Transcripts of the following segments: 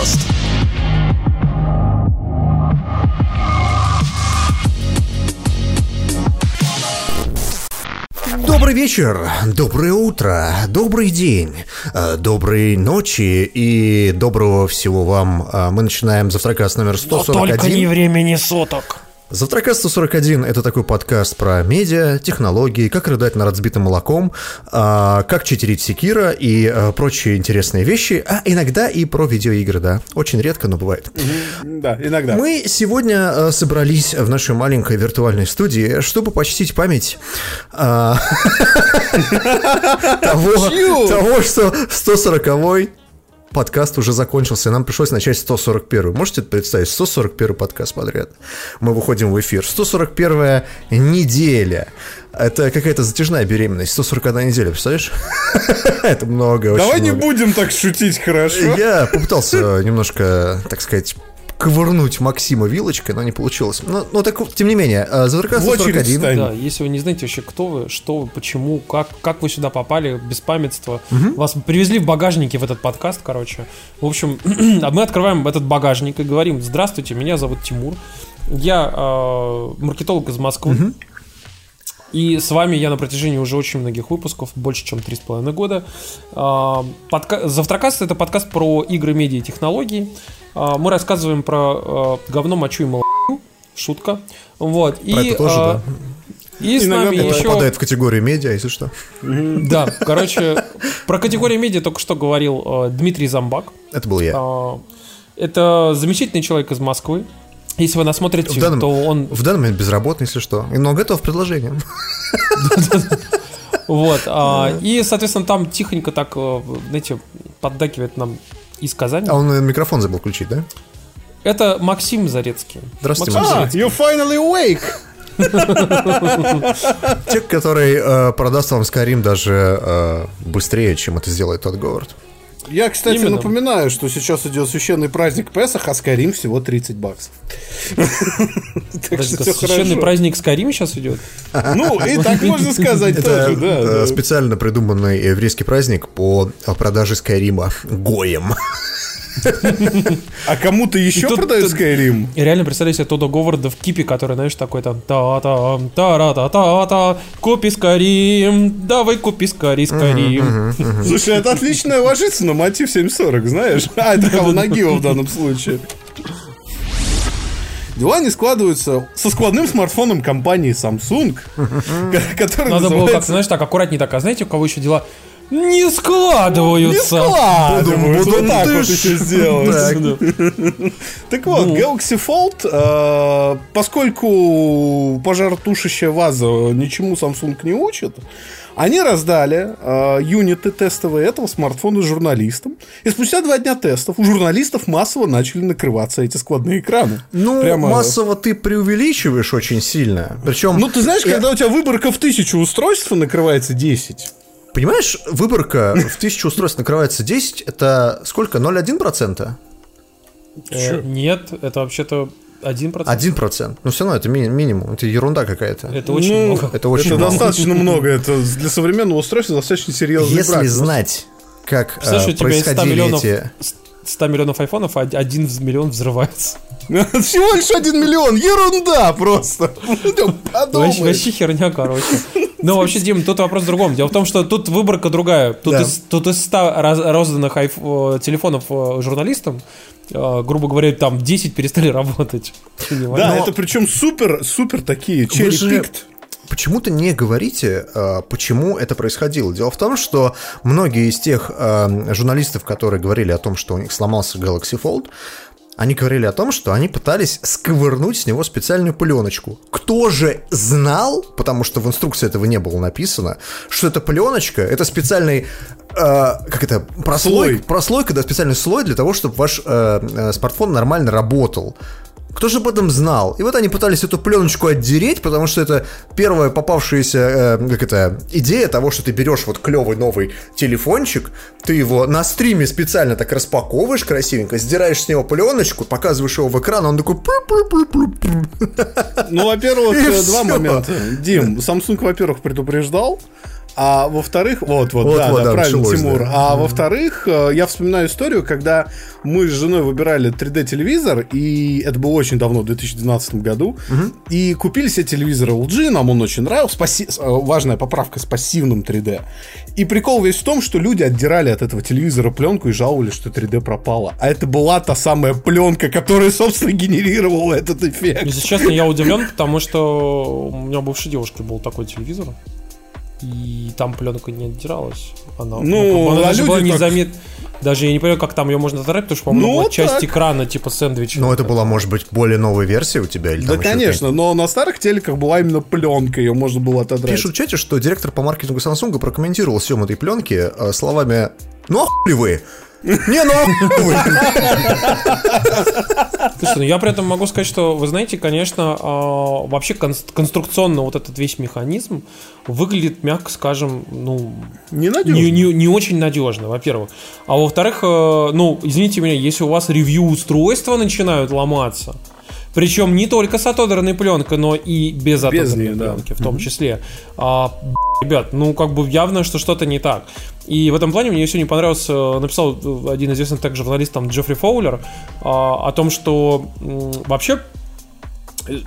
подкаст. Добрый вечер, доброе утро, добрый день, э, доброй ночи и доброго всего вам. Э, Мы начинаем завтракас номер Но только не 141. времени суток. Завтракас 141 – это такой подкаст про медиа, технологии, как рыдать над разбитым молоком, а, как читерить секира и а, прочие интересные вещи, а иногда и про видеоигры, да. Очень редко, но бывает. Да, иногда. Мы сегодня э, собрались в нашей маленькой виртуальной студии, чтобы почтить память а, того, что 140-й подкаст уже закончился, и нам пришлось начать 141 Можете представить? 141 подкаст подряд. Мы выходим в эфир. 141 неделя. Это какая-то затяжная беременность. 141 неделя, представляешь? Это много, Давай не будем так шутить, хорошо? Я попытался немножко, так сказать, ковырнуть Максима вилочкой, но не получилось. Но, но так, тем не менее, э, 141. встань. Да, если вы не знаете вообще, кто вы, что вы, почему, как, как вы сюда попали, без памятства. Вас привезли в багажнике в этот подкаст, короче. В общем, а мы открываем этот багажник и говорим, здравствуйте, меня зовут Тимур. Я э, маркетолог из Москвы. И с вами я на протяжении уже очень многих выпусков, больше чем 3,5 года. А, подка... Завтракаст это подкаст про игры, медиа и технологии. А, Мы рассказываем про э, говно, мочу и молоко. Шутка. Вот. Про и, это тоже, а, да. И с Иногда нами бывает. еще... Попадает в категорию медиа, если что. Да, короче, про категорию медиа только что говорил Дмитрий Замбак. Это был я. А, Это замечательный человек из Москвы. Если вы нас смотрите, В данном, то он... в данный момент безработный, если что. И- Но готов к предложениям. Вот. а, И, соответственно, там тихонько так, э, знаете, поддакивает нам из Казани. А он э, микрофон забыл включить, да? Это Максим Зарецкий. Здравствуйте, Максим А, you finally awake! Те, который э, продаст вам Скарим даже э, быстрее, чем это сделает тот Говард. Я, кстати, Именно. напоминаю, что сейчас идет священный праздник Песах, а Скарим всего 30 баксов. Так Подожди, что все священный праздник с Карим сейчас идет? Ну, и так можно сказать тоже, да. э, да. специально придуманный еврейский праздник по продаже Скайрима Гоем. А кому-то еще продают? И реально представляю себе Тодо Говарда в кипе, который, знаешь, такой там та та та ра та та та купи скорим, давай купи скорей скорим. Слушай, это отлично ложится на мотив 740, знаешь? А, это Халнагива в данном случае. Дела не складываются со складным смартфоном компании Samsung, ко- который Надо было как, называется... знаешь, так аккуратнее так. А знаете, у кого еще дела не складываются? Не складываются. Будум-будум Вот так вот еще сделать. Так. Так вот, Ну. Galaxy Fold, э, поскольку пожаротушащая ваза ничему Samsung не учит, они раздали э, юниты тестовые этого смартфона журналистам. И спустя два дня тестов у журналистов массово начали накрываться эти складные экраны. Ну, Прямо- массово ты преувеличиваешь очень сильно. Причем, Ну, ты знаешь, я- когда у тебя выборка в тысячу устройств, накрывается 10. Понимаешь, выборка в тысячу устройств накрывается 10, это сколько? 0,1%? Э, Нет, это вообще-то 1%. 1%. Ну, все равно это ми- минимум. Это ерунда какая-то. Это очень Ну, много. Это очень это мало. достаточно много. Это для современного устройства достаточно серьезный Если брак. знать, как Представляешь, э, у тебя есть 100 происходили миллионов, эти... 100 миллионов айфонов, а один миллион взрывается. Всего лишь один миллион. Ерунда просто. Вообще херня, короче. Ну, вообще, Дим, тут вопрос в другом. Дело в том, что тут выборка другая. Тут, Да. из, тут из 100 раз- розданных айф- э, телефонов э, журналистам, э, грубо говоря, там 10 перестали работать. Да, Но- это причем супер, супер такие, picked. Почему-то не говорите, почему это происходило. Дело в том, что многие из тех журналистов, которые говорили о том, что у них сломался Galaxy Fold, они говорили о том, что они пытались сковырнуть с него специальную пленочку. Кто же знал, потому что в инструкции этого не было написано, что эта пленочка, это специальный, э, как это, прослой, Слой. прослойка, да, специальный слой для того, чтобы ваш э, э, смартфон нормально работал. Кто же об этом знал? И вот они пытались эту пленочку отдереть, потому что это первая попавшаяся, э, как это, идея того, что ты берешь вот клевый новый телефончик, ты его на стриме специально так распаковываешь красивенько, сдираешь с него пленочку, показываешь его в экран, он такой... Ну, во-первых, э, два момента. Дим, Samsung, во-первых, предупреждал, А во-вторых, вот, вот, Вот, да, вот, да, да, правильно, началось, Тимур. да. А во-вторых, э, я вспоминаю историю, когда мы с женой выбирали 3D-телевизор, и это было очень давно, в 2012 году, и купили себе телевизор LG, нам он очень нравился, пасси- э, важная поправка с пассивным 3D. И прикол весь в том, что люди отдирали от этого телевизора пленку и жаловались, что 3D пропало. А это была та самая пленка, которая, собственно, генерировала этот эффект. Если честно, я удивлен, потому что у меня бывшей девушки был такой телевизор. И там пленка не отдиралась. Она, Ну, как бы она даже была незаметна. Даже я не понимаю, как там ее можно отодрать, потому что, по-моему, Ну, была часть экрана, типа сэндвича. Ну, это была, может быть, более новая версия у тебя? Или Да, конечно, но на старых телеках была именно пленка, ее можно было отодрать. Пишут в чате, что директор по маркетингу Samsung прокомментировал съем этой пленки э, словами «Ну охули вы!» Не, ну! Слушай, ну я при этом могу сказать, что, вы знаете, конечно, а, вообще конс- конструкционно вот этот весь механизм выглядит, мягко скажем, ну, Ненадежно. не, не, не очень надежно, во-первых. А во-вторых, э, ну, извините меня, если у вас ревью-устройства начинают ломаться, причем не только с отодранной пленкой, но и без отодранной да. пленки в том числе. А, ребят, ну как бы явно, что что-то не так. И в этом плане мне сегодня понравился, э, написал э, один известный так журналист, там, Джеффри Фоулер, а, о том, что вообще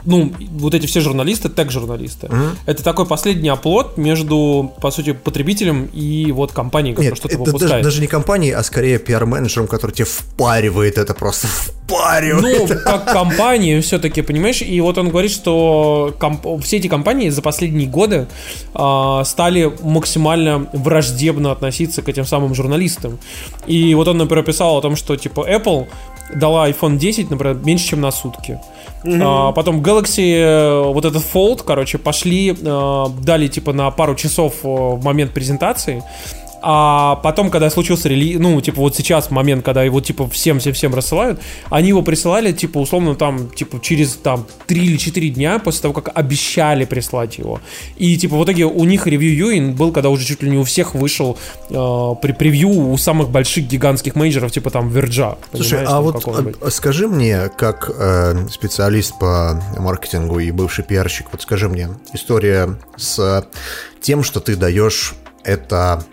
ну, вот эти все журналисты, тег-журналисты, это такой последний оплот между, по сути, потребителем и вот компанией, которая что-то это даже, выпускает. даже не компанией, а скорее пиар-менеджером, который тебе впаривает это просто впаривает. Ну, как компании все-таки, понимаешь? И вот он говорит, что комп- все эти компании за последние годы а, стали максимально враждебно относиться к этим самым журналистам. И вот он, например, писал о том, что типа Apple дала iPhone 10, например, меньше, чем на сутки. А, потом Galaxy, э, вот этот Fold, короче, пошли, э, дали типа на пару часов э, в момент презентации. А потом, когда случился релиз, ну, типа, вот сейчас момент, когда его, типа, всем-всем-всем рассылают, они его присылали, типа, условно, там, типа, через, там, 3 или 4 дня после того, как обещали прислать его. И, типа, в итоге у них ревью был, когда уже чуть ли не у всех вышел э, при превью у самых больших гигантских менеджеров, типа, там, Верджа. Слушай, а вот а, скажи мне, как э, специалист по маркетингу и бывший пиарщик, вот скажи мне, история с тем, что ты даешь это,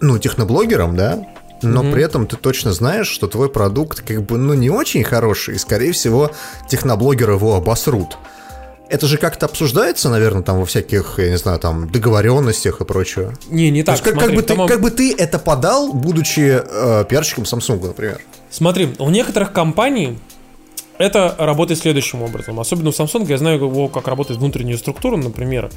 ну, техноблогерам, да, но при этом ты точно знаешь, что твой продукт как бы, ну, не очень хороший, и, скорее всего, техноблогеры его обосрут. Это же как-то обсуждается, наверное, там во всяких, я не знаю, там договоренностях и прочее. Не, не То так, есть как, как смотри, бы ты, как бы ты это подал, будучи э, пиарщиком Samsung, например? Смотри, у некоторых компаний это работает следующим образом. Особенно у Samsung, я знаю, его, как работает внутренняя структура, например.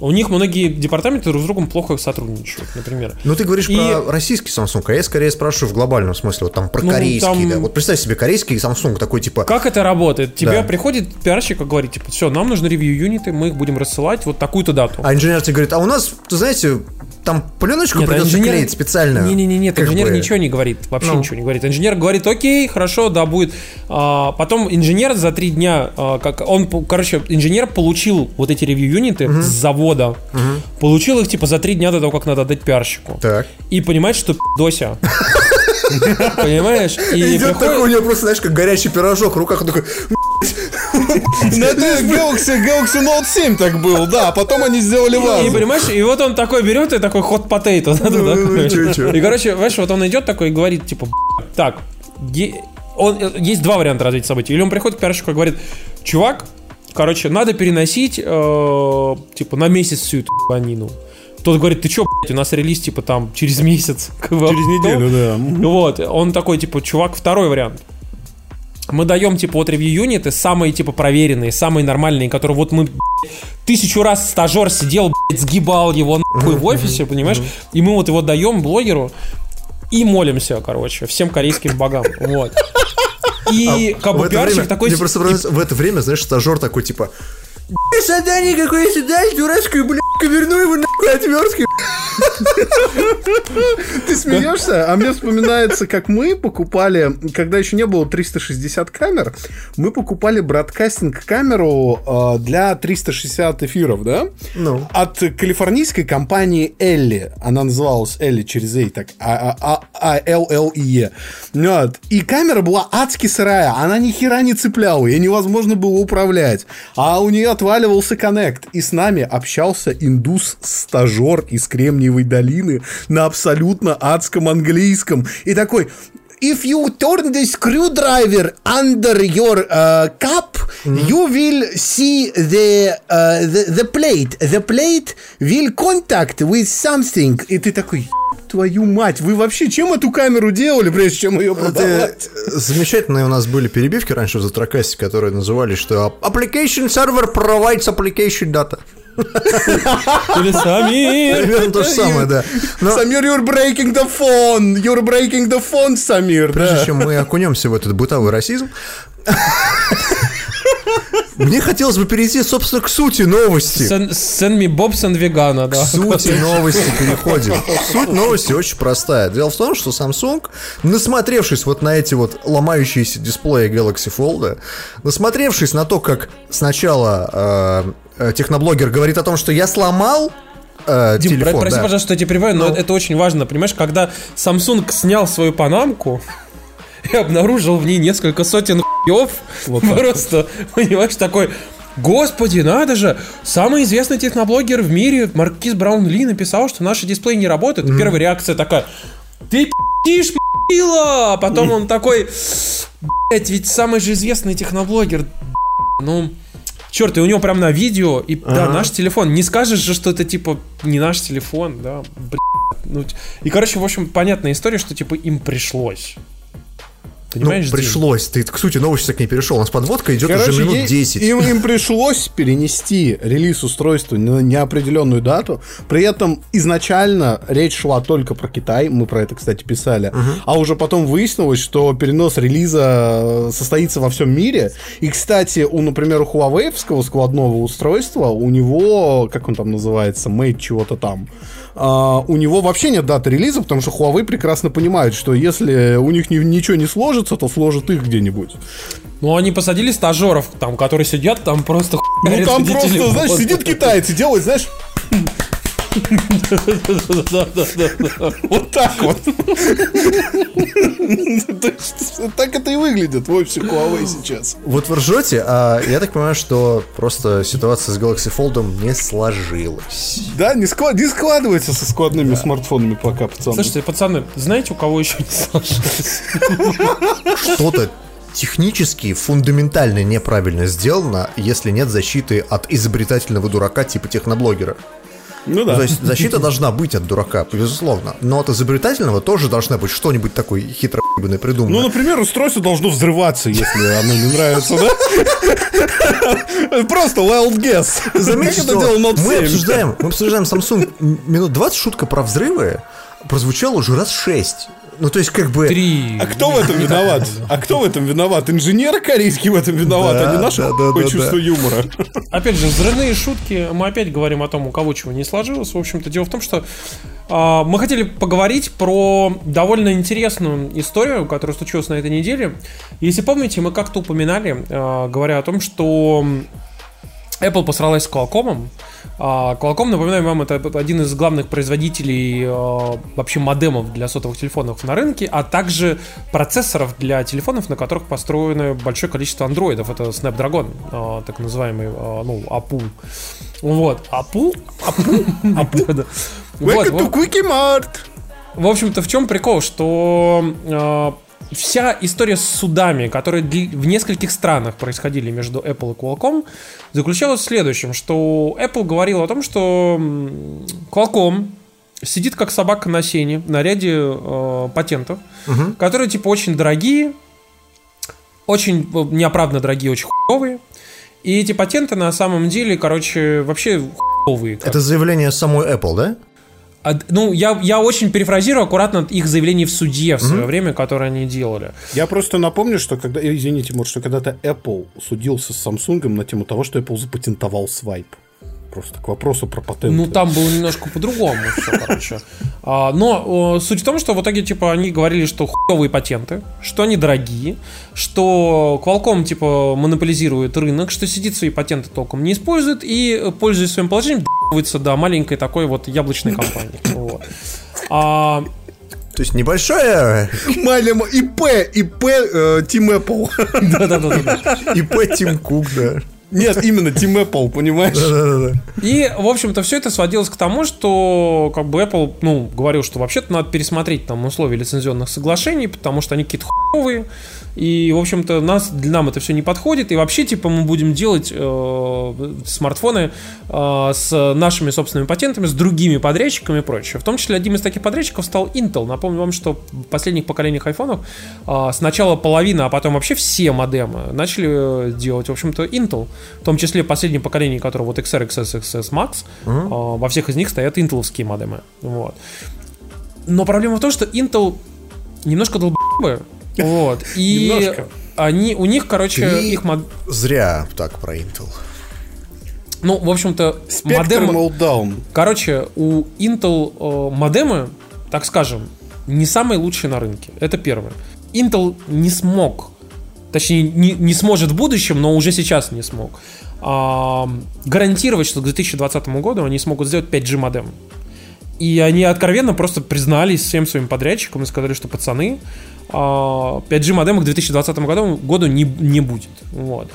У них многие департаменты друг с другом плохо сотрудничают, например. Ну, ты говоришь И- про российский Samsung, а я скорее спрашиваю в глобальном смысле, вот там про Ну, корейский, там- да. Вот представь себе корейский Samsung такой типа. Как это работает? Тебе Да. приходит пиарщик и говорит, типа, все, нам нужны ревью-юниты, мы их будем рассылать вот такую-то дату. А инженер тебе говорит, а у нас, ты знаете, там пленочку Нет, придется инженер- клеить специально. Не-не-не, нет, инженер бы. ничего не говорит, вообще Ну. ничего не говорит. Инженер говорит, окей, хорошо, да, будет. А, потом инженер за три дня, а, как он, короче, инженер получил вот эти ревью-юниты с завода, получил их типа за три дня до того, как надо отдать пиарщику. Так. И понимает, что дося. Понимаешь? И Идет приходит- такой, у него просто, знаешь, как горячий пирожок в руках, он такой, Ну, это Galaxy, Galaxy Note 7 так был, да, а потом они сделали И, вазу. понимаешь, и вот он такой берет и такой ход потейто. ну, чё, чё. И, короче, знаешь, вот он идет такой и говорит, типа, «Б***ь, так, он, э, есть два варианта развития событий. Или он приходит к пиарщику и говорит, чувак, короче, надо переносить, э, типа, на месяц всю эту банину. Тот говорит, ты чё, блядь, у нас релиз, типа, там, через месяц. Через неделю, да. Вот, он такой, типа, чувак, второй вариант. Мы даем, типа, вот ревью-юниты, самые, типа, проверенные, самые нормальные, которые вот мы, блядь, тысячу раз стажер сидел, блядь, сгибал его нахуй в офисе, понимаешь? И мы вот его даем блогеру и молимся, короче, всем корейским богам. Вот. И как А в бы пиарщик время, такой... мне просто нравится, в это время, знаешь, стажер такой, типа, «Б***ь, задание какое-то дай, дурацкую, блядь, верну его нахуй отверткой. Ты смеешься? А мне вспоминается, как мы покупали, когда еще не было 360 камер, мы покупали бродкастинг камеру э, для 360 эфиров, да? Ну. От калифорнийской компании Элли. Она называлась Элли через Эй, так, а, а, а, Е. Вот. И камера была адски сырая, она ни хера не цепляла, ее невозможно было управлять. А у нее отваливался коннект. И с нами общался индус-стажер из Кремниевой долины на абсолютно адском английском. И такой, if you turn the screwdriver under your uh, cup, mm-hmm. you will see the, uh, the the plate. The plate will contact with something. И ты такой, твою мать, вы вообще чем эту камеру делали, прежде чем ее продавать? Это, замечательные у нас были перебивки раньше в Затракасте, которые называли, что application server provides application data. Или Самир. Примерно то же самое, да. Но... Самир, you're breaking the phone. You're breaking the phone, Самир. Прежде да. чем мы окунемся в этот бытовой расизм, мне хотелось бы перейти, собственно, к сути новости. Send me Bobson вегана, да. К сути новости переходим. Суть новости очень простая. Дело в том, что Samsung, насмотревшись вот на эти вот ломающиеся дисплеи Galaxy Fold, насмотревшись на то, как сначала э, техноблогер говорит о том, что я сломал э, Дим, телефон. Прости, да. пожалуйста, что я тебя прерываю, но ну. это очень важно, понимаешь, когда Samsung снял свою панамку, и обнаружил в ней несколько сотен хуев. Вот просто, понимаешь, такой... Господи, надо же! Самый известный техноблогер в мире, Маркиз Браун Ли, написал, что наши дисплеи не работают. Mm-hmm. Первая реакция такая, ты пи***ишь, м***ила! Потом он такой, блять, ведь самый же известный техноблогер, ну... Черт, и у него прям на видео, и ага. да, наш телефон. Не скажешь же, что это типа не наш телефон, да, блядь. Ну, и, короче, в общем, понятная история, что типа им пришлось. Понимаешь, ну, пришлось. Ты к сути новости к ней перешел. У нас подводка идет Короче, уже минут 10. Им, им пришлось перенести релиз устройства на неопределенную дату. При этом изначально речь шла только про Китай. Мы про это, кстати, писали. Угу. А уже потом выяснилось, что перенос релиза состоится во всем мире. И, кстати, у, например, у Huawei складного устройства, у него, как он там называется, Mate чего-то там, Uh, у него вообще нет даты релиза, потому что Huawei прекрасно понимает, что если у них ни, ничего не сложится, то сложит их где-нибудь. Ну, они посадили стажеров, там, которые сидят, там просто Ну, там просто, знаешь, сидит китаец и делает, знаешь, вот так вот. Так это и выглядит в офисе Huawei сейчас. Вот вы ржете, а я так понимаю, что просто ситуация с Galaxy Fold не сложилась. Да, не, складывается со складными смартфонами пока, пацаны. Слушайте, пацаны, знаете, у кого еще не сложилось? Что-то технически фундаментально неправильно сделано, если нет защиты от изобретательного дурака типа техноблогера. Ну да. То есть защита должна быть от дурака, безусловно. Но от изобретательного тоже должна быть что-нибудь такое хитро придумано. Ну, например, устройство должно взрываться, если оно не нравится, да? Просто wild guess. Заметьте, что мы обсуждаем, мы обсуждаем Samsung минут 20 шутка про взрывы прозвучала уже раз 6. Ну, то есть, как бы... Три. А кто в этом виноват? А кто в этом виноват? Инженер корейский в этом виноват, да, а не наше да, да, чувство да. юмора. Опять же, взрывные шутки. Мы опять говорим о том, у кого чего не сложилось. В общем-то, дело в том, что э, мы хотели поговорить про довольно интересную историю, которая случилась на этой неделе. Если помните, мы как-то упоминали, э, говоря о том, что Apple посралась с Qualcomm. А, Qualcomm, напоминаю вам, это один из главных производителей а, вообще модемов для сотовых телефонов на рынке, а также процессоров для телефонов, на которых построено большое количество андроидов. Это Snapdragon, а, так называемый, ну, APU. Вот, APU? APU? APU? Welcome to Quickie Mart! В общем-то, в чем прикол, что вся история с судами, которые в нескольких странах происходили между Apple и Qualcomm, заключалась в следующем, что Apple говорил о том, что Qualcomm сидит как собака на сене на ряде э, патентов, угу. которые типа очень дорогие, очень э, неоправданно дорогие, очень хуевые. И эти патенты на самом деле, короче, вообще хуевые. Это заявление самой Apple, да? Ну, я, я очень перефразирую аккуратно их заявление в суде в свое mm-hmm. время, которое они делали. Я просто напомню, что когда, извините, может, что когда-то Apple судился с Samsung на тему того, что Apple запатентовал свайп. Просто к вопросу про патенты. Ну, там было немножко по-другому все, короче. А, но суть в том, что в итоге, типа, они говорили, что хуевые патенты, что они дорогие, что Qualcomm, типа, монополизирует рынок, что сидит свои патенты толком не использует и, пользуясь своим положением, до да, маленькой такой вот яблочной компании. Вот. А, то есть небольшая... Малема ИП, ИП э, Team Apple. Да-да-да. ИП Тим Кук, да. Нет, именно Team Apple, понимаешь? И, в общем-то, все это сводилось к тому, что как бы Apple, ну, говорил, что вообще-то надо пересмотреть там условия лицензионных соглашений, потому что они какие-то хуевые, и, в общем-то, нас, для нам это все не подходит. И вообще, типа, мы будем делать э, смартфоны э, с нашими собственными патентами, с другими подрядчиками и прочее. В том числе одним из таких подрядчиков стал Intel. Напомню вам, что в последних поколениях айфонов э, сначала половина, а потом вообще все модемы начали делать, в общем-то, Intel. В том числе последнее поколение, которое вот XR, XS, XS Max, mm-hmm. э, во всех из них стоят интеловские модемы. Вот. Но проблема в том, что Intel немножко долб***бы, вот. И Немножко. они, у них, короче, Ты их мод... зря так про Intel. Ну, в общем-то, модемы... Meltdown. Короче, у Intel э, модемы, так скажем, не самые лучшие на рынке. Это первое. Intel не смог, точнее, не, не сможет в будущем, но уже сейчас не смог, э, гарантировать, что к 2020 году они смогут сделать 5G модем. И они откровенно просто признались всем своим подрядчикам и сказали, что пацаны, 5G а, модемов к 2020 году, году не, не будет. Вот.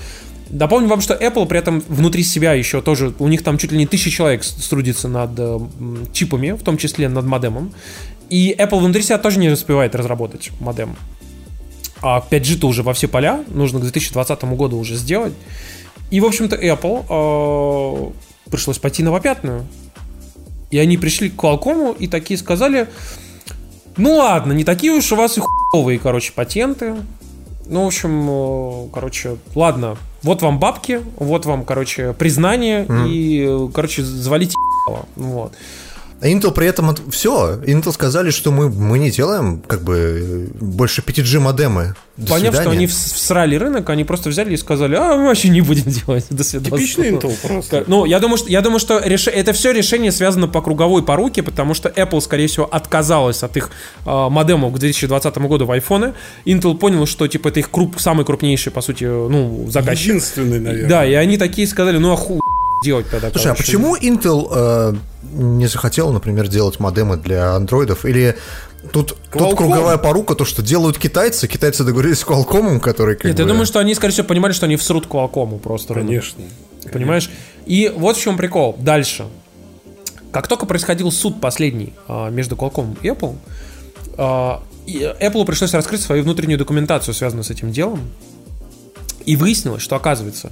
Напомню вам, что Apple при этом внутри себя еще тоже, у них там чуть ли не тысяча человек струдится над э, чипами, в том числе над модемом. И Apple внутри себя тоже не успевает разработать модем. А 5G-то уже во все поля, нужно к 2020 году уже сделать. И, в общем-то, Apple э, пришлось пойти на попятную. И они пришли к Qualcomm и такие сказали, ну ладно, не такие уж у вас и хуевые, короче, патенты. Ну, в общем, э, короче, ладно, вот вам бабки, вот вам, короче, признание, mm. и, короче, завалите вот. А Intel при этом все. Intel сказали, что мы, мы не делаем как бы больше 5G модемы. До Поняв, свидания. что они всрали рынок, они просто взяли и сказали, а мы вообще не будем делать. До свидания. Типичный Intel просто. Ну, я думаю, что, я думаю, что реш... это все решение связано по круговой поруке, потому что Apple, скорее всего, отказалась от их э, модемов к 2020 году в айфоны. Intel понял, что типа это их круп... самый крупнейший, по сути, ну, заказчик. Единственный, наверное. Да, и они такие сказали, ну а ху делать тогда. Слушай, а почему Intel э, не захотел, например, делать модемы для андроидов? Или Тут, тут круговая порука, то, что делают китайцы. Китайцы договорились с Qualcomm, который как Нет, бы... я думаю, что они, скорее всего, понимали, что они всрут Qualcomm просто. Конечно. Понимаешь? И вот в чем прикол. Дальше. Как только происходил суд последний а, между Qualcomm и Apple, а, Apple пришлось раскрыть свою внутреннюю документацию, связанную с этим делом. И выяснилось, что оказывается,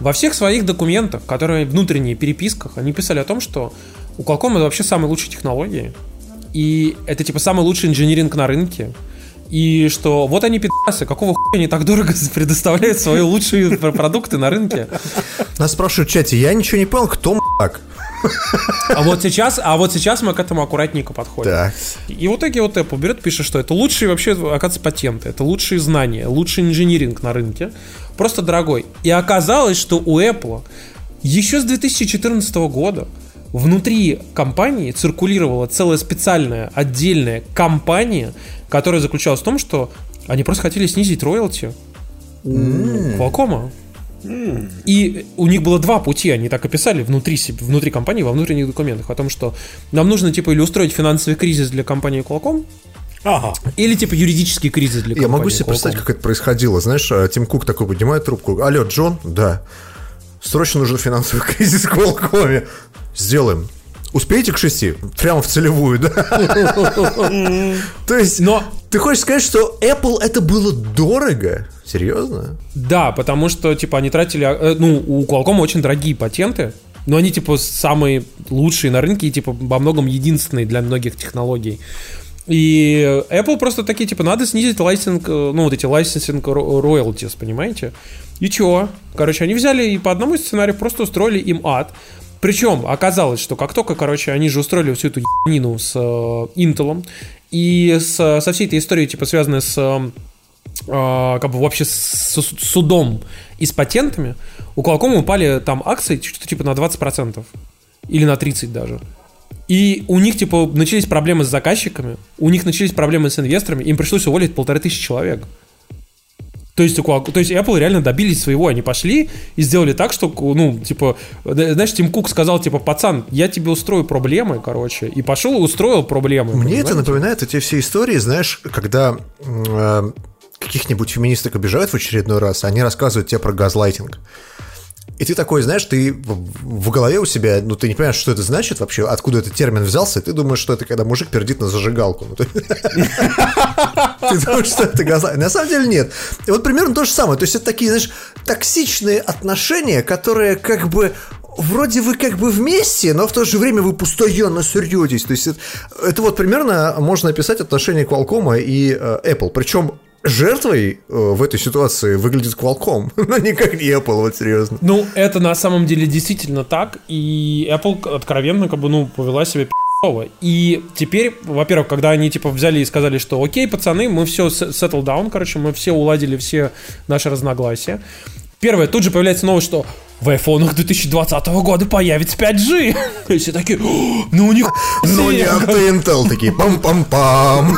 во всех своих документах, которые внутренние переписках, они писали о том, что у Qualcomm это вообще самые лучшие технологии. И это типа самый лучший инжиниринг на рынке. И что вот они пидасы, какого хуя они так дорого предоставляют свои лучшие продукты на рынке. Нас спрашивают в чате, я ничего не понял, кто так? А вот сейчас, а вот сейчас мы к этому аккуратненько подходим. Так. И в итоге вот Apple берет, пишет, что это лучшие вообще, оказывается, патенты, это лучшие знания, лучший инжиниринг на рынке, просто дорогой. И оказалось, что у Apple еще с 2014 года внутри компании циркулировала целая специальная отдельная компания, которая заключалась в том, что они просто хотели снизить роялти mm. И у них было два пути, они так описали внутри, внутри компании, во внутренних документах, о том, что нам нужно, типа, или устроить финансовый кризис для компании Qualcomm, Ага. Или типа юридический кризис для компании. Я могу себе Qualcomm. представить, как это происходило. Знаешь, а, Тим Кук такой поднимает трубку. Алло, Джон? Да. Срочно нужен финансовый кризис в Qualcomm. Сделаем. Успеете к шести? Прямо в целевую, да? То есть, но ты хочешь сказать, что Apple это было дорого? Серьезно? Да, потому что, типа, они тратили... Э, ну, у Qualcomm очень дорогие патенты, но они, типа, самые лучшие на рынке и, типа, во многом единственные для многих технологий. И Apple просто такие, типа, надо снизить licensing, э, ну, вот эти licensing royalties, понимаете? И чё? Короче, они взяли и по одному из сценариев просто устроили им ад. Причем оказалось, что как только, короче, они же устроили всю эту ебанину с э, Intel и с, со всей этой историей, типа, связанной с э, как бы вообще с судом и с патентами, у Qualcomm упали там акции что-то типа на 20%. Или на 30 даже. И у них, типа, начались проблемы с заказчиками, у них начались проблемы с инвесторами, им пришлось уволить полторы тысячи человек. То есть, то есть Apple реально добились своего, они пошли и сделали так, что, ну, типа, знаешь, Тим Кук сказал, типа, пацан, я тебе устрою проблемы, короче, и пошел и устроил проблемы. Мне это напоминает эти все истории, знаешь, когда э, каких-нибудь феминисток обижают в очередной раз, они рассказывают тебе про газлайтинг. И ты такой, знаешь, ты в голове у себя, ну, ты не понимаешь, что это значит вообще, откуда этот термин взялся, и ты думаешь, что это когда мужик пердит на зажигалку. Ты думаешь, что это газа. На самом деле нет. И вот примерно то же самое. То есть это такие, знаешь, токсичные отношения, которые как бы вроде вы как бы вместе, но в то же время вы постоянно сердетесь. То есть это, это вот примерно можно описать отношения Qualcomm и э, Apple. Причем жертвой э, в этой ситуации выглядит Qualcomm, но никак не Apple, вот серьезно. Ну, это на самом деле действительно так, и Apple откровенно как бы, ну, повела себя. И теперь, во-первых, когда они типа взяли и сказали, что окей, пацаны, мы все settle down, короче, мы все уладили все наши разногласия. Первое, тут же появляется новость, что в айфонах 2020 года появится 5G. И все такие, ну у них... Ну не от Intel, такие пам-пам-пам.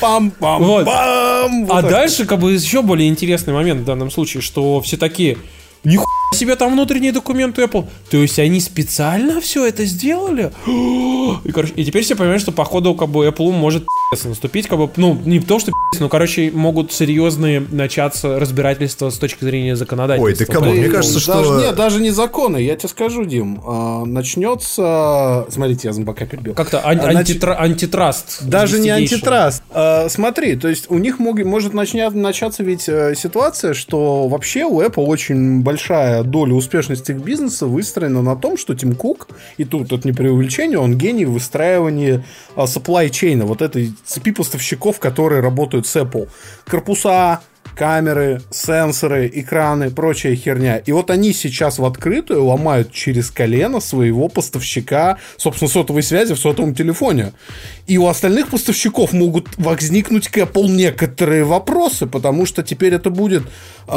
Пам-пам-пам. А дальше как бы еще более интересный момент в данном случае, что все такие, Нихуя себе там внутренние документы Apple. То есть они специально все это сделали? И, короче, и теперь все понимают, что походу как бы Apple может наступить, как бы, ну, не то, что но, короче, могут серьезные начаться разбирательства с точки зрения законодательства. Ой, ты кому? Мне кажется, что... Даже, нет, даже не законы, я тебе скажу, Дим. А, начнется... Смотрите, я зомбака перебил. Как-то ан- а, антитра... антитраст. Даже не антитраст. А, смотри, то есть у них мог... может начня... начаться ведь э, ситуация, что вообще у Apple очень большая доля успешности их бизнеса выстроена на том, что Тим Кук, и тут это не преувеличение, он гений в выстраивании а, supply chain, вот этой цепи поставщиков, которые работают с Apple. Корпуса, камеры, сенсоры, экраны, прочая херня. И вот они сейчас в открытую ломают через колено своего поставщика, собственно, сотовой связи в сотовом телефоне. И у остальных поставщиков могут возникнуть к Apple некоторые вопросы, потому что теперь это будет э,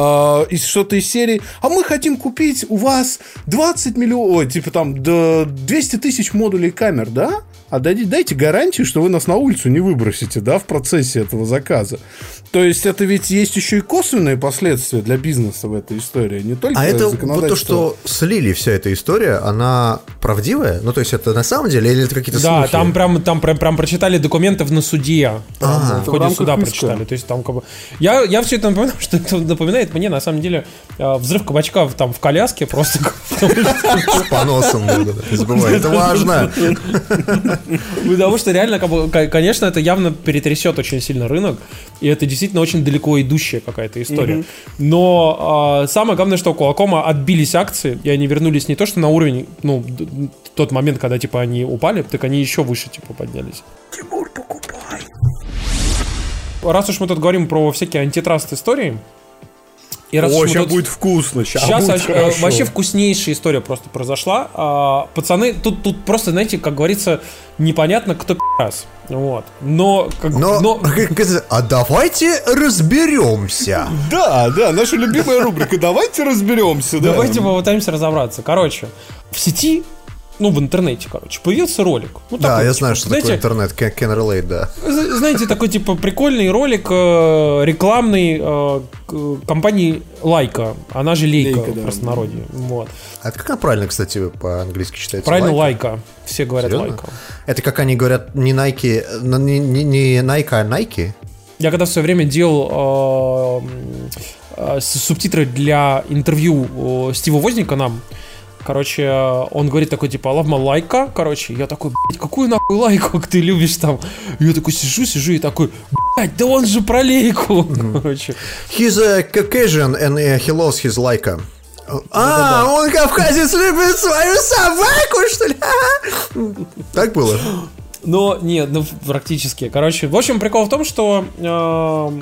из что-то из серии «А мы хотим купить у вас 20 миллионов, типа там, до 200 тысяч модулей камер, да? А дайте, дайте гарантию, что вы нас на улицу не выбросите, да, в процессе этого заказа. То есть это ведь есть еще и косвенные последствия для бизнеса в этой истории, не только А это вот то, что слили вся эта история, она правдивая? Ну, то есть это на самом деле или это какие-то да, слухи? Да, там прям, там прям, прям прочитали документов на суде. А, в ходе суда прочитали. То есть там как бы... Я, я все это напоминаю, что это напоминает мне, на самом деле, э, взрыв кабачка там в коляске просто... С поносом, не забывай, это важно. Потому что реально, конечно, это явно перетрясет очень сильно рынок, и это действительно очень далеко идущая какая-то история. Но самое главное, что у Qualcomm отбились акции, и они вернулись не то, что на уровень, ну, тот момент, когда, типа, они упали, так они еще выше, типа, поднялись. Тимур, покупай. Раз уж мы тут говорим про всякие антитраст истории, и раз О, сейчас тут... будет вкусно. Сейчас, сейчас будет а, вообще вкуснейшая история просто произошла. А, пацаны, тут, тут просто, знаете, как говорится, непонятно, кто раз. Вот. Но, как, но, но... А давайте разберемся. Да, да, наша любимая рубрика. Давайте разберемся. Давайте попытаемся разобраться. Короче, в сети ну, в интернете, короче, появился ролик. Ну, да, такой, я типа, знаю, что знаете, такое интернет, can, can relate, да. Знаете, такой, типа, прикольный ролик э, рекламный э, компании Лайка, она же Лейка, Лейка да. в простонародье. Вот. А это как правильно, кстати, по-английски читается? Правильно Лайка. Все говорят Серьезно? Лайка. Это как они говорят, не Nike, не, не, не Nike, а Nike? Я когда в свое время делал э, э, субтитры для интервью э, Стива Возника нам, Короче, он говорит такой, типа, лавма лайка, короче, я такой, блядь, какую нахуй лайку ты любишь там? я такой сижу, сижу и такой, блядь, да он же про лейку, короче. He's a Caucasian and he loves his лайка. А, он кавказец любит свою собаку, что ли? Так было? Но нет, ну практически. Короче, в общем, прикол в том, что э,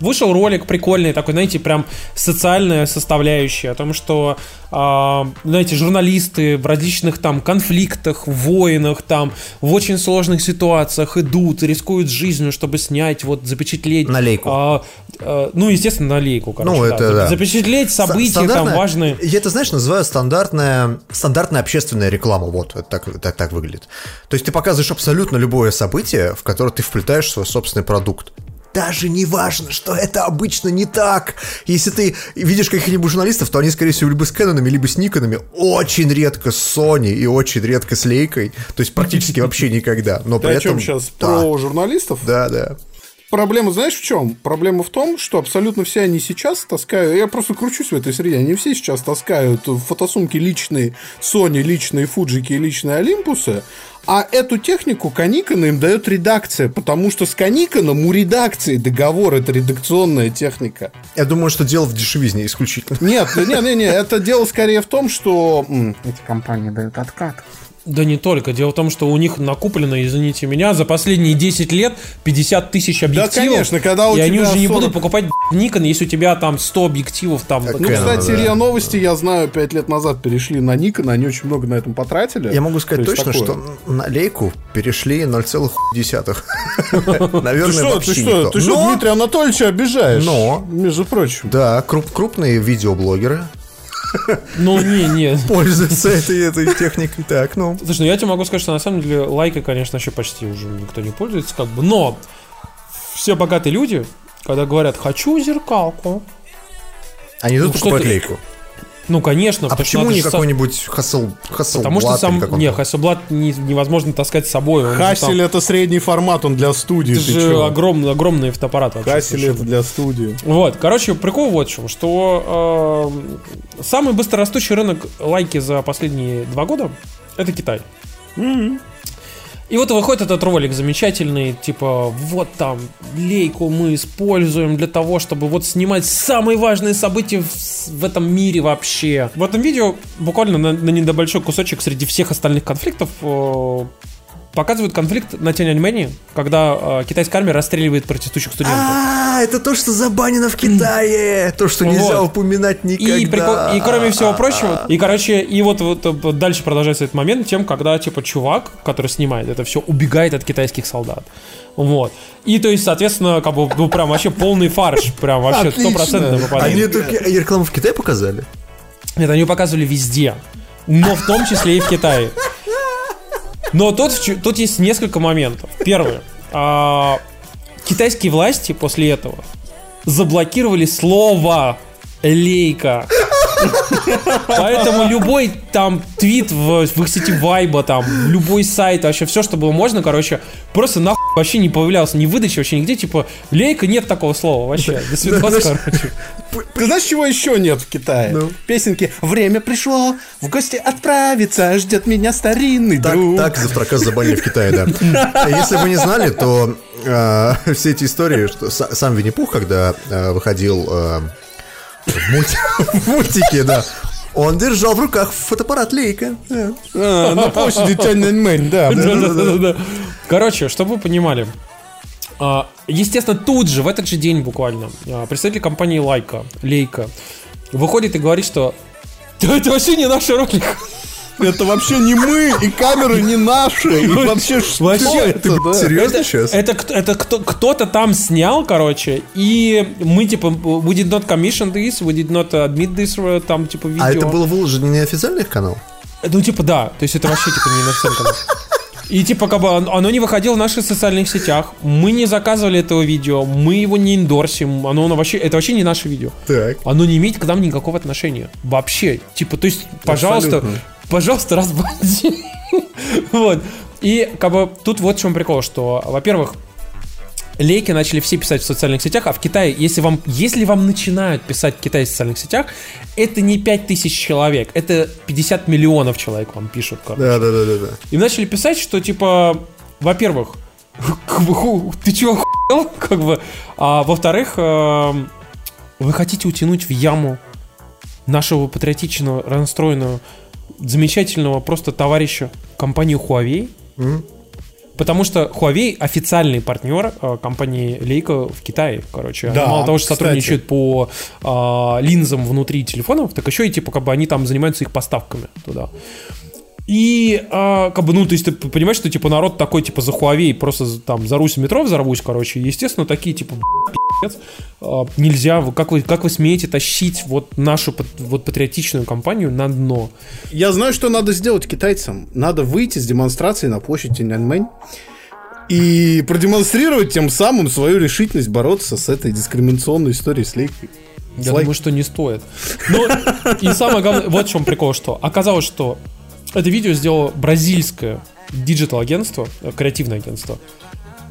вышел ролик прикольный, такой, знаете, прям социальная составляющая о том, что, э, знаете, журналисты в различных там конфликтах, войнах, там, в очень сложных ситуациях идут, рискуют жизнью, чтобы снять, вот, запечатлеть. На лейку. Э, э, ну, естественно, на лейку, короче. Ну, да. это, да. Запечатлеть события там важные. Я это, знаешь, называю стандартная, стандартная общественная реклама. Вот, так, так, так выглядит. То есть ты показываешь абсолютно абсолютно любое событие, в которое ты вплетаешь свой собственный продукт. Даже не важно, что это обычно не так. Если ты видишь каких-нибудь журналистов, то они, скорее всего, либо с Кэнонами, либо с Никонами. Очень редко с Sony и очень редко с Лейкой. То есть практически вообще никогда. Но при этом... сейчас? Про журналистов? Да, да. проблема, знаешь, в чем? Проблема в том, что абсолютно все они сейчас таскают, я просто кручусь в этой среде, они все сейчас таскают фотосумки личные Sony, личные Фуджики и личные Олимпусы, а эту технику Каникона им дает редакция, потому что с Каниконом у редакции договор, это редакционная техника. Я думаю, что дело в дешевизне исключительно. Нет, нет, нет, нет, это дело скорее в том, что эти компании дают откат. Да не только. Дело в том, что у них накуплено, извините меня, за последние 10 лет 50 тысяч объективов. Да, конечно, когда у и они тебя уже не 40 будут покупать Nikon, если у тебя там 100 объективов там. Так, Ну, Canon, кстати, да. РИА Новости, я знаю, 5 лет назад перешли на Nikon, они очень много на этом потратили. Я могу сказать То точно, такое. что на лейку перешли 0,1. Наверное, Ты что, вообще ты что, ты что, Дмитрия Анатольевича обижаешь? Но- Между прочим. Да, круп- крупные видеоблогеры Ну, не, не. пользуются этой, этой техникой. Так, ну. Слушай, ну я тебе могу сказать, что на самом деле лайкой, конечно, еще почти уже никто не пользуется, как бы, но все богатые люди, когда говорят «хочу зеркалку», Они идут Ну, ты- лейку. Ну, конечно, А почему не какой-нибудь Хассел, Hasselblad Потому что сам... как он Не? Hasselblad не- невозможно таскать с собой. Хассель там- это средний формат, он для студии. Это ты же огромный, огромный фотоаппарат. Хассель это для студии. Вот, короче, прикол вот в чем, что э, самый быстрорастущий рынок лайки за последние два года это Китай. И вот выходит этот ролик замечательный, типа, вот там лейку мы используем для того, чтобы вот снимать самые важные события в, в этом мире вообще. В этом видео буквально на, на небольшой кусочек среди всех остальных конфликтов э, показывают конфликт на Тяньаньмэне, когда э, китайская армия расстреливает протестующих студентов. А, это то, что забанено в Китае. То, что нельзя Вот. упоминать никогда. И, прикол- и кроме всего прочего, и, короче, и вот, вот, дальше продолжается этот момент тем, когда, типа, чувак, который снимает это все, убегает от китайских солдат. Вот. И, то есть, соответственно, как бы, ну, прям вообще полный фарш, прям вообще Отлично. стопроцентно попадает. Они эту рекламу в Китае показали? Нет, они показывали везде. Но в том числе и в Китае. Но тут, тут есть несколько моментов. Первое. А, китайские власти после этого заблокировали слово лейка. Поэтому любой там твит в, в их сети Вайба, там, любой сайт, вообще все, что было можно, короче, просто нахуй вообще не появлялся, ни выдачи вообще нигде, типа, лейка, нет такого слова вообще. До свидос, короче. Ты знаешь, чего еще нет в Китае? Ну. Песенки «Время пришло, в гости отправиться, ждет меня старинный Так, друг». так завтракас забанили в Китае, да. Если вы не знали, то э, все эти истории, что са- сам Винни-Пух, когда э, выходил э, в, мульти- в мультике, да, он держал в руках фотоаппарат Лейка. Да. А, на площади Тяньаньмэнь, да. Короче, чтобы вы понимали, а, естественно, тут же, в этот же день буквально, а, представитель компании Лайка, Лейка, выходит и говорит, что «Да это вообще не наш ролик. Это вообще не мы, и камеры не наши, и вообще что Вообще, это, да? Серьезно Это, сейчас? это, это кто, кто-то там снял, короче, и мы, типа, we did not commission this, we did not admit this, э, там, типа, видео. А это было выложено не на официальных каналах? Ну, типа, да. То есть это вообще, типа, не на всем канале. И типа, как бы он- оно не выходило в наших социальных сетях. Мы не заказывали этого видео, мы его не эндорсим. Оно, оно вообще, это вообще не наше видео. Так. Оно не имеет к нам никакого отношения. Вообще. Типа, то есть, пожалуйста, Абсолютно. Пожалуйста, разбаньте. Вот. И как бы тут вот в чем прикол, что, во-первых, лейки начали все писать в социальных сетях, а в Китае, если вам, если вам начинают писать в Китае в социальных сетях, это не 5000 человек, это 50 миллионов человек вам пишут. короче. Да, да, да, да, да. Им начали писать, что типа, во-первых, ты чё, охуел? Как бы, а во-вторых, эм, вы хотите утянуть в яму нашего патриотичного, расстроенного, замечательного просто товарища компанию Huawei? Мгм. Потому что Huawei официальный партнер э, компании Leica в Китае, короче. Они Да, мало того, что кстати. сотрудничают по а, линзам внутри телефонов, так еще и типа как бы они там занимаются их поставками туда. И, а, как бы, ну, то есть ты понимаешь, что, типа, народ такой, типа, за Huawei просто за- там зарусь в метро взорвусь, короче. Естественно, такие, типа, пи***ц, а, нельзя, как вы, как вы смеете тащить вот нашу вот патриотичную компанию на дно? Я знаю, что надо сделать китайцам. Надо выйти с демонстрацией на площадь Тяньаньмэнь и продемонстрировать тем самым свою решительность бороться с этой дискриминационной историей с Лейкой. Я Слайк. думаю, что не стоит. Ну, и самое главное, вот в чем прикол, что оказалось, что это видео сделало бразильское digital-агентство, э, креативное агентство.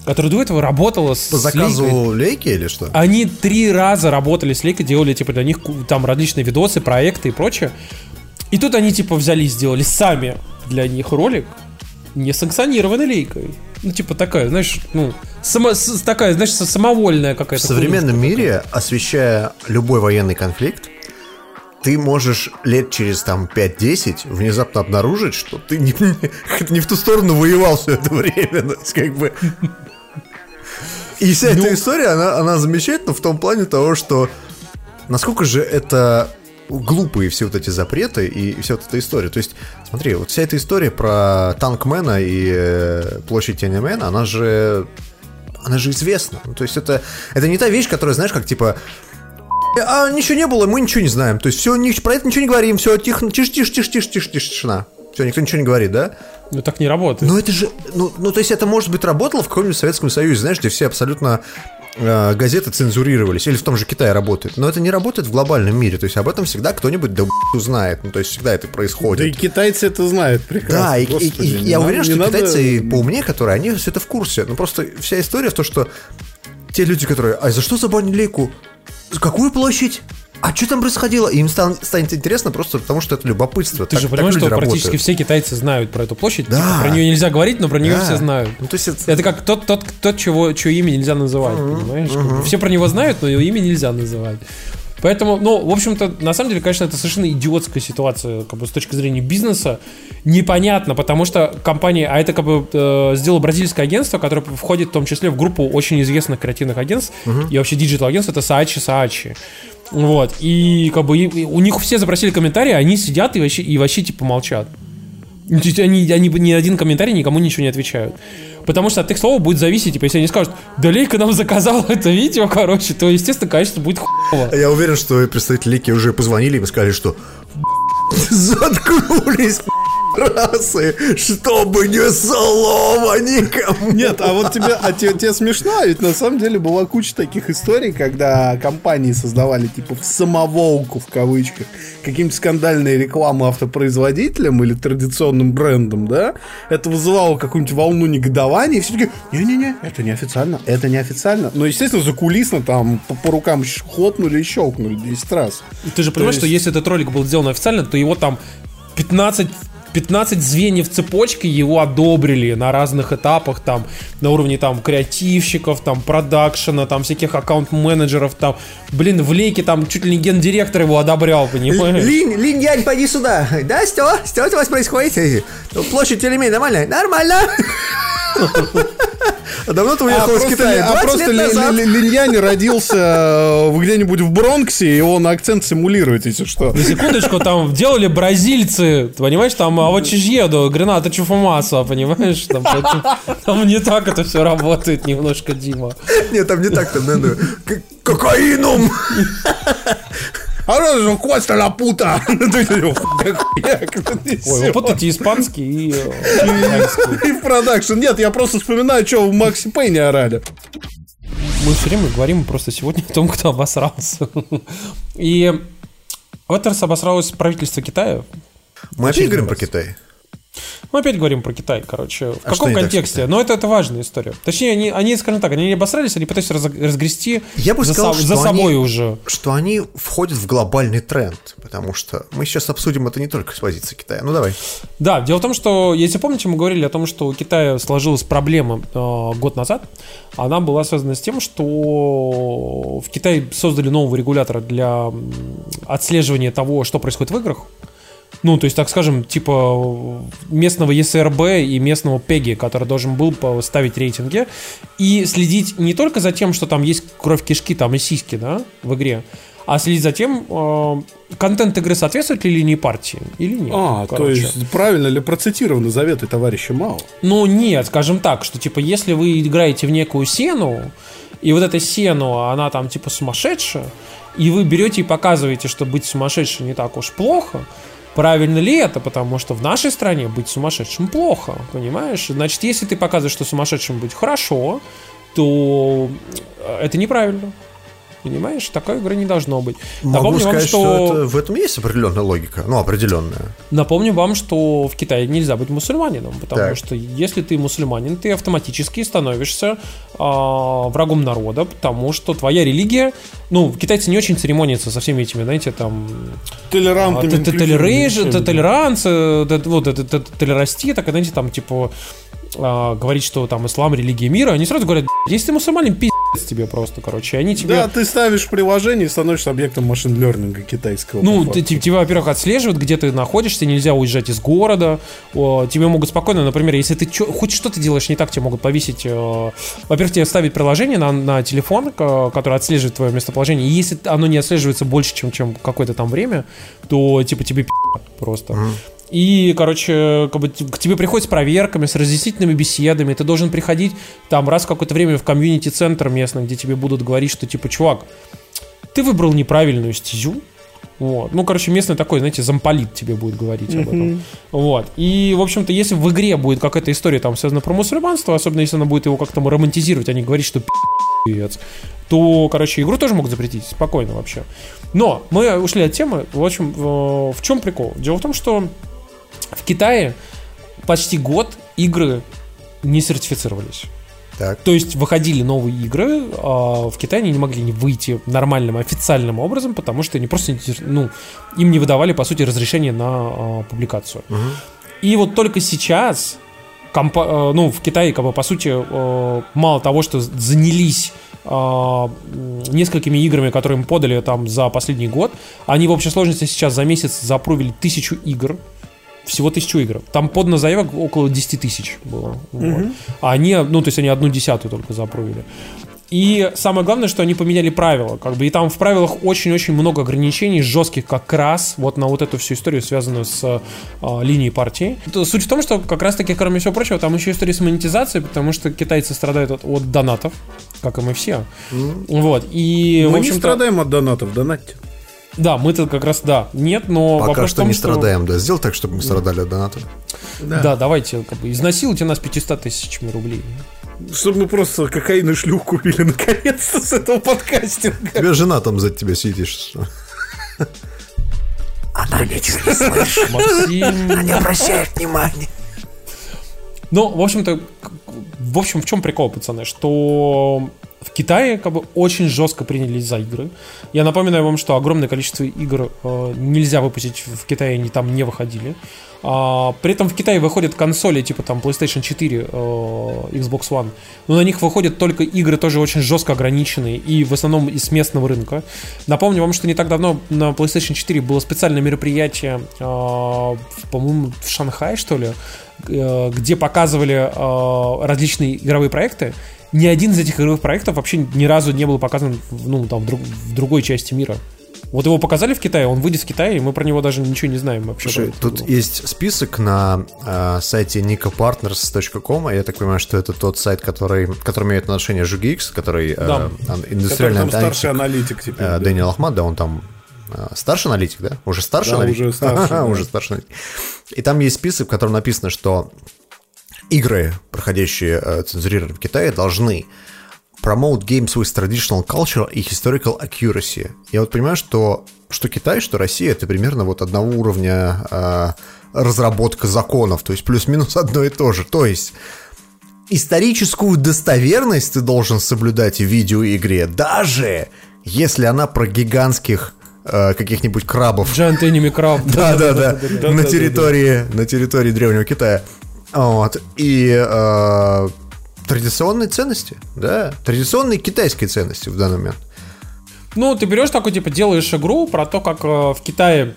которая до этого работала с По заказу Лейкой. Лейки или что? Они три раза работали с Лейкой, делали типа для них там различные видосы, проекты и прочее. И тут они типа взяли и сделали сами для них ролик, не санкционированный Лейкой. Ну, типа такая, знаешь, ну, само- такая, знаешь, самовольная В какая-то. современном хуйня. мире, освещая любой военный конфликт, ты можешь лет через там 5-10 внезапно обнаружить, что ты не, не в ту сторону воевал все это время. То есть, как бы... И вся Ну. эта история, она, она замечательна в том плане того, что насколько же это глупые все вот эти запреты и вся вот эта история. То есть, смотри, вот вся эта история про Танкмена и э, площадь Тяньаньмена, она же она же известна. Ну, то есть это, это не та вещь, которая, знаешь, как типа а ничего не было, мы ничего не знаем. То есть все, про это ничего не говорим, все, тихо, тише, тише, тише, тише, тише, тише, тишина. Все, никто ничего не говорит, да? Ну, так не работает. Но это же, ну, ну, то есть это, может быть, работало в каком-нибудь Советском Союзе, знаешь, где все абсолютно э, газеты цензурировались, или в том же Китае работает. Но это не работает в глобальном мире, то есть об этом всегда кто-нибудь да узнает, ну, то есть всегда это Да и происходит. китайцы это знают прекрасно. Да, и, и- Господи, и не я надо- уверен, что надо- китайцы поумнее, которые, они все это в курсе. Ну просто вся история в том, что те люди, которые, а за что забанили лейку? Какую площадь? А что там происходило? И им стан- станет интересно просто потому, что это любопытство. Ты Так- же понимаешь, что практически работают. все китайцы знают про эту площадь. Да. Типа, про нее нельзя говорить, но про нее Да. все знают. Ну, то есть это- Это как тот, тот, тот чего, чье имя нельзя называть, понимаешь? Как бы Все про него знают, но его имя нельзя называть. Поэтому, ну, в общем-то, на самом деле, конечно, это совершенно идиотская ситуация, как бы с точки зрения бизнеса. Непонятно, потому что компания, а это как бы э, сделало бразильское агентство, которое входит в том числе в группу очень известных креативных агентств и вообще digital агентств, это Saatchi Saatchi. Вот, и как бы и- и у них все запросили комментарии, они сидят и вообще, и вообще типа молчат. Они, они ни один комментарий никому ничего не отвечают. Потому что от их слова будет зависеть, типа, если они скажут, да Лейка нам заказала это видео, короче, то, естественно, качество будет хуево. Я уверен, что представители Лейки уже позвонили и сказали, что заткнулись расы, чтобы ни слова никому. Нет, а вот тебе, а тебе, тебе смешно, а ведь на самом деле была куча таких историй, когда компании создавали типа в самоволку в кавычках какие-нибудь скандальные рекламы автопроизводителям или традиционным брендам, да? Это вызывало какую-нибудь волну негодования, и все таки не-не-не, это неофициально, это неофициально. Но, естественно, закулисно там по, по рукам хлопнули и щелкнули 10 раз. Ты же понимаешь, есть- что если этот ролик был сделан официально, то его там 15 15 звеньев цепочки его одобрили на разных этапах, там, на уровне там креативщиков, там, продакшена, там, всяких аккаунт-менеджеров, там, блин, в лейке там чуть ли не гендиректор его одобрял, понимаешь? Линь, Линь, Янь, пойди сюда. Да, что? Что у вас происходит? Площадь Телемей нормальная? Нормально. А давно ты уехал из просто, Китая? а 20 просто лет Ли- назад. Ли- Ли- Линьяни родился э, где-нибудь в Бронксе, и он акцент симулирует, если что. На секундочку, там делали бразильцы, понимаешь, там а вот чижеду, граната чуфумаса, понимаешь, там, там не так это все работает немножко, Дима. Нет, там не так, там надо... Кокаином! А что же Коста Лапута? Ой, вы путаете испанский и э. И в продакшн. Нет, я просто вспоминаю, что в Макси Пейне орали. Мы все время говорим просто сегодня о том, кто обосрался. И в этот раз обосралось правительство Китая. Мы опять говорим про. Китай. Мы опять говорим про Китай, короче. В А каком контексте? Но это, это важная история. Точнее, они, они, скажем так, они не обосрались, они пытаются раз- разгрести Я бы за, сказал, со- что за собой они- уже. Что они входят в глобальный тренд, потому что мы сейчас обсудим это не только с позиции Китая. Ну давай. Да, дело в том, что, если помните, мы говорили о том, что у Китая сложилась проблема э, год назад. Она была связана с тем, что в Китае создали нового регулятора для отслеживания того, что происходит в играх. Ну, то есть, так скажем, типа местного ЕСРБ и местного ПЕГИ, который должен был ставить рейтинги и следить не только за тем, что там есть кровь кишки, там и сиськи, да, в игре, а следить за тем, э, контент игры соответствует ли линии партии или нет. А, то короче. есть правильно ли процитированы заветы товарища Мао? Ну, нет, скажем так, что, типа, если вы играете в некую сену, и вот эта сену, она там, типа, сумасшедшая, и вы берете и показываете, что быть сумасшедшим не так уж плохо, правильно ли это? Потому что в нашей стране быть сумасшедшим плохо, понимаешь? Значит, если ты показываешь, что сумасшедшим быть хорошо, то это неправильно. Понимаешь, такой игры не должно быть. Могу Напомню сказать, вам, что, что... это- в этом есть определенная логика. Ну, определенная. Напомню вам, что в Китае нельзя быть мусульманином, потому Так. что если ты мусульманин, ты автоматически становишься а, врагом народа, потому что твоя религия, ну, китайцы не очень церемонятся со всеми этими, знаете, там Толерантными. а, т- т- толерейж- инклюзивными т- всеми. толеранс, э, т- вот это т- толерастия, так, знаете, там, типа, а, говорить, что там ислам религия мира, они сразу говорят, если ты мусульманин, пиздец тебе просто, короче, они тебе... Да, ты ставишь приложение и становишься объектом машин-лернинга китайского. Ну, ты- те- тебя, во-первых, отслеживают, где ты находишься, нельзя уезжать из города. О, Тебе могут спокойно, например, если ты чё- хоть что-то делаешь не так, тебе могут повесить. э, Во-первых, тебе ставить приложение на, на телефон, к- которое отслеживает твое местоположение. И если оно не отслеживается больше, чем, чем какое-то там время, то типа тебе пи*** просто. И, короче, как бы к тебе приходят с проверками, с разъяснительными беседами. Ты должен приходить там раз в какое-то время в комьюнити-центр местный, где тебе будут говорить, что типа, чувак, ты выбрал неправильную стезю. Вот. Ну, короче, местный такой, знаете, замполит тебе будет говорить об этом. Вот. И, в общем-то, если в игре будет какая-то история там связана про мусульманство, особенно если она будет его как-то романтизировать, а не говорить, что пи***ец, то, короче, игру тоже могут запретить. Спокойно вообще. Но мы ушли от темы. В общем, в в чем прикол? Дело в том, что в Китае почти год игры не сертифицировались. Так. То есть выходили новые игры, а в Китае они не могли не выйти нормальным официальным образом, потому что они просто ну, им не выдавали, по сути, разрешение на а, публикацию. И вот только сейчас компа- э, ну, в Китае, как бы, по сути, э, мало того, что занялись а, несколькими играми, которые им подали там за последний год, они в общей сложности сейчас за месяц запрувили тысячу игр, всего тысячу игр. Там подано заявок около 10 тысяч было. Вот. А они, ну, то есть они одну десятую только запрувили. И самое главное, что они поменяли правила. Как бы, и там в правилах очень-очень много ограничений, жестких как раз вот на вот эту всю историю, связанную с а, линией партии. Суть в том, что как раз-таки, кроме всего прочего, там еще история с монетизацией, потому что китайцы страдают от, от донатов, как и мы все. Вот. И, Мы не страдаем от донатов, донатьте. Да, мы-то как раз, да, нет, но Пока вопрос что том, не страдаем, да. Сделай так, чтобы мы страдали от доната. Да. давайте, как бы, изнасилуйте нас 500 тысячами рублей. Чтобы мы просто кокаин и шлюх купили наконец-то с этого подкастинга. Тебе жена там за тебя сидит. что- Максим... Не обращает внимания. Ну, в общем-то, в общем, в чем прикол, пацаны, что в Китае как бы очень жестко принялись за игры. Я напоминаю вам, что огромное количество игр э, нельзя выпустить в Китае, они там не выходили. А, при этом в Китае выходят консоли типа там PlayStation 4, э, Xbox One, но на них выходят только игры тоже очень жестко ограниченные и в основном из местного рынка. Напомню вам, что не так давно на PlayStation 4 было специальное мероприятие, э, по-моему, в Шанхае, что ли, э, где показывали э, различные игровые проекты. Ни один из этих игровых проектов вообще ни разу не был показан в, ну, там, в, друг- в другой части мира. Вот его показали в Китае, он выйдет в Китае, и мы про него даже ничего не знаем вообще. Слушай, тут игру. есть список на э, сайте nicopartners.com, и я так понимаю, что это тот сайт, который, к которому имеет отношение Жугикс, который э, Да. ан- Который индустриальный там старший аналитик, аналитик теперь. э, да. Дэниел Ахмад, да, он там э, старший аналитик, да? Уже старший Да, аналитик? уже старший, да. Уже старший аналитик. И там есть список, в котором написано, что игры, проходящие э, цензурирование в Китае, должны promote games with traditional culture и historical accuracy. Я вот понимаю, что что Китай, что Россия, это примерно вот одного уровня э, разработка законов, то есть плюс-минус одно и то же. То есть историческую достоверность ты должен соблюдать в видеоигре, даже если она про гигантских э, каких-нибудь крабов Giant Enemy Crab. да, да, да. На территории, на территории древнего Китая. Вот. И э, традиционные ценности, да, традиционные китайские ценности в данный момент. Ну, ты берешь такой, типа, делаешь игру про то, как э, в Китае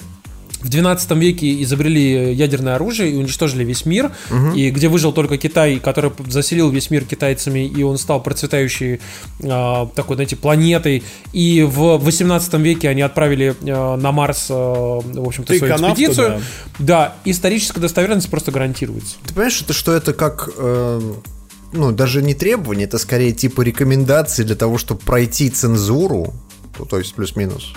в 12 веке изобрели ядерное оружие и уничтожили весь мир, и где выжил только Китай, который заселил весь мир китайцами, и он стал процветающей э, такой, знаете, планетой. И в 18 веке они отправили э, на Марс, э, в общем-то, свою Тайконавту, экспедицию. Да. историческая достоверность просто гарантируется. Ты понимаешь, это, что это как... э, ну, даже не требование, это скорее типа рекомендации для того, чтобы пройти цензуру, то есть плюс-минус.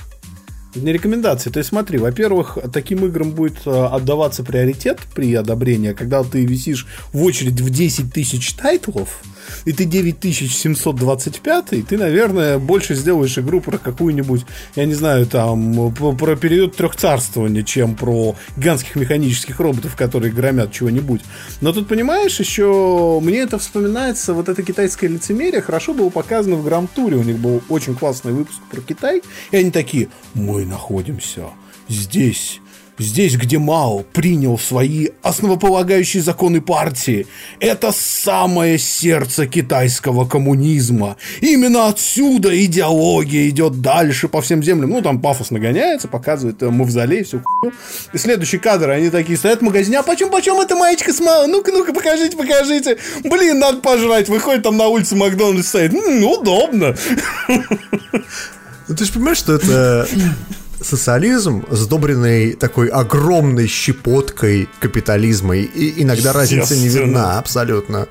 Не рекомендации. То есть смотри, во-первых, таким играм будет э, отдаваться приоритет при одобрении, когда ты висишь в очередь в 10 тысяч тайтлов, и ты 9725, ты, наверное, больше сделаешь игру про какую-нибудь, я не знаю, там, про период трехцарствования, чем про гигантских механических роботов, которые громят чего-нибудь. Но тут, понимаешь, еще мне это вспоминается, вот это китайское лицемерие хорошо было показано в Грамтуре. У них был очень классный выпуск про Китай. И они такие, мы находимся здесь, Здесь, где Мао принял свои основополагающие законы партии, это самое сердце китайского коммунизма. Именно отсюда идеология идет дальше по всем землям. Ну, там пафос нагоняется, показывает э, мавзолей, все И следующий кадр, они такие стоят в магазине, а почем, почем эта маечка с Мао? Ну-ка, ну-ка, покажите, покажите. Блин, надо пожрать. Выходит там на улице Макдональдс стоит. М-м, удобно. Ну, ты же понимаешь, что это социализм, сдобренный такой огромной щепоткой капитализма, и иногда разница не видна абсолютно.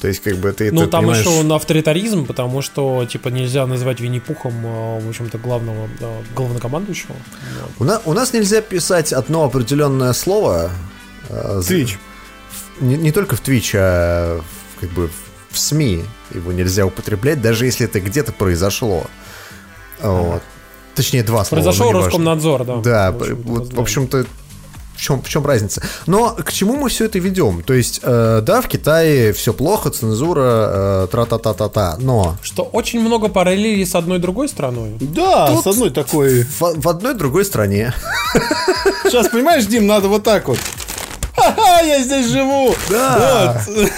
То есть, как бы ты Ну, ты там понимаешь... еще он авторитаризм, потому что, типа, нельзя называть Винни-Пухом, э, в общем-то, главного, э, главнокомандующего. У, на- у нас нельзя писать одно определенное слово. э, Twitch. Не, не только в Twitch, а в- как бы в СМИ его нельзя употреблять, даже если это где-то произошло. Вот. Точнее, два слова. Произошел. Роскомнадзор, да. Да, В общем-то, вот, в общем-то, в чем, в чем разница? Но к чему мы все это ведем? То есть, э, да, в Китае все плохо, цензура, э, тра-та-та-та-та, но Что очень много параллелей с одной другой страной. Да, Тут- с одной такой... в, в одной другой стране. Сейчас, понимаешь, Дим, надо вот так вот. Ха-ха, я здесь живу. Да. Вот.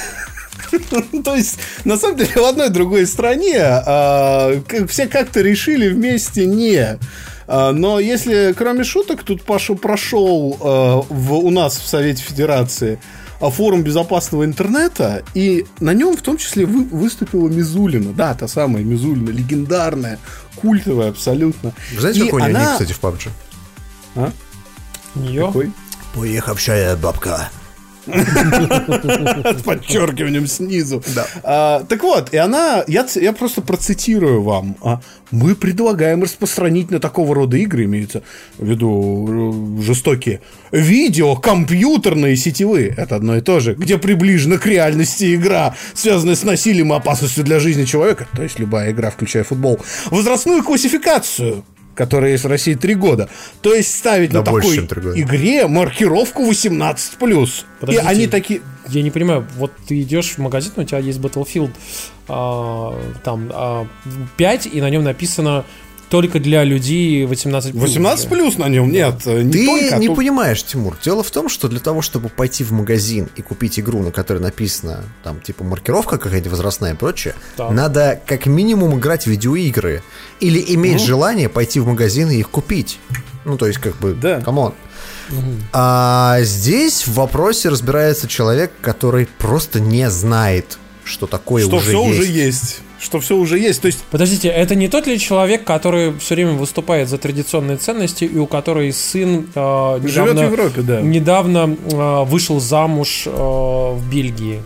То есть, на самом деле, в одной другой стране а, все как-то решили вместе не. А, Но если, кроме шуток, тут Паша прошел а, в, у нас в Совете Федерации форум безопасного интернета, и на нем в том числе вы- выступила Мизулина. Да, та самая Мизулина, легендарная, культовая абсолютно. Вы знаете, И какой у нее она- ник, кстати, в PUBG? А? Нее Какой? Поехавшая бабка. С подчеркиванием снизу. Да. А, так вот, и она, я, я просто процитирую вам. А, мы предлагаем распространить на такого рода игры, имеется в виду э, жестокие, видео, компьютерные, сетевые. Это одно и то же. Где приближена к реальности игра, связанная с насилием и опасностью для жизни человека. То есть любая игра, включая футбол. Возрастную классификацию которая есть в России три года. То есть ставить Да на больше, такой игре маркировку 18+. И Подождите. они такие... Я не понимаю, вот ты идешь в магазин, у тебя есть Battlefield а, там а, 5, и на нем написано только для людей 18 18 плюс на нем нет. Не Ты только, а не то- понимаешь, Тимур. Дело в том, что для того, чтобы пойти в магазин и купить игру, на которой написано, там, типа, маркировка какая-то возрастная и прочее, Так. надо как минимум играть в видеоигры. Или иметь Ну. желание пойти в магазин и их купить. Ну, то есть, как бы, Да. come on. А здесь в вопросе разбирается человек, который просто не знает, что такое что уже все есть. уже есть. Что все уже есть. То есть, Подождите, это не тот ли человек, который все время выступает за традиционные ценности и у которой сын живет недавно, в Европе, да. недавно а, вышел замуж а, в Бельгии?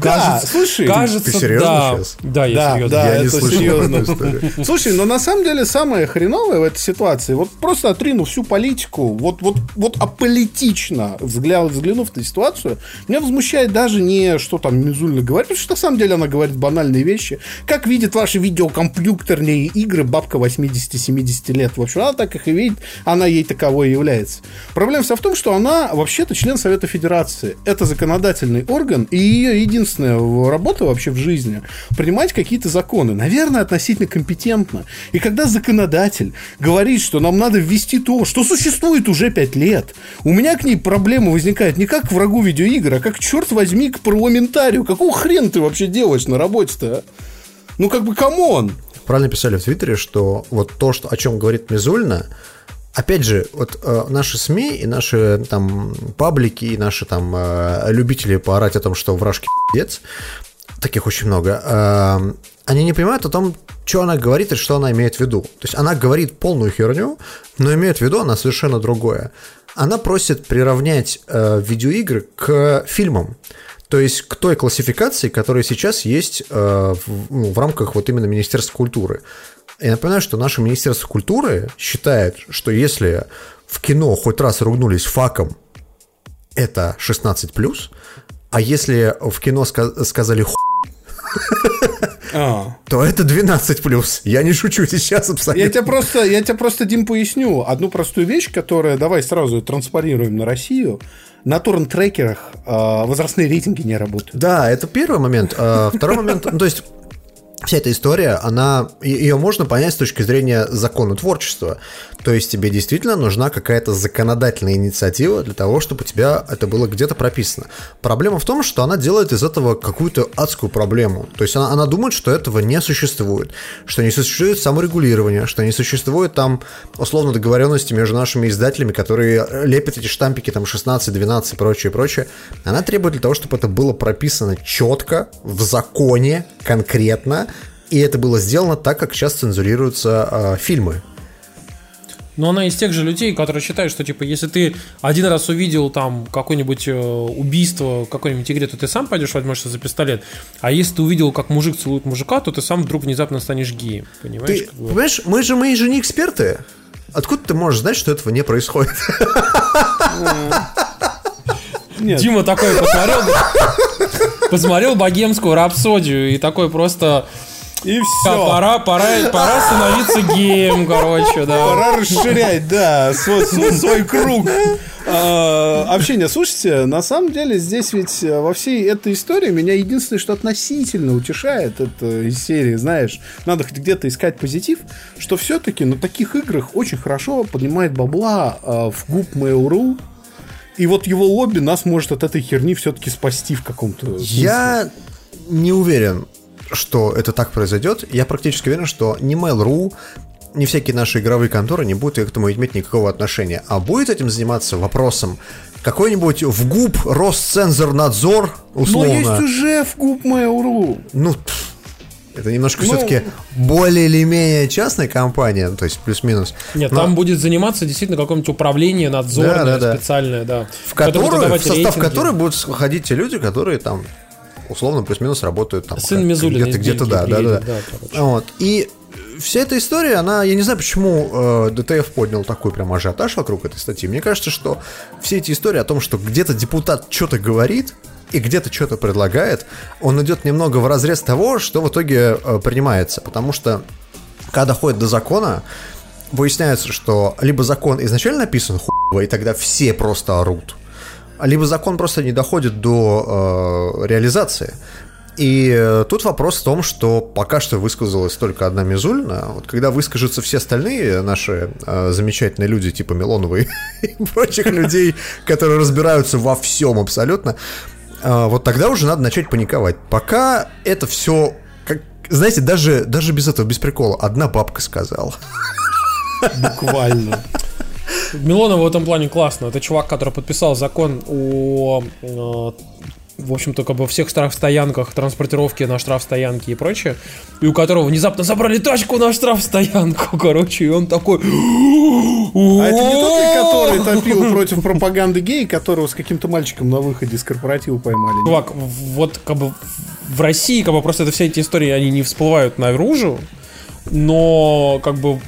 Да, слушай, кажется, ты серьезно да, сейчас? да, я Да, серьезно. да. Я не это слышал серьезно. эту историю. Слушай, но на самом деле самое хреновое в этой ситуации, вот просто отрину всю политику, вот, вот, вот аполитично взгляд, взглянув на ситуацию, меня возмущает даже не, что там Мизульна говорит, потому что на самом деле она говорит банальные вещи. Как видит ваши видеокомпьютерные игры бабка 80-70 лет. В общем, она так их и видит, она ей таковой является. Проблема вся в том, что она вообще-то член Совета Федерации. Это законодательный орган, и ее единственная работа вообще в жизни принимать какие-то законы. Наверное, относительно компетентно. И когда законодатель говорит, что нам надо ввести то, что существует уже 5 лет, у меня к ней проблема возникает не как к врагу видеоигр, а как, черт возьми, к парламентарию. Какого хрена ты вообще делаешь на работе-то, а? Ну, как бы, come on. правильно писали в Твиттере, что вот то, что, о чем говорит Мизулина, опять же, вот э, наши СМИ и наши там паблики, и наши там э, любители поорать о том, что в Рашке пиздец, таких очень много, э, они не понимают о том, что она говорит и что она имеет в виду. То есть она говорит полную херню, но имеет в виду она совершенно другое. Она просит приравнять э, видеоигры к фильмам. То есть к той классификации, которая сейчас есть э, в, ну, в рамках вот именно Министерства культуры. Я напоминаю, что наше Министерство культуры считает, что если в кино хоть раз ругнулись факом, это 16+, а если в кино ска- сказали ху а. то это 12 плюс. Я не шучу сейчас абсолютно. Я тебе просто, я тебе просто, Дим, поясню одну простую вещь, которая, давай сразу транспарируем на Россию. На торрент-трекерах э, возрастные рейтинги не работают. Да, это первый момент. Э, второй момент, ну, то есть вся эта история, она, ее можно понять с точки зрения закона творчества. То есть тебе действительно нужна какая-то законодательная инициатива для того, чтобы у тебя это было где-то прописано. Проблема в том, что она делает из этого какую-то адскую проблему. То есть она, она думает, что этого не существует, что не существует саморегулирования, что не существует там условно договоренности между нашими издателями, которые лепят эти штампики там 16, 12 и прочее, прочее. Она требует для того, чтобы это было прописано четко, в законе, конкретно, и это было сделано так, как сейчас цензурируются э, фильмы. Но она из тех же людей, которые считают, что типа, если ты один раз увидел там какое-нибудь э, убийство в какой-нибудь игре, то ты сам пойдешь возьмешься за пистолет. А если ты увидел, как мужик целует мужика, то ты сам вдруг внезапно станешь геем. Понимаешь? Ты, понимаешь, мы же мы же не эксперты. Откуда ты можешь знать, что этого не происходит? Нет. Дима такой посмотрел, посмотрел богемскую рапсодию и такой просто и все. Пора, пора, пора становиться геем, короче, да. Пора расширять, да, свой, свой, свой круг а, общения. Слушайте, на самом деле здесь ведь э, во всей этой истории меня единственное, что относительно утешает, это из серии, знаешь, надо хоть где-то искать позитив, что все-таки на таких играх очень хорошо поднимает бабла а, в губ Mail.ru, и вот его лобби нас может от этой херни все-таки спасти в каком-то... Я не уверен что это так произойдет, я практически уверен, что ни Mail.ru, ни всякие наши игровые конторы не будут к этому иметь никакого отношения. А будет этим заниматься вопросом какой-нибудь в ГУП Росцензорнадзор, условно. Но есть уже в ГУП Mail.ru. Ну, это немножко ну, все-таки более или менее частная компания, то есть плюс-минус. Нет, Но... там будет заниматься действительно какое-нибудь управление надзорное, да, да, да. специальное, да. В, которую, в состав которой будут входить те люди, которые там условно плюс-минус работают там. Сын Мизулина где-то, где-то, да, да, да. да вот. И вся эта история, она, я не знаю, почему э, ДТФ поднял такой прям ажиотаж вокруг этой статьи. Мне кажется, что все эти истории о том, что где-то депутат что-то говорит, и где-то что-то предлагает, он идет немного в разрез того, что в итоге э, принимается. Потому что, когда доходит до закона, выясняется, что либо закон изначально написан хуево, и тогда все просто орут, либо закон просто не доходит до э, реализации. И э, тут вопрос в том, что пока что высказалась только одна Мизульна. Вот когда выскажутся все остальные наши э, замечательные люди, типа Милоновой и прочих людей, которые разбираются во всем абсолютно, э, вот тогда уже надо начать паниковать. Пока это все, как, знаете, даже, даже без этого, без прикола, одна бабка сказала. Буквально. Милонов в этом плане классно. Это чувак, который подписал закон о э, в общем-то, как бы всех штрафстоянках, транспортировки на штрафстоянки и прочее, и у которого внезапно забрали тачку на штрафстоянку, короче, и он такой... А это не тот, который топил против пропаганды гей, которого с каким-то мальчиком на выходе из корпоратива поймали? Чувак, вот как бы в России как бы просто это все эти истории, они не всплывают наружу, но как бы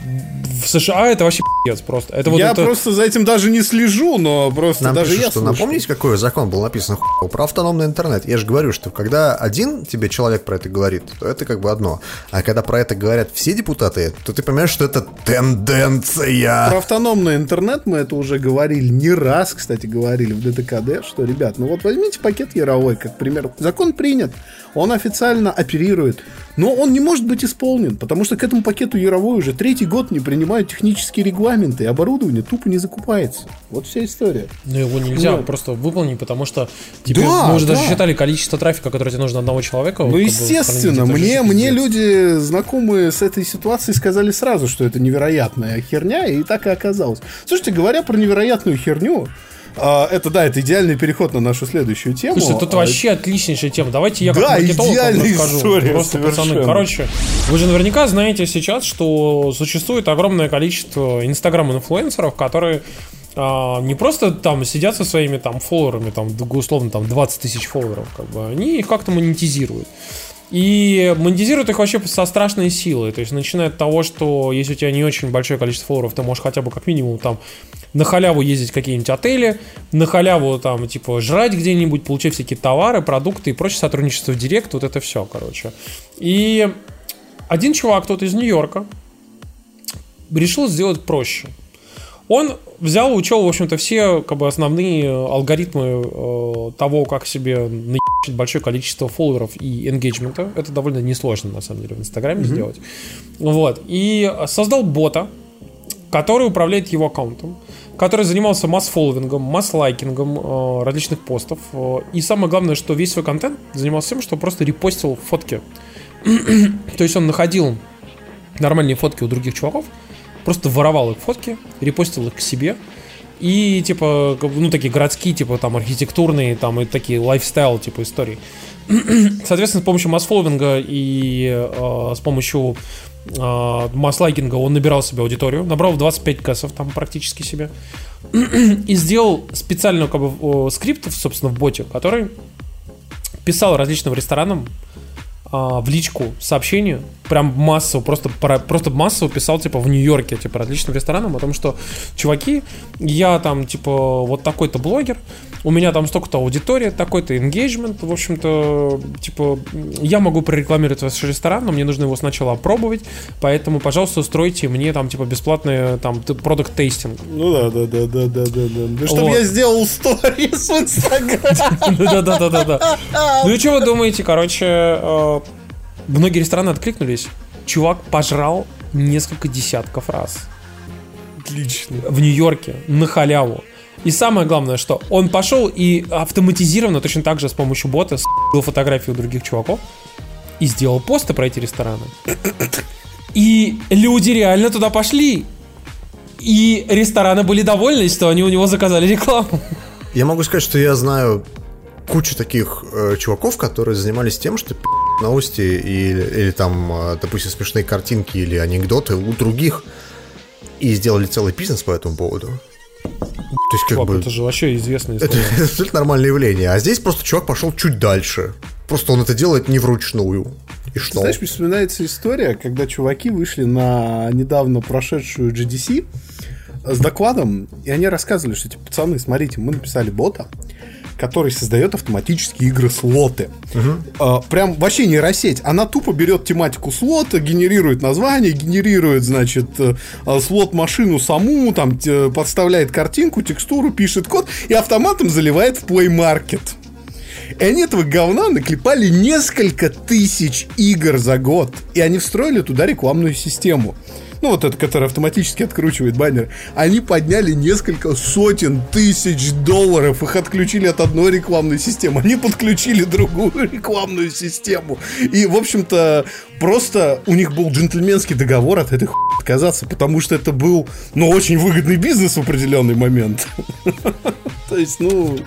в США это вообще пиздец просто. Это вот я это... просто за этим даже не слежу, но просто Нам даже пишут, я что напомните, какой закон был написан хуй, про автономный интернет. Я же говорю, что когда один тебе человек про это говорит, то это как бы одно. А когда про это говорят все депутаты, то ты понимаешь, что это тенденция. Про автономный интернет мы это уже говорили не раз, кстати, говорили в ДТКД, что, ребят, ну вот возьмите пакет Яровой, как пример. Закон принят, он официально оперирует, но он не может быть исполнен, потому что к этому пакету Яровой уже третий год не принимают технические регламенты, и оборудование тупо не закупается. Вот вся история. Но его нельзя ну, просто выполнить, потому что тебе, да, мы уже да. даже считали количество трафика, которое тебе нужно одного человека. Ну, естественно, бы, мне, мне люди, знакомые с этой ситуацией, сказали сразу, что это невероятная херня, и так и оказалось. Слушайте, говоря про невероятную херню, а, это, да, это идеальный переход на нашу следующую тему. Слушай, тут а, вообще отличнейшая тема. Давайте я как да, маркетолог вам расскажу. История, Просто, совершенно. пацаны, короче, вы же наверняка знаете сейчас, что существует огромное количество инстаграм-инфлюенсеров, которые а, не просто там сидят со своими там фолловерами, там, условно, там 20 тысяч фолловеров, как бы, они их как-то монетизируют. И монетизируют их вообще со страшной силой. То есть, начиная от того, что если у тебя не очень большое количество фолловеров, ты можешь хотя бы как минимум там на халяву ездить в какие-нибудь отели, на халяву там, типа, жрать где-нибудь, получать всякие товары, продукты и прочее сотрудничество в Директ, вот это все, короче. И один чувак, тот из Нью-Йорка, решил сделать проще. Он взял, учел, в общем-то, все как бы, основные алгоритмы э, того, как себе наебать большое количество фолловеров и энгейджмента. Это довольно несложно, на самом деле, в Инстаграме mm-hmm. сделать. Вот. И создал бота, который управляет его аккаунтом который занимался масс-фолловингом, масс-лайкингом э, различных постов. Э, и самое главное, что весь свой контент занимался тем, что просто репостил фотки. То есть он находил нормальные фотки у других чуваков, просто воровал их фотки, репостил их к себе. И, типа, ну, такие городские, типа, там, архитектурные, там, и такие лайфстайл, типа, истории. Соответственно, с помощью масс-фолловинга и э, с помощью э, масс-лайкинга он набирал себе аудиторию, набрал 25 кэсов там практически себе, и сделал специальную как бы скрипт, собственно, в боте, который писал различным ресторанам а, в личку сообщение, прям массово, просто, просто массово писал, типа, в Нью-Йорке, типа, различным ресторанам о том, что, чуваки, я там, типа, вот такой-то блогер, у меня там столько-то аудитория, такой-то engagement, в общем-то, типа, я могу прорекламировать ваш ресторан, но мне нужно его сначала опробовать, поэтому, пожалуйста, устройте мне там, типа, бесплатный там продукт тейстинг. Ну да, да, да, да, да, да, да. Да чтобы я сделал сторис в Инстаграм. Да, да, да, да, да. Ну и что вы думаете, короче, э, многие рестораны откликнулись. Чувак пожрал несколько десятков раз. Отлично. В Нью-Йорке на халяву. И самое главное, что он пошел и автоматизированно, точно так же с помощью бота, с***л фотографии у других чуваков и сделал посты про эти рестораны. И люди реально туда пошли. И рестораны были довольны, что они у него заказали рекламу. Я могу сказать, что я знаю кучу таких э, чуваков, которые занимались тем, что новости или, или там, э, допустим, смешные картинки или анекдоты у других и сделали целый бизнес по этому поводу. То есть, как чувак, бы... это же вообще известная история. Это, это абсолютно нормальное явление. А здесь просто чувак пошел чуть дальше. Просто он это делает не вручную. И что? Знаешь, мне вспоминается история, когда чуваки вышли на недавно прошедшую GDC с докладом, и они рассказывали, что, типа, пацаны, смотрите, мы написали бота, который создает автоматические игры слоты. Угу. Прям вообще нейросеть. Она тупо берет тематику слота, генерирует название, генерирует, значит, э, а, слот-машину саму, там подставляет картинку, текстуру, пишет код и автоматом заливает в Play Market. И они этого говна наклепали несколько тысяч игр за год. И они встроили туда рекламную систему ну вот это, который автоматически откручивает баннер, они подняли несколько сотен тысяч долларов, их отключили от одной рекламной системы, они подключили другую рекламную систему. И, в общем-то, просто у них был джентльменский договор от этой хуй отказаться, потому что это был, ну, очень выгодный бизнес в определенный момент. То есть, ну...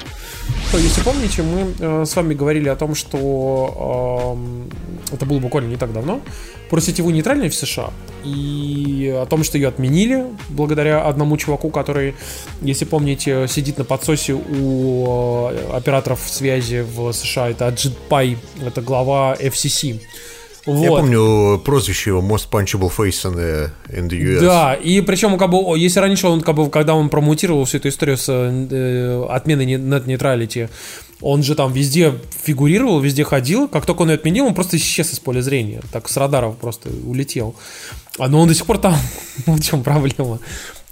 Если помните, мы э, с вами говорили о том, что э, это было буквально не так давно, про сетевую нейтральность в США и о том, что ее отменили благодаря одному чуваку, который, если помните, сидит на подсосе у э, операторов связи в США. Это Аджит Пай, это глава FCC. Вот. Я помню прозвище его Most Punchable Face in the, in the US. Да, и причем, как бы, если раньше он, как бы, когда он промутировал всю эту историю с э, отменой net neutrality, он же там везде фигурировал, везде ходил. Как только он ее отменил, он просто исчез из поля зрения. Так с радаров просто улетел. А но он до сих пор там. в чем проблема?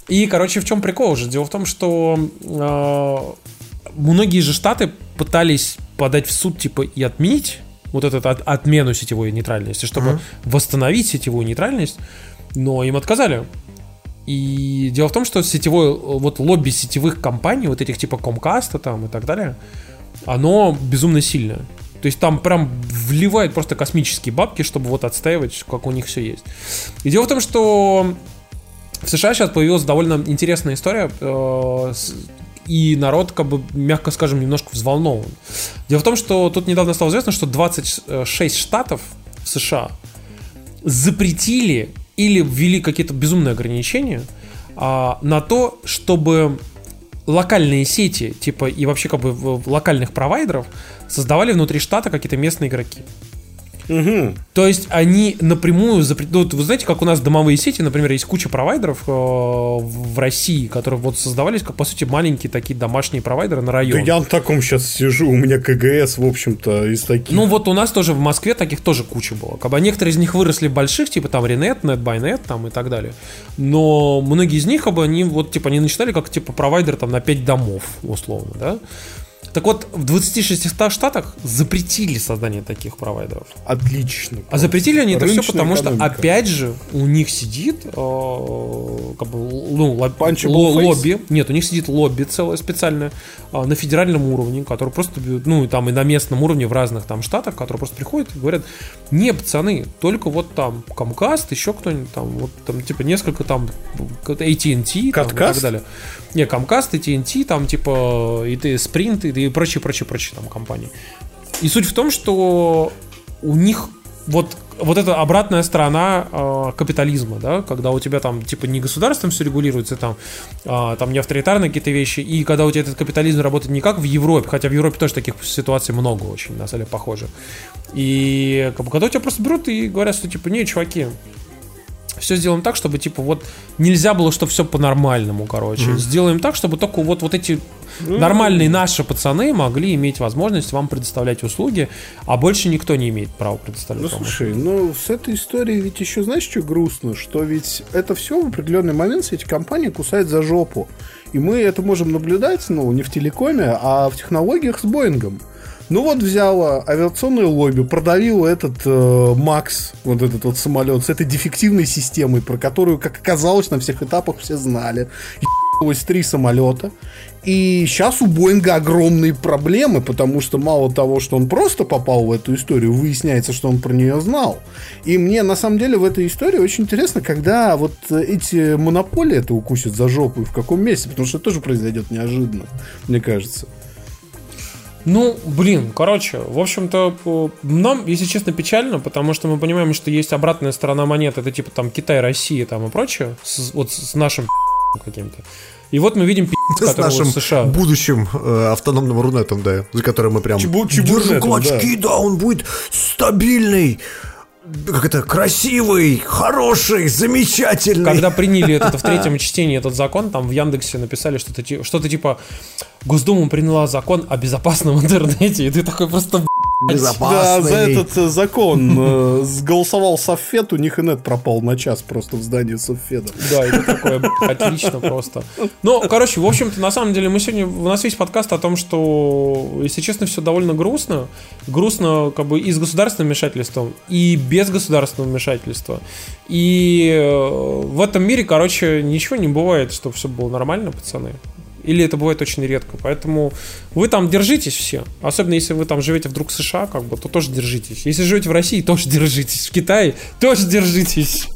И, короче, в чем прикол уже? Дело в том, что э, многие же штаты пытались подать в суд, типа, и отменить вот эту от, отмену сетевой нейтральности, чтобы uh-huh. восстановить сетевую нейтральность, но им отказали. И дело в том, что сетевое, вот лобби сетевых компаний, вот этих типа Comcast там и так далее, оно безумно сильное. То есть там прям вливают просто космические бабки, чтобы вот отстаивать, как у них все есть. И дело в том, что в США сейчас появилась довольно интересная история, э, и народ, как бы, мягко скажем, немножко взволнован. Дело в том, что тут недавно стало известно, что 26 штатов в США запретили или ввели какие-то безумные ограничения а, на то, чтобы локальные сети, типа, и вообще как бы локальных провайдеров создавали внутри штата какие-то местные игроки. Угу. То есть они напрямую запрет... ну, вы знаете, как у нас домовые сети, например, есть куча провайдеров э, в России, которые вот создавались как по сути маленькие такие домашние провайдеры на район. Да я на таком сейчас сижу, у меня КГС, в общем-то, из таких. Ну вот у нас тоже в Москве таких тоже куча было. Как бы некоторые из них выросли больших, типа там Renet, NetByNet там и так далее. Но многие из них, как бы, они вот типа они начинали как типа провайдер там на 5 домов, условно, да. Так вот, в 26 штатах запретили создание таких провайдеров. Отлично. А запретили они это все потому, что, опять же, у них сидит э, как бы, ну, лобби. Нет, у них сидит лобби целое специальное э, на федеральном уровне, который просто, ну, и там и на местном уровне в разных там штатах, которые просто приходят и говорят, не, пацаны, только вот там Comcast, еще кто-нибудь там, вот там, типа, несколько там AT&T там, и так далее. Не, Comcast, AT&T, там, типа, и ты Sprint, и и прочие, прочие, прочие там компании. И суть в том, что у них вот вот эта обратная сторона э, капитализма, да, когда у тебя там типа не государством все регулируется, там, э, там не авторитарные какие-то вещи, и когда у тебя этот капитализм работает не как в Европе, хотя в Европе тоже таких ситуаций много очень, на самом деле, похоже. И как бы, когда у тебя просто берут и говорят, что типа, не, чуваки, все сделаем так, чтобы, типа, вот нельзя было, чтобы все по-нормальному, короче. Mm-hmm. Сделаем так, чтобы только вот, вот эти mm-hmm. нормальные наши пацаны могли иметь возможность вам предоставлять услуги, а больше никто не имеет права предоставлять Ну, слушай, услуги. ну, с этой историей ведь еще, знаешь, что грустно? Что ведь это все в определенный момент эти компании кусают за жопу. И мы это можем наблюдать, ну, не в телекоме, а в технологиях с Боингом. Ну вот взяла авиационное лобби, продавила этот э, Макс, вот этот вот самолет с этой дефективной системой, про которую, как оказалось, на всех этапах все знали. Ебалось три самолета. И сейчас у Боинга огромные проблемы, потому что мало того, что он просто попал в эту историю, выясняется, что он про нее знал. И мне на самом деле в этой истории очень интересно, когда вот эти монополии это укусят за жопу и в каком месте, потому что это тоже произойдет неожиданно, мне кажется. Ну, блин, короче, в общем-то, нам, если честно, печально, потому что мы понимаем, что есть обратная сторона монеты, это типа там Китай, Россия там и прочее, с, вот с нашим каким-то. И вот мы видим с нашим США. будущим э, автономным рунетом, да, за которым мы прям Чебу, держим кулачки, да. да, он будет стабильный как это, красивый, хороший, замечательный. Когда приняли это в третьем чтении этот закон, там в Яндексе написали что-то что-то типа Госдума приняла закон о безопасном интернете, и ты такой просто безопасный. Да, за этот э, закон э, сголосовал Софет, у них и нет пропал на час просто в здании Софеда. Да, это такое отлично просто. Ну, короче, в общем-то, на самом деле, мы сегодня, у нас есть подкаст о том, что, если честно, все довольно грустно. Грустно как бы и с государственным вмешательством, и без государственного вмешательства. И э, в этом мире, короче, ничего не бывает, что все было нормально, пацаны. Или это бывает очень редко. Поэтому вы там держитесь все. Особенно если вы там живете вдруг в США, как бы, то тоже держитесь. Если живете в России, тоже держитесь. В Китае тоже держитесь.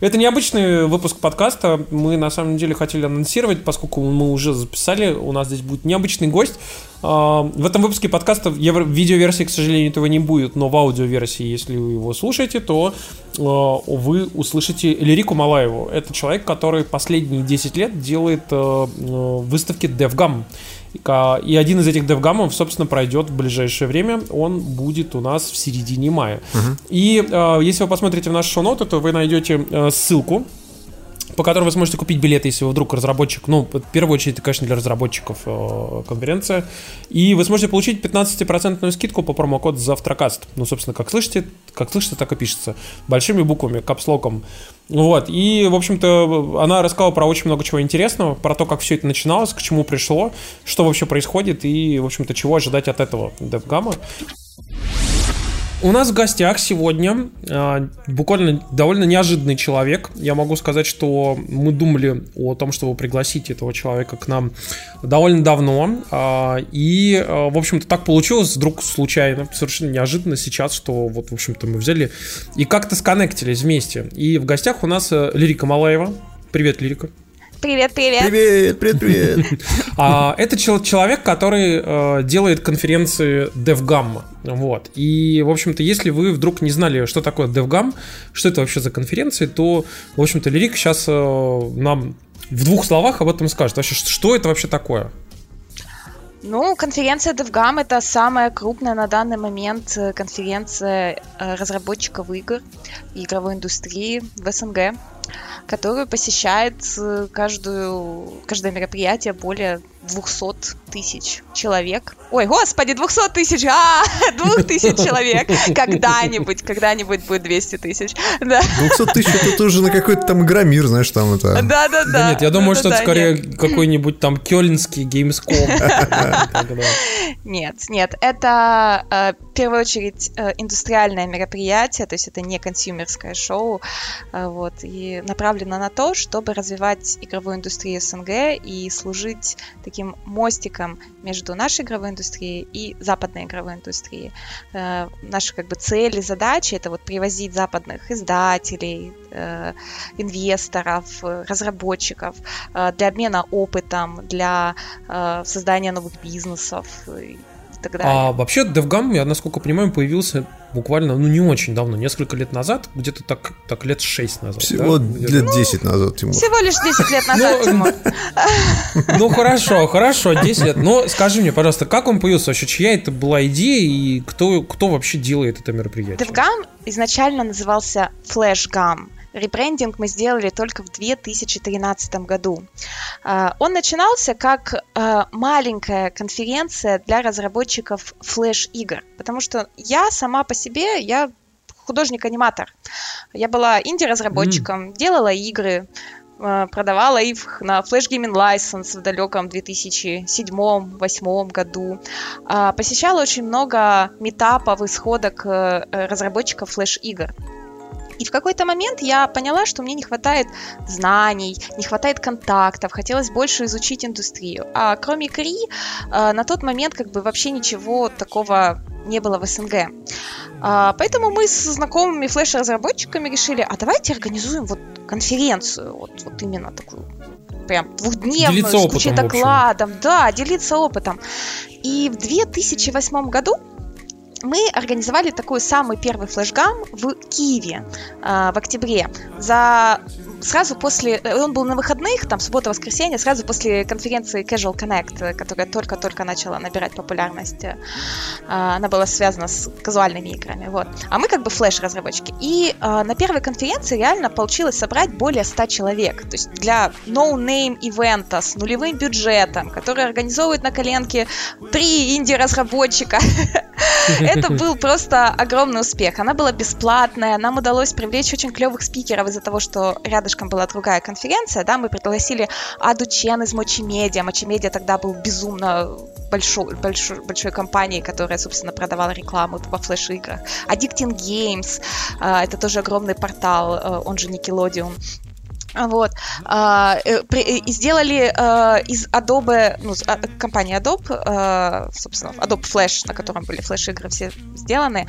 Это необычный выпуск подкаста. Мы на самом деле хотели анонсировать, поскольку мы уже записали. У нас здесь будет необычный гость. А, в этом выпуске подкаста в видеоверсии, к сожалению, этого не будет, но в аудиоверсии, если вы его слушаете, то вы услышите Лирику Малаеву. Это человек, который последние 10 лет делает а, выставки DevGam. И один из этих девгамов, собственно, пройдет в ближайшее время. Он будет у нас в середине мая. Uh-huh. И э, если вы посмотрите в наши шоу-ноты, то вы найдете э, ссылку по которой вы сможете купить билеты, если вы вдруг разработчик, ну, в первую очередь, это, конечно, для разработчиков э, конференция, и вы сможете получить 15% скидку по промокоду Завтракаст. Ну, собственно, как слышите, как слышите, так и пишется. Большими буквами, капслоком. Вот, и, в общем-то, она рассказала про очень много чего интересного, про то, как все это начиналось, к чему пришло, что вообще происходит и, в общем-то, чего ожидать от этого DevGamma. У нас в гостях сегодня э, буквально довольно неожиданный человек. Я могу сказать, что мы думали о том, чтобы пригласить этого человека к нам довольно давно. Э, и, э, в общем-то, так получилось вдруг случайно, совершенно неожиданно сейчас, что вот, в общем-то, мы взяли и как-то сконнектились вместе. И в гостях у нас Лирика Малаева. Привет, Лирика. Привет, привет. Привет, привет, привет. А, это человек, который э, делает конференции DevGam. Вот. И, в общем-то, если вы вдруг не знали, что такое DevGam, что это вообще за конференции, то, в общем-то, Лирик сейчас э, нам в двух словах об этом скажет. Вообще, что это вообще такое? Ну, конференция DevGam это самая крупная на данный момент э, конференция э, разработчиков игр и игровой индустрии в СНГ которую посещает э, каждую, каждое мероприятие более 200 тысяч человек. Ой, господи, 200 тысяч! А, 2 тысяч человек! Когда-нибудь, когда-нибудь будет 200 тысяч. Да. 200 тысяч это тоже на какой-то там Громир, знаешь, там это... Да-да-да. Да нет, я думаю, что это скорее какой-нибудь там кёльнский Gamescom. Нет, нет, это э, в первую очередь э, индустриальное мероприятие, то есть это не консюмерское шоу, э, вот, и направлено на то, чтобы развивать игровую индустрию СНГ и служить таким мостиком между нашей игровой индустрией и западной игровой индустрией. Э, наши как бы цели, задачи это вот привозить западных издателей, э, инвесторов, разработчиков э, для обмена опытом, для э, создания новых бизнесов так далее. А вообще DevGam, я насколько понимаю, появился буквально, ну не очень давно, несколько лет назад, где-то так, так лет 6 назад. Всего да? лет ну, 10 назад, Тимур. Всего лишь 10 лет назад, ну, Тимур. Ну хорошо, хорошо, 10 лет. Но скажи мне, пожалуйста, как он появился вообще, чья это была идея и кто, кто вообще делает это мероприятие? DevGam изначально назывался FlashGam. Ребрендинг мы сделали только в 2013 году. А, он начинался как а, маленькая конференция для разработчиков флеш-игр, потому что я сама по себе, я художник-аниматор. Я была инди-разработчиком, mm. делала игры, а, продавала их на Flash Gaming License в далеком 2007-2008 году. Посещала очень много метапов и сходок э, разработчиков флеш-игр. И в какой-то момент я поняла, что мне не хватает знаний, не хватает контактов, хотелось больше изучить индустрию. А кроме КРИ, э, на тот момент как бы вообще ничего такого не было в СНГ. А, поэтому мы с знакомыми флеш-разработчиками решили, а давайте организуем вот конференцию, вот, вот именно такую прям двухдневную, делиться с кучей докладов, да, делиться опытом. И в 2008 году мы организовали такой самый первый флешгам в Киеве э, в октябре. За сразу после, э, он был на выходных, там суббота-воскресенье, сразу после конференции Casual Connect, которая только-только начала набирать популярность. Э, она была связана с казуальными играми, вот. А мы как бы флеш-разработчики. И э, на первой конференции реально получилось собрать более 100 человек. То есть для no-name ивента с нулевым бюджетом, который организовывает на коленке три инди-разработчика. Это был просто огромный успех. Она была бесплатная, нам удалось привлечь очень клевых спикеров из-за того, что рядышком была другая конференция, да, мы пригласили Аду Чен из Мочимедиа. Мочимедиа тогда был безумно большой, большой, большой компанией, которая, собственно, продавала рекламу во флеш-играх. Addicting Games, а, это тоже огромный портал, а, он же Nickelodeon. Вот. А, э, и сделали э, из Adobe, ну, а, компании Adobe, э, собственно, Adobe Flash, на котором были флеш-игры все сделаны,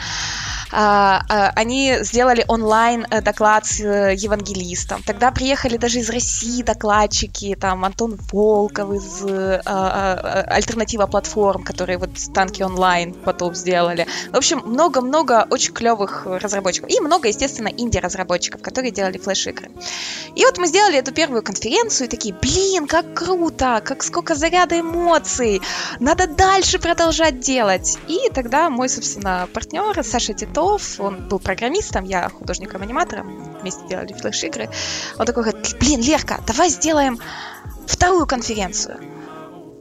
а, они сделали онлайн доклад с евангелистом. Тогда приехали даже из России докладчики, там Антон Волков из Альтернатива платформ, которые вот танки онлайн потом сделали. В общем, много-много очень клевых разработчиков. И много, естественно, инди-разработчиков, которые делали флеш-игры. И вот мы сделали эту первую конференцию и такие, блин, как круто, как сколько заряда эмоций, надо дальше продолжать делать. И тогда мой, собственно, партнер Саша Титов, он был программистом, я художником-аниматором, вместе делали флеш-игры, он такой говорит, блин, Лерка, давай сделаем вторую конференцию,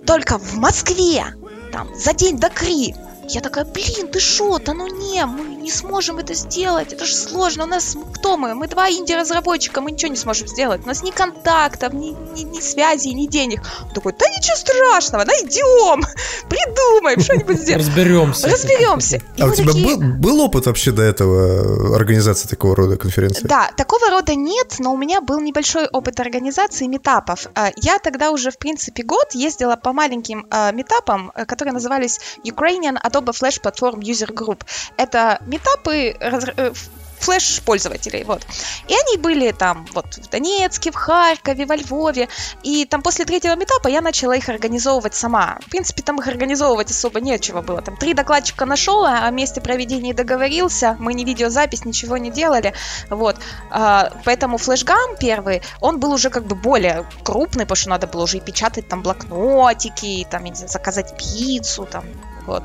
только в Москве, там, за день до Кри, я такая, блин, ты шо, да ну не, мы не сможем это сделать, это же сложно, у нас кто мы? Мы два инди-разработчика, мы ничего не сможем сделать, у нас ни контактов, ни, ни, ни связи, ни денег. Он такой, да ничего страшного, найдем, придумаем, что-нибудь сделаем. Разберемся. Разберемся. А у тебя был, был опыт вообще до этого организации такого рода конференции? Да, такого рода нет, но у меня был небольшой опыт организации метапов. А, я тогда уже, в принципе, год ездила по маленьким а, метапам, э, которые назывались Ukrainian Adobe Adobe Flash Platform User Group. Это метапы, э, флеш-пользователей, вот. И они были там вот в Донецке, в Харькове, во Львове, и там после третьего метапа я начала их организовывать сама. В принципе, там их организовывать особо нечего было. Там три докладчика нашел, а о месте проведения договорился, мы не видеозапись, ничего не делали, вот. А, поэтому флешгам первый, он был уже как бы более крупный, потому что надо было уже и печатать там блокнотики, там, не знаю, заказать пиццу, там, вот.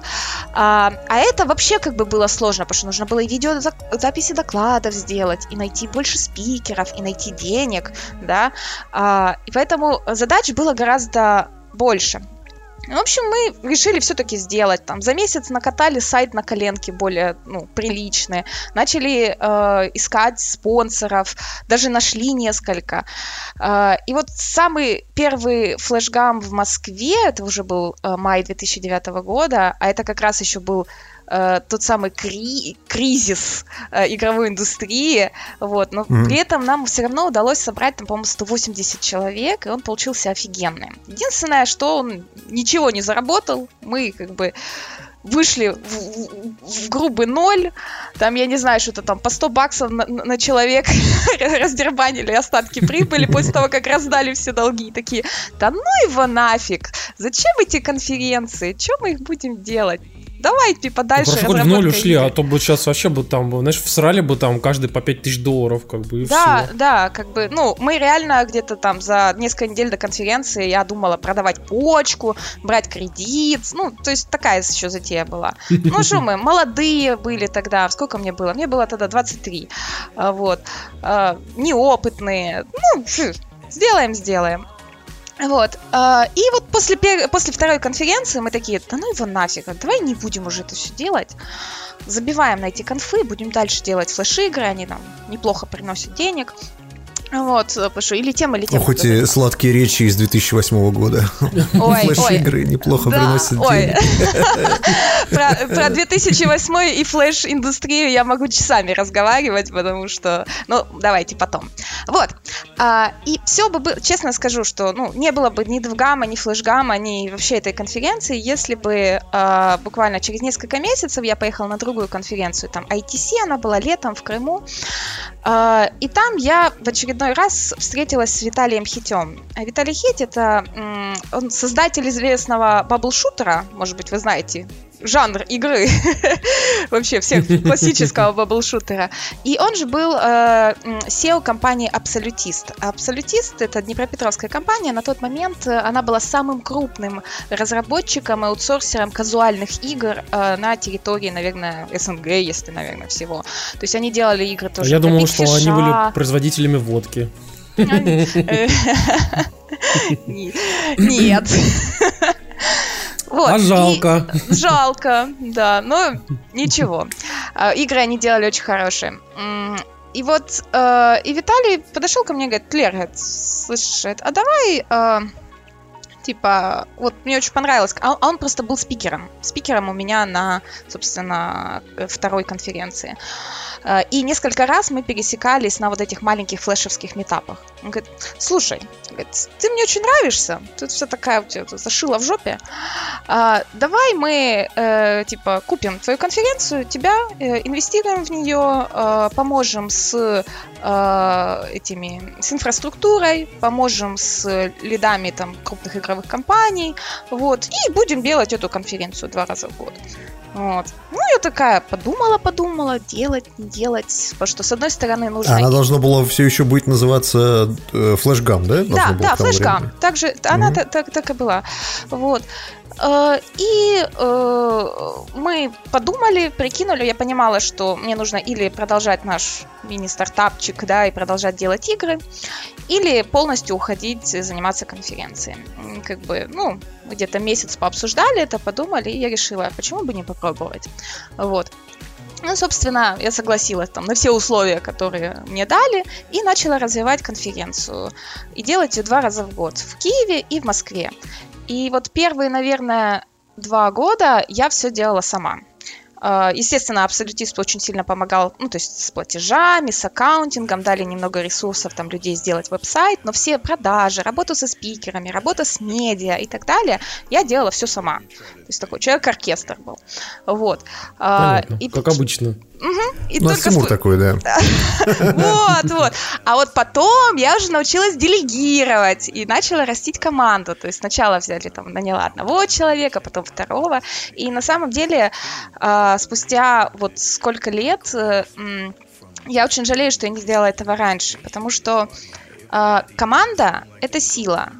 А, а это вообще как бы было сложно, потому что нужно было и видеозаписи докладов сделать, и найти больше спикеров, и найти денег, да. А, и поэтому задач было гораздо больше. В общем, мы решили все-таки сделать. Там за месяц накатали сайт на коленке более ну, приличные, начали э, искать спонсоров, даже нашли несколько. Э, и вот самый первый флешгам в Москве, это уже был э, май 2009 года, а это как раз еще был э, тот самый кри- кризис э, игровой индустрии, вот, но mm-hmm. при этом нам все равно удалось собрать, там, по-моему, 180 человек, и он получился офигенный. Единственное, что он ничего не заработал, мы как бы вышли в, в, в грубый ноль, там, я не знаю, что-то там по 100 баксов на, на человек раздербанили остатки прибыли после того, как раздали все долги. Такие, да ну его нафиг, зачем эти конференции, что мы их будем делать? Давайте типа дальше. Ну, хоть в ноль ушли, а то бы сейчас вообще бы там, знаешь, всрали бы там каждый по 5 тысяч долларов, как бы, и Да, все. да, как бы, ну, мы реально где-то там за несколько недель до конференции я думала продавать почку, брать кредит, ну, то есть такая еще затея была. Ну, что мы, молодые были тогда, сколько мне было? Мне было тогда 23, а, вот, а, неопытные, ну, сделаем, сделаем. Вот. А, и вот после, после второй конференции мы такие, да ну его нафиг, давай не будем уже это все делать. Забиваем на эти конфы, будем дальше делать флеш-игры, они нам неплохо приносят денег. Вот, потому что или тем, или тем. Ну, хоть и сладкие речи из 2008 года. Флэш-игры неплохо приносят денег. Про 2008 и флэш-индустрию я могу часами разговаривать, потому что... Ну, давайте потом. Вот. А, и все бы было... Честно скажу, что ну, не было бы ни Двгама, ни Флэшгама, ни вообще этой конференции, если бы а, буквально через несколько месяцев я поехала на другую конференцию. Там ITC, она была летом в Крыму. А, и там я в очередной раз встретилась с Виталием Хитем. А Виталий Хит это он создатель известного bubble-шутера, может быть, вы знаете, жанр игры вообще всех классического bubble-шутера. И он же был э, CEO компании Абсолютист. Абсолютист это Днепропетровская компания. На тот момент э, она была самым крупным разработчиком и аутсорсером казуальных игр э, на территории, наверное, СНГ, если, наверное, всего. То есть они делали игры тоже. Я думал, что они были производителями водки. Нет. Вот. А жалко. И, жалко, да, но ничего. А, игры они делали очень хорошие. И вот, э, и Виталий подошел ко мне и говорит, Лер, говорит, слышишь, а давай, э, типа, вот мне очень понравилось, а, а он просто был спикером, спикером у меня на, собственно, второй конференции. Э, и несколько раз мы пересекались на вот этих маленьких флешевских метапах. Он говорит, слушай, ты мне очень нравишься, тут вся такая у тебя зашила в жопе. А, давай мы, э, типа, купим твою конференцию, тебя э, инвестируем в нее, э, поможем с э, этими, с инфраструктурой, поможем с лидами там крупных игровых компаний, вот, и будем делать эту конференцию два раза в год. Вот. Ну, я такая подумала, подумала, делать, не делать. Потому что, с одной стороны, нужно... Она должна была все еще быть называться э, флешгам, да? Да, да, флешгам. Также mm-hmm. она так, так, так и была. Вот. Э, и э, мы подумали, прикинули, я понимала, что мне нужно или продолжать наш мини-стартапчик, да, и продолжать делать игры, или полностью уходить заниматься конференцией. Как бы, ну, где-то месяц пообсуждали это, подумали, и я решила, почему бы не попробовать. Вот. Ну, собственно, я согласилась там на все условия, которые мне дали, и начала развивать конференцию. И делать ее два раза в год в Киеве и в Москве. И вот первые, наверное, два года я все делала сама. А, естественно, абсолютист очень сильно помогал, ну, то есть с платежами, с аккаунтингом, дали немного ресурсов там людей сделать веб-сайт, но все продажи, работу со спикерами, работа с медиа и так далее, я делала все сама. То есть такой человек-оркестр был. Вот. А, Понятно, и, как обычно. Угу. И У нас Тимур спу... такой, да. Вот, вот. А вот потом я уже научилась делегировать и начала растить команду. То есть сначала взяли, там, наняла одного человека, потом второго. И на самом деле а, спустя вот сколько лет э, я очень жалею, что я не сделала этого раньше, потому что а, команда — это сила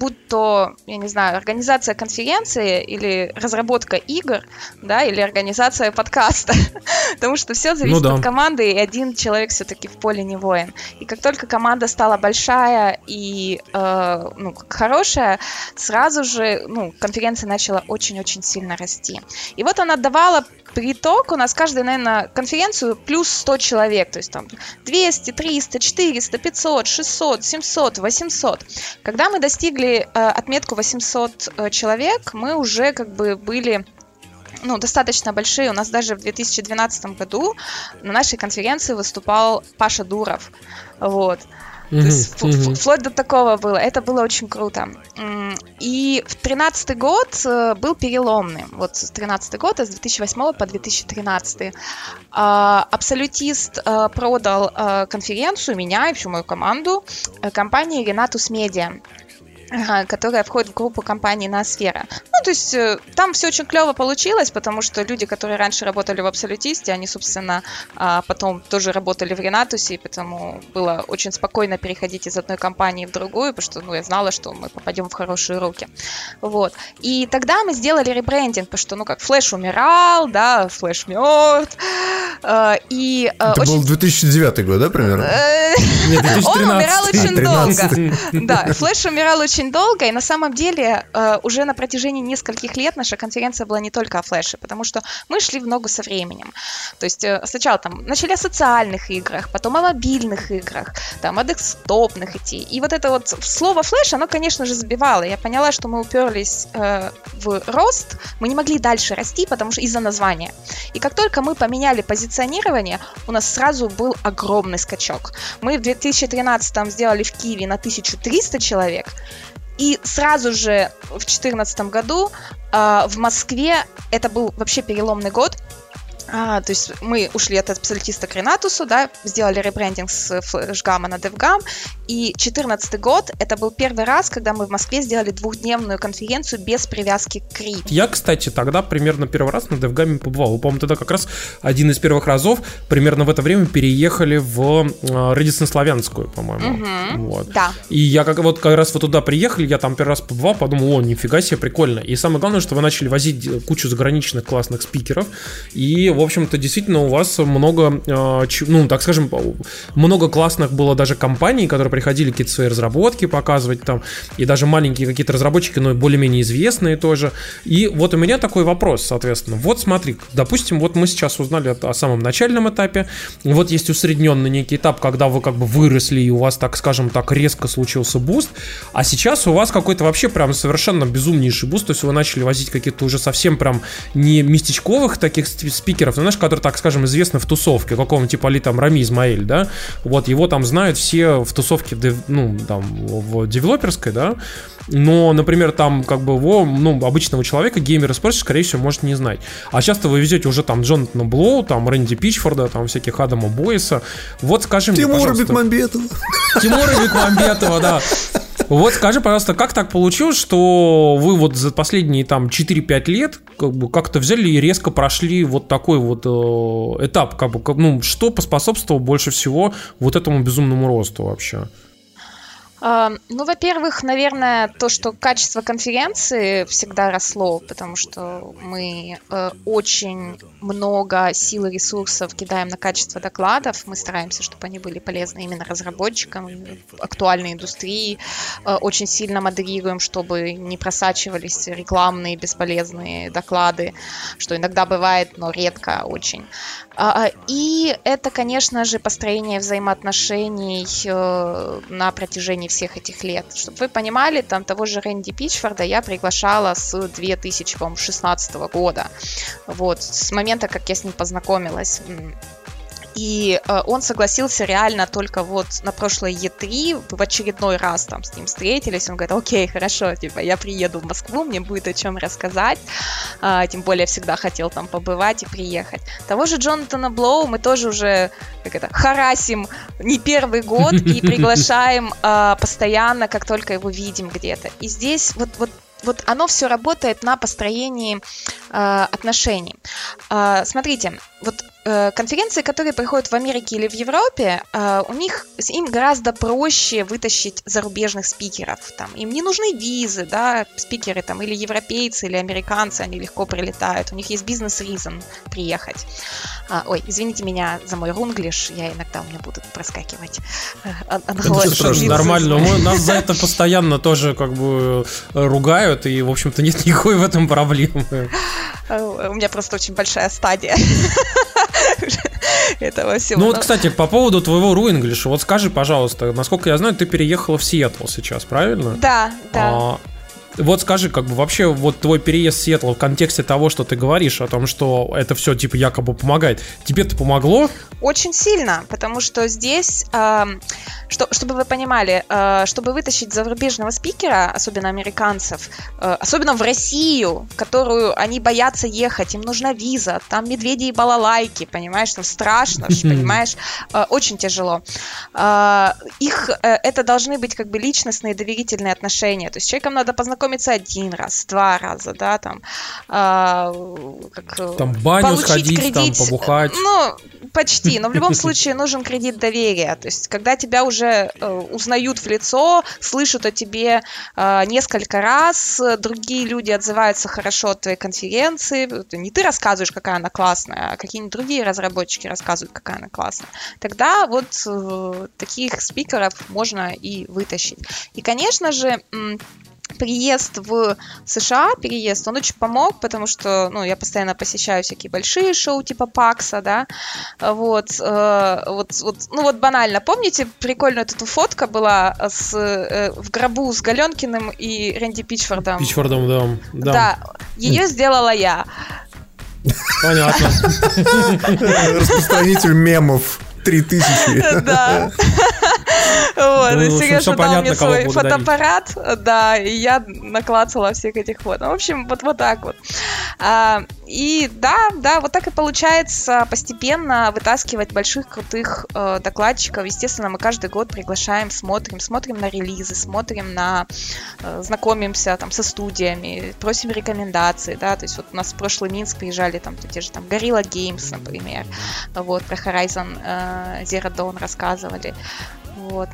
будь то, я не знаю, организация конференции или разработка игр, да, или организация подкаста, потому что все зависит ну, да. от команды, и один человек все-таки в поле не воин. И как только команда стала большая и э, ну, хорошая, сразу же ну, конференция начала очень-очень сильно расти. И вот она давала приток у нас каждая, наверное, конференцию плюс 100 человек, то есть там 200, 300, 400, 500, 600, 700, 800. Когда мы достигли э, отметку 800 э, человек, мы уже как бы были ну, достаточно большие. У нас даже в 2012 году на нашей конференции выступал Паша Дуров. Вот. То есть mm-hmm. вплоть до такого было. Это было очень круто. И в тринадцатый год э, был переломный. Вот с 13 год, с 2008 по 2013. А, абсолютист э, продал э, конференцию, меня и всю мою команду компании Renatus Media которая входит в группу компаний Ноосфера. Ну, то есть э, там все очень клево получилось, потому что люди, которые раньше работали в Абсолютисте, они, собственно, а, потом тоже работали в Ренатусе, и поэтому было очень спокойно переходить из одной компании в другую, потому что, ну, я знала, что мы попадем в хорошие руки. Вот. И тогда мы сделали ребрендинг, потому что, ну, как Флэш умирал, да, Флэш мертв, э, и... Э, Это очень... был 2009 год, да, примерно? Нет, 2013. Он умирал очень долго. Да, Флэш умирал очень очень долго, и на самом деле э, уже на протяжении нескольких лет наша конференция была не только о флеше, потому что мы шли в ногу со временем. То есть э, сначала там начали о социальных играх, потом о мобильных играх, там о десктопных идти. И вот это вот слово флеш, оно, конечно же, забивало. Я поняла, что мы уперлись э, в рост, мы не могли дальше расти, потому что из-за названия. И как только мы поменяли позиционирование, у нас сразу был огромный скачок. Мы в 2013 сделали в Киеве на 1300 человек, и сразу же в 2014 году э, в Москве это был вообще переломный год. А, то есть мы ушли от абсолютиста к Ренатусу, да, сделали ребрендинг с флешгама на DevGam, и 2014 год это был первый раз, когда мы в Москве сделали двухдневную конференцию без привязки к КРИ. Я, кстати, тогда примерно первый раз на DevGam побывал. Вы, по-моему, тогда как раз один из первых разов, примерно в это время переехали в Редисон Славянскую, по-моему. Угу, вот. Да. И я как вот как раз вот туда приехали, я там первый раз побывал, подумал, о, нифига себе, прикольно. И самое главное, что вы начали возить кучу заграничных классных спикеров, и в общем-то, действительно у вас много, а, ну, так скажем, много классных было даже компаний, которые приходили какие-то свои разработки показывать там, и даже маленькие какие-то разработчики, но более-менее известные тоже. И вот у меня такой вопрос, соответственно. Вот смотри, допустим, вот мы сейчас узнали о самом начальном этапе, вот есть усредненный некий этап, когда вы как бы выросли, и у вас, так скажем так, резко случился boost, а сейчас у вас какой-то вообще прям совершенно безумнейший boost, то есть вы начали возить какие-то уже совсем прям не местечковых таких спикеров, спикеров, ну, знаешь, который, так скажем, известны в тусовке, какого нибудь типа Али там Рами Исмаил, да, вот его там знают все в тусовке, ну, там, в девелоперской, да, но, например, там, как бы, его, ну, обычного человека, геймера спросишь, скорее всего, может не знать. А часто вы везете уже там Джонатана Блоу, там Рэнди Пичфорда, там всяких Адама Бойса. Вот скажи мне, Тимура Бекмамбетова. Тимура Бекмамбетова, да. Вот скажи, пожалуйста, как так получилось, что вы вот за последние там 4-5 лет как бы как-то взяли и резко прошли вот такой вот э, этап, как бы, ну, что поспособствовало больше всего вот этому безумному росту вообще? Ну, во-первых, наверное, то, что качество конференции всегда росло, потому что мы э, очень много сил и ресурсов кидаем на качество докладов. Мы стараемся, чтобы они были полезны именно разработчикам, актуальной индустрии. Э, очень сильно модерируем, чтобы не просачивались рекламные бесполезные доклады, что иногда бывает, но редко очень. А, и это, конечно же, построение взаимоотношений э, на протяжении всех этих лет. Чтобы вы понимали, там того же Рэнди Пичфорда я приглашала с 2016 года. Вот, с момента, как я с ним познакомилась. И э, он согласился реально только вот на прошлой Е3, в очередной раз там с ним встретились, он говорит, окей, хорошо, типа, я приеду в Москву, мне будет о чем рассказать, э, тем более всегда хотел там побывать и приехать. Того же Джонатана Блоу мы тоже уже, как это, харасим не первый год и приглашаем э, постоянно, как только его видим где-то. И здесь вот, вот вот оно все работает на построении э, отношений. Э, смотрите, вот конференции, которые проходят в Америке или в Европе, э, у них им гораздо проще вытащить зарубежных спикеров. Там, им не нужны визы, да, спикеры там или европейцы, или американцы, они легко прилетают. У них есть бизнес-ризон приехать. А, ой, извините меня за мой рунглиш, я иногда у меня будут проскакивать англоязычные Нормально, нас за это постоянно тоже как бы ругают, и, в общем-то, нет никакой в этом проблемы. У меня просто очень большая стадия. Этого всего. Ну вот, кстати, по поводу твоего Руинглиша, вот скажи, пожалуйста, насколько я знаю, ты переехала в Сиэтл сейчас, правильно? Да, да. А, вот скажи, как бы вообще вот твой переезд в Сиэтл в контексте того, что ты говоришь о том, что это все типа якобы помогает, тебе это помогло? Очень сильно, потому что здесь, э, что, чтобы вы понимали, э, чтобы вытащить зарубежного спикера, особенно американцев, э, особенно в Россию, которую они боятся ехать, им нужна виза, там медведи и балалайки, понимаешь, там страшно, понимаешь, э, очень тяжело. Э, их, э, это должны быть как бы личностные доверительные отношения, то есть человеком надо познакомиться познакомиться один раз, два раза, да, там, э, как, там баню сходить, кредит, там побухать. Ну, почти, но в любом случае нужен кредит доверия, то есть когда тебя уже э, узнают в лицо, слышат о тебе э, несколько раз, другие люди отзываются хорошо от твоей конференции, не ты рассказываешь, какая она классная, а какие-нибудь другие разработчики рассказывают, какая она классная, тогда вот э, таких спикеров можно и вытащить. И, конечно же, приезд в США, переезд, он очень помог, потому что, ну, я постоянно посещаю всякие большие шоу типа Пакса, да, вот, э, вот, вот, ну вот банально, помните, прикольная эта фотка была с, э, в гробу с Галенкиным и Рэнди Пичфордом? Пичфордом, да. Да, да ее сделала я. Понятно. Распространитель мемов. Три тысячи. Да. Вот, ну, и Сережа дал мне свой фотоаппарат, да, и я наклацала всех этих фото. В общем, вот, вот так вот. А, и да, да, вот так и получается постепенно вытаскивать больших крутых э, докладчиков. Естественно, мы каждый год приглашаем, смотрим, смотрим на релизы, смотрим на, э, знакомимся там со студиями, просим рекомендации, да, то есть вот у нас в прошлый Минск приезжали там те же там Gorilla Games, например, вот, про Horizon э, Zero Dawn рассказывали. Вот.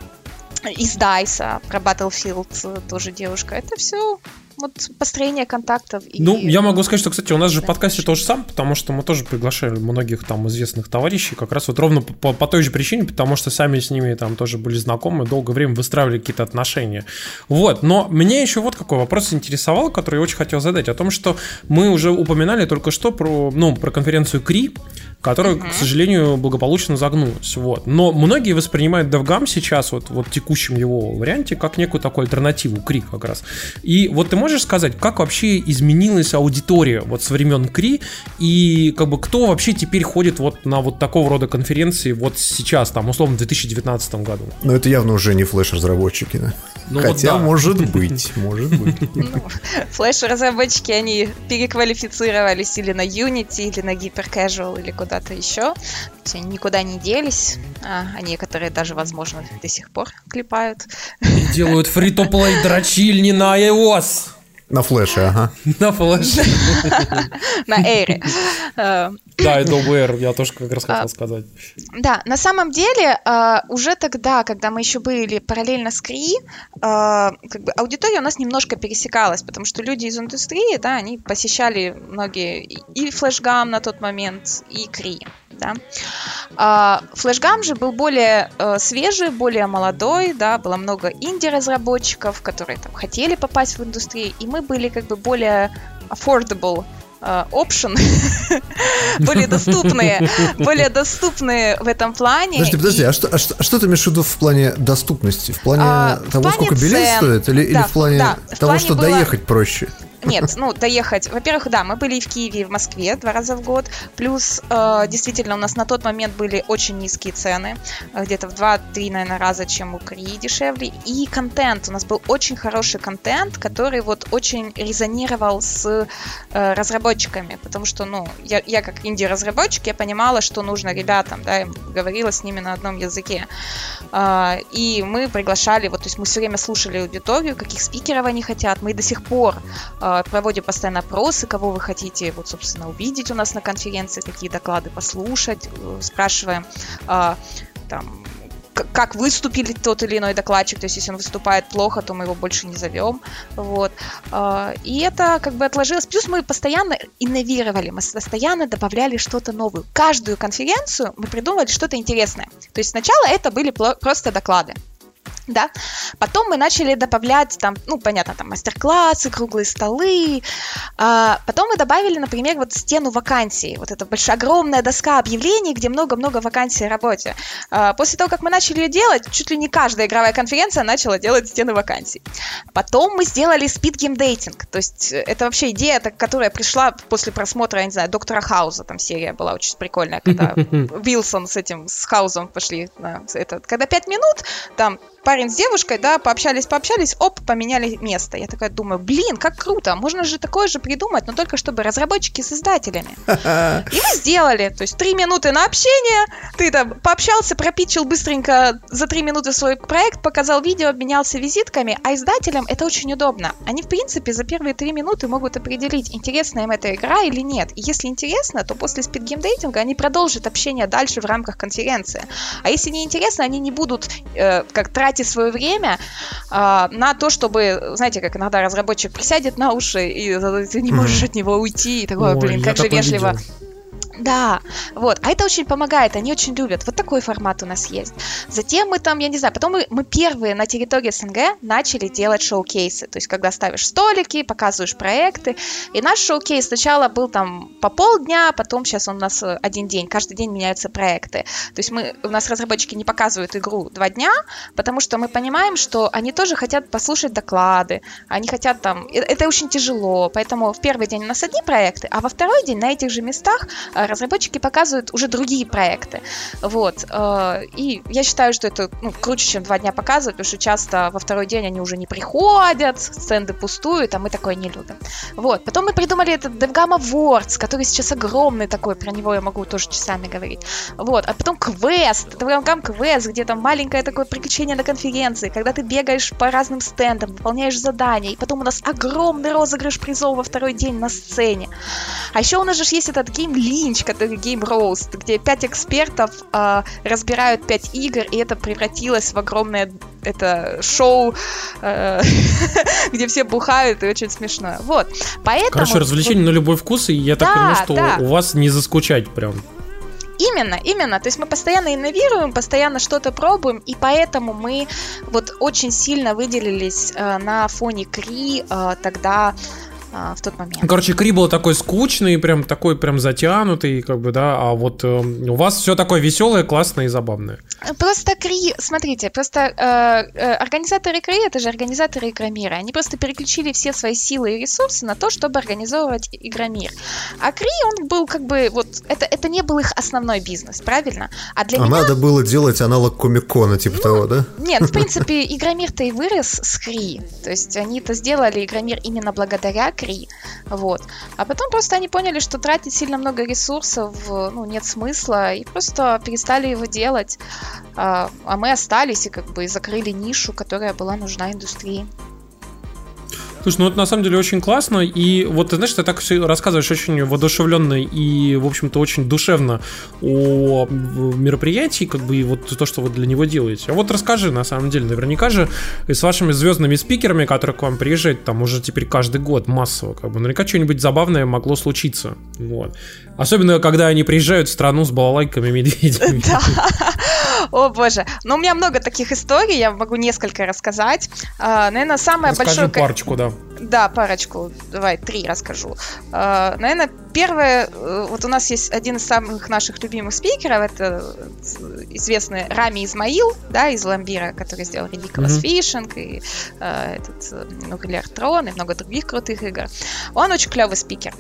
Из Дайса про Battlefield тоже девушка. Это все вот построение контактов. И... Ну, я могу сказать, что, кстати, у нас же в подкасте то же самое, потому что мы тоже приглашали многих там известных товарищей, как раз вот ровно по, по той же причине, потому что сами с ними там тоже были знакомы, долгое время выстраивали какие-то отношения. Вот, но меня еще вот какой вопрос интересовал, который я очень хотел задать, о том, что мы уже упоминали только что про, ну, про конференцию КРИ, которая, uh-huh. к сожалению, благополучно загнулась. Вот. Но многие воспринимают DevGam сейчас, вот, вот в текущем его варианте, как некую такую альтернативу Кри как раз. И вот ты можешь сказать, как вообще изменилась аудитория вот с времен Кри, и как бы кто вообще теперь ходит вот на вот такого рода конференции вот сейчас, там, условно, в 2019 году? Ну, это явно уже не флеш-разработчики, да? Ну, Хотя, вот да. может быть, может быть. Ну, флеш-разработчики, они переквалифицировались или на Unity, или на Hyper Casual, или куда куда-то еще. Все никуда не делись, а, а некоторые даже, возможно, до сих пор клепают. И делают фри-то-плей дрочильни на iOS. На флеше, ага. На флеше. На эйре. Да, Adobe Air, я тоже как раз хотел а, сказать. Да, на самом деле, а, уже тогда, когда мы еще были параллельно с КРИ, как бы аудитория у нас немножко пересекалась, потому что люди из индустрии, да, они посещали многие и флешгам на тот момент, и КРИ. Да. А, Флэшгам же был более э, свежий, более молодой, да, было много инди-разработчиков, которые там хотели попасть в индустрию, и мы были как бы более affordable э, option, более доступные, более доступные в этом плане. Подожди, подожди, а, что, а, что, а что ты имеешь в виду в плане доступности? В плане а, того, в плане сколько билет цен, стоит, или, да, или в плане да, того, в плане что было... доехать проще? Нет, ну, доехать. Во-первых, да, мы были и в Киеве, и в Москве два раза в год. Плюс, э, действительно, у нас на тот момент были очень низкие цены. э, Где-то в 2-3, наверное, раза, чем у Кри дешевле. И контент. У нас был очень хороший контент, который вот очень резонировал с э, разработчиками. Потому что, ну, я, я как инди-разработчик, я понимала, что нужно ребятам, да, я говорила с ними на одном языке. А, И мы приглашали, вот, то есть мы все время слушали аудиторию, каких спикеров они хотят. Мы до сих пор а, проводим постоянно опросы, кого вы хотите, вот, собственно, увидеть у нас на конференции, какие доклады послушать, э, спрашиваем а, там, как выступили тот или иной докладчик, то есть если он выступает плохо, то мы его больше не зовем, вот. И это как бы отложилось. Плюс мы постоянно инновировали, мы постоянно добавляли что-то новое. Каждую конференцию мы придумывали что-то интересное. То есть сначала это были просто доклады. Да. Потом мы начали добавлять там, ну, понятно, там мастер-классы, круглые столы. А, потом мы добавили, например, вот стену вакансий. Вот эта большая, огромная доска объявлений, где много-много вакансий в работе. А, после того, как мы начали ее делать, чуть ли не каждая игровая конференция начала делать стены вакансий. Потом мы сделали dating. То есть э, это вообще идея, которая пришла после просмотра, я не знаю, Доктора Хауза. Там серия была очень прикольная, когда Вилсон с этим, с Хаузом пошли на это. Когда пять минут, там парень с девушкой, да, пообщались, пообщались, оп, поменяли место. Я такая думаю, блин, как круто, можно же такое же придумать, но только чтобы разработчики с издателями. И мы сделали, то есть три минуты на общение, ты там пообщался, пропичил быстренько за три минуты свой проект, показал видео, обменялся визитками, а издателям это очень удобно. Они, в принципе, за первые три минуты могут определить, интересна им эта игра или нет. И если интересно, то после спидгеймдейтинга они продолжат общение дальше в рамках конференции. А если не интересно, они не будут э, как тратить свое время э, на то, чтобы, знаете, как иногда разработчик присядет на уши, и ты не можешь от него уйти, и такое, Ой, блин, как же вежливо. видел. Да, вот. А это очень помогает, они очень любят. Вот такой формат у нас есть. Затем мы там, я не знаю, потом мы, мы первые на территории СНГ начали делать шоу-кейсы. То есть, когда ставишь столики, показываешь проекты. И наш шоу-кейс сначала был там по полдня, потом сейчас он у нас э, один день. Каждый день меняются проекты. То есть, мы, у нас разработчики не показывают игру два дня, потому что мы понимаем, что они тоже хотят послушать доклады. Они хотят там... Это очень тяжело. Поэтому в первый день у нас одни проекты, а во второй день на этих же местах э, разработчики показывают уже другие проекты. Вот. э, И я считаю, что это ну, круче, чем два дня показывать, потому что часто во второй день они уже не приходят, стенды пустуют, а мы такое не любим. Вот. Потом мы придумали этот DevGam Awards, который сейчас огромный такой, про него я могу тоже часами говорить. Вот. А потом квест, DevGam квест, где там маленькое такое приключение на конференции, когда ты бегаешь по разным стендам, выполняешь задания, и потом у нас огромный розыгрыш призов во второй день на сцене. А еще у нас же есть этот Game Lynch, который Game Roast, где пять экспертов э, разбирают пять игр, и это превратилось в огромное это шоу, э, где все бухают, и очень смешно. Вот. Поэтому... Короче, развлечение на любой вкус, и я так Да, понимаю, что да. у вас не заскучать прям. Именно, именно. То есть мы постоянно инновируем, постоянно что-то пробуем, и поэтому мы вот очень сильно выделились э, на фоне Кри э, тогда э, в тот момент. Ну, Короче, Кри был такой скучный, прям такой прям затянутый, как бы, да, а вот э, у вас все такое веселое, классное и забавное. Просто Кри, смотрите, просто э, э, организаторы Кри, это же организаторы Игромира, они просто переключили все свои силы и ресурсы на то, чтобы организовывать Игромир. А Кри, он был как бы, вот, это, это не был их основной бизнес, правильно? А для А меня... надо было делать аналог Комик-Кона, типа того, да? Нет, в принципе, Игромир-то и вырос с Кри. То есть они-то сделали Игромир именно благодаря Кри. Вот. А потом просто они поняли, что тратить сильно много ресурсов, ну, нет смысла, и просто перестали его делать. А, а мы остались и как бы закрыли нишу, которая была нужна индустрии. Слушай, ну это на самом деле очень классно, и вот ты знаешь, ты так все рассказываешь очень воодушевленно и, в общем-то, очень душевно о мероприятии, как бы, и вот то, что вы для него делаете. А вот расскажи, на самом деле, наверняка же и с вашими звездными спикерами, которые к вам приезжают, там уже теперь каждый год массово, как бы, наверняка что-нибудь забавное могло случиться, вот. Особенно, когда они приезжают в страну с балалайками и медведями. Да. О боже. Ну, у меня много таких историй, я могу несколько рассказать. А, наверное, самое Расскажи большое... парочку, да. Да, парочку. Давай, три расскажу. А, наверное, первое, э, вот у нас есть один из самых наших любимых спикеров, это известный Рами Измаил, да, из Ламбира, который сделал Ridiculous mm-hmm. Fishing и э, этот э, Nuclear Throne и много других крутых игр. Он очень клевый спикер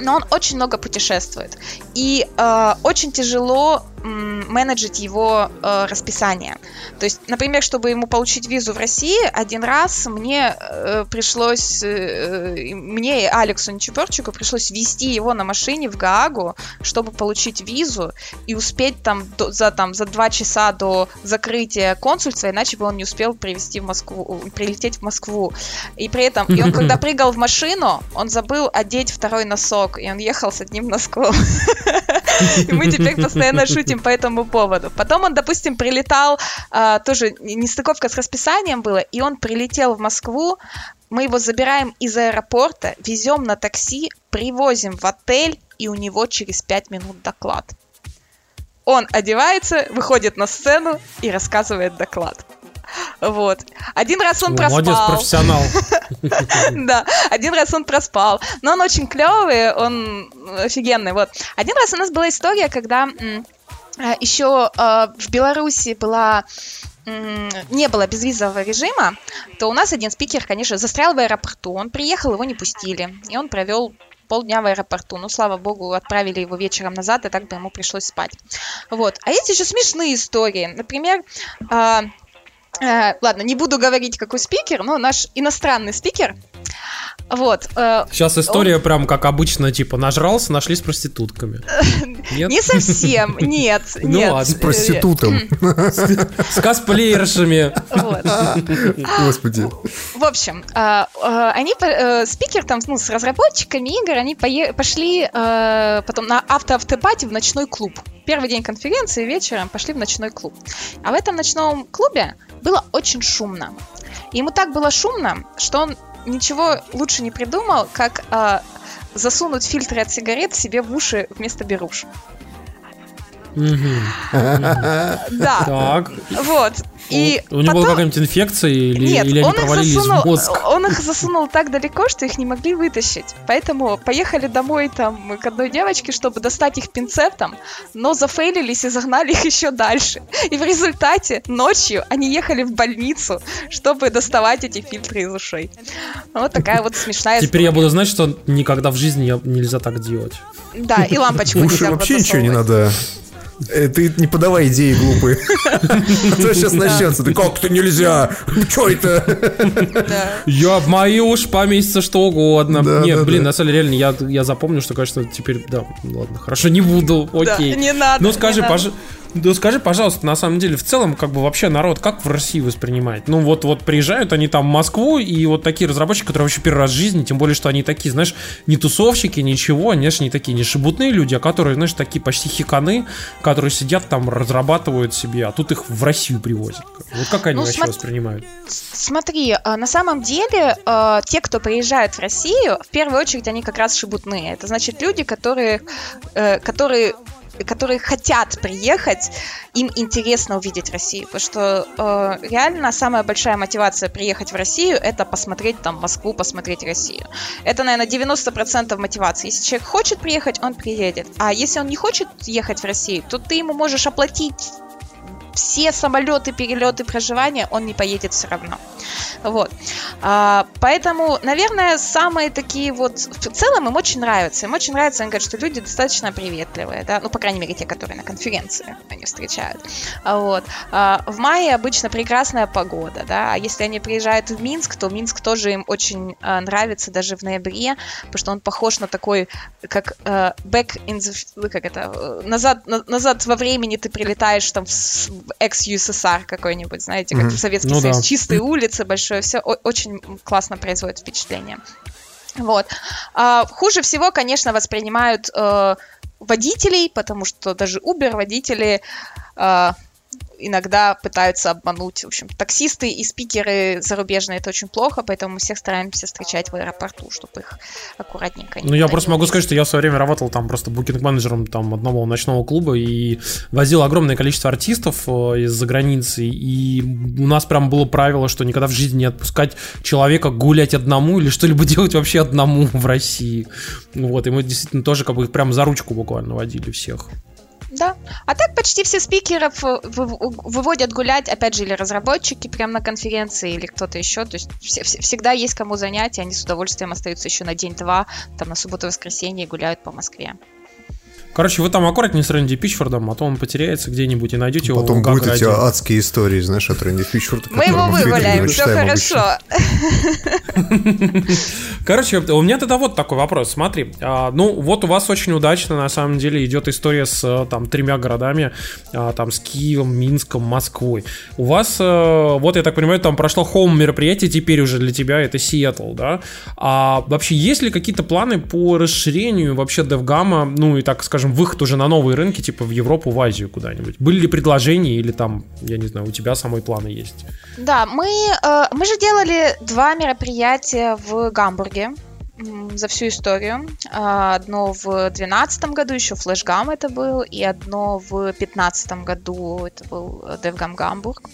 но он очень много путешествует. И э, очень тяжело менеджить его э, расписание. То есть, например, чтобы ему получить визу в России, один раз мне э, пришлось, э, мне и Алексу Нечеборчику пришлось вести его на машине в Гаагу, чтобы получить визу и успеть там до, за, там, за два часа до закрытия консульства, иначе бы он не успел привезти в Москву, прилететь в Москву. И при этом, и он когда прыгал в машину, он забыл одеть второй носок, и он ехал с одним носком. И мы теперь постоянно шутим по этому поводу. Потом он, допустим, прилетал, а, тоже нестыковка с расписанием было, и он прилетел в Москву, мы его забираем из аэропорта, везем на такси, привозим в отель, и у него через 5 минут доклад. Он одевается, выходит на сцену и рассказывает доклад. Вот. Один раз он проспал. Молодец, профессионал. Да, один раз он проспал. Но он очень клевый, он офигенный. Вот. Один раз у нас была история, когда а, еще а, в Беларуси была не было безвизового режима, то у нас один спикер, конечно, застрял в аэропорту. Он приехал, его не пустили. И он провел полдня в аэропорту. Ну, слава богу, отправили его вечером назад, и так бы ему пришлось спать. Вот. А есть еще смешные истории. Например, а, Э, ладно, не буду говорить, какой спикер, но наш иностранный спикер. Вот. Э, Сейчас история он... прям как обычно, типа, нажрался, нашли с проститутками. Нет? Не совсем, нет. Ну ладно. С проститутом. С косплеершами. Господи. В общем, э, они, спикер там, ну, с разработчиками игр, они пошли потом на автоавтопати в ночной клуб первый день конференции вечером пошли в ночной клуб. А в этом ночном клубе было очень шумно. И ему так было шумно, что он ничего лучше не придумал, как э, засунуть фильтры от сигарет себе в уши вместо беруш. Да. Так. Вот. И у него была какая-нибудь инфекция или, Нет, или они он провалились засунул, в мозг? Он их засунул так далеко, что их не могли вытащить. Поэтому поехали домой там к одной девочке, чтобы достать их пинцетом, но зафейлились и загнали их еще дальше. И в результате ночью они ехали в больницу, чтобы доставать эти фильтры из ушей. Вот такая вот смешная Теперь я буду знать, что никогда в жизни нельзя так делать. Да, и лампочку Уши вообще ничего не надо ты не подавай идеи глупые. А то сейчас начнется. Ты как-то нельзя. Что это? Я в мои уж поместится что угодно. Нет, блин, на самом деле реально я, я запомню, что, конечно, теперь, да, ладно, хорошо, не буду, окей. Не надо. Ну скажи, пожалуйста. Да скажи, пожалуйста, на самом деле, в целом, как бы вообще народ как в России воспринимает? Ну вот, вот приезжают они там в Москву, и вот такие разработчики, которые вообще первый раз в жизни, тем более, что они такие, знаешь, не тусовщики, ничего, они, знаешь, не такие, не шебутные люди, а которые, знаешь, такие почти хиканы, которые сидят там, разрабатывают себе, а тут их в Россию привозят. Вот как они ну, вообще см... воспринимают? Смотри, а, на самом деле, а, те, кто приезжает в Россию, в первую очередь они как раз шебутные. Это значит люди, которые, э, которые которые хотят приехать, им интересно увидеть Россию, потому что э, реально самая большая мотивация приехать в Россию это посмотреть там Москву, посмотреть Россию. Это, наверное, 90% мотивации. Если человек хочет приехать, он приедет. А если он не хочет ехать в Россию, то ты ему можешь оплатить все самолеты, перелеты, проживания, он не поедет все равно. Вот. А, поэтому, наверное, самые такие вот... В целом им очень нравится. Им очень нравится, они говорят, что люди достаточно приветливые, да, ну, по крайней мере, те, которые на конференции они встречают. А, вот. А, в мае обычно прекрасная погода, да, а если они приезжают в Минск, то Минск тоже им очень а, нравится даже в ноябре, потому что он похож на такой, как а, back in the... как это? Э, назад, на, назад во времени ты прилетаешь там в, экс-ЮССР какой-нибудь, знаете, как mm-hmm. в Советский ну, Союз. Да. Чистые улицы, большое все, очень классно производит впечатление. Вот. А, хуже всего, конечно, воспринимают э, водителей, потому что даже Uber водители э, иногда пытаются обмануть. В общем, таксисты и спикеры зарубежные это очень плохо, поэтому мы всех стараемся встречать в аэропорту, чтобы их аккуратненько Ну, я просто могу сказать, что я в свое время работал там просто букинг-менеджером там одного ночного клуба и возил огромное количество артистов э, из-за границы, и у нас прям было правило, что никогда в жизни не отпускать человека гулять одному или что-либо делать вообще одному в России. Вот, и мы действительно тоже как бы их прям за ручку буквально водили всех. Да. А так почти все спикеров э, выводят гулять, опять же, или разработчики прямо на конференции, или кто-то еще. То есть всегда есть кому занять, и они с удовольствием остаются еще на день-два, там на субботу-воскресенье гуляют по Москве. Короче, вы там аккуратнее с Рэнди Пичфордом, а то он потеряется где-нибудь и найдете его. Потом будут эти адские истории, знаешь, от Рэнди Пичфорда. Мы его выгуляем, все хорошо. Короче, у меня тогда вот такой вопрос. Смотри, а, ну вот у вас очень удачно на самом деле идет история с там тремя городами, а, там с Киевом, Минском, Москвой. У вас, э, вот я так понимаю, там прошло хоум мероприятие, теперь уже для тебя это Сиэтл, да? А вообще есть ли какие-то планы по расширению вообще DevGamma, ну и так скажем, скажем, выход уже на новые рынки, типа в Европу, в Азию куда-нибудь? Были ли предложения или там, я не знаю, у тебя самые планы есть? Да, мы, э, мы же делали два мероприятия в Гамбурге за всю историю. А, одно в 2012 году, еще флешгам это был, и одно в 2015 году, это был DevGam Гамбург.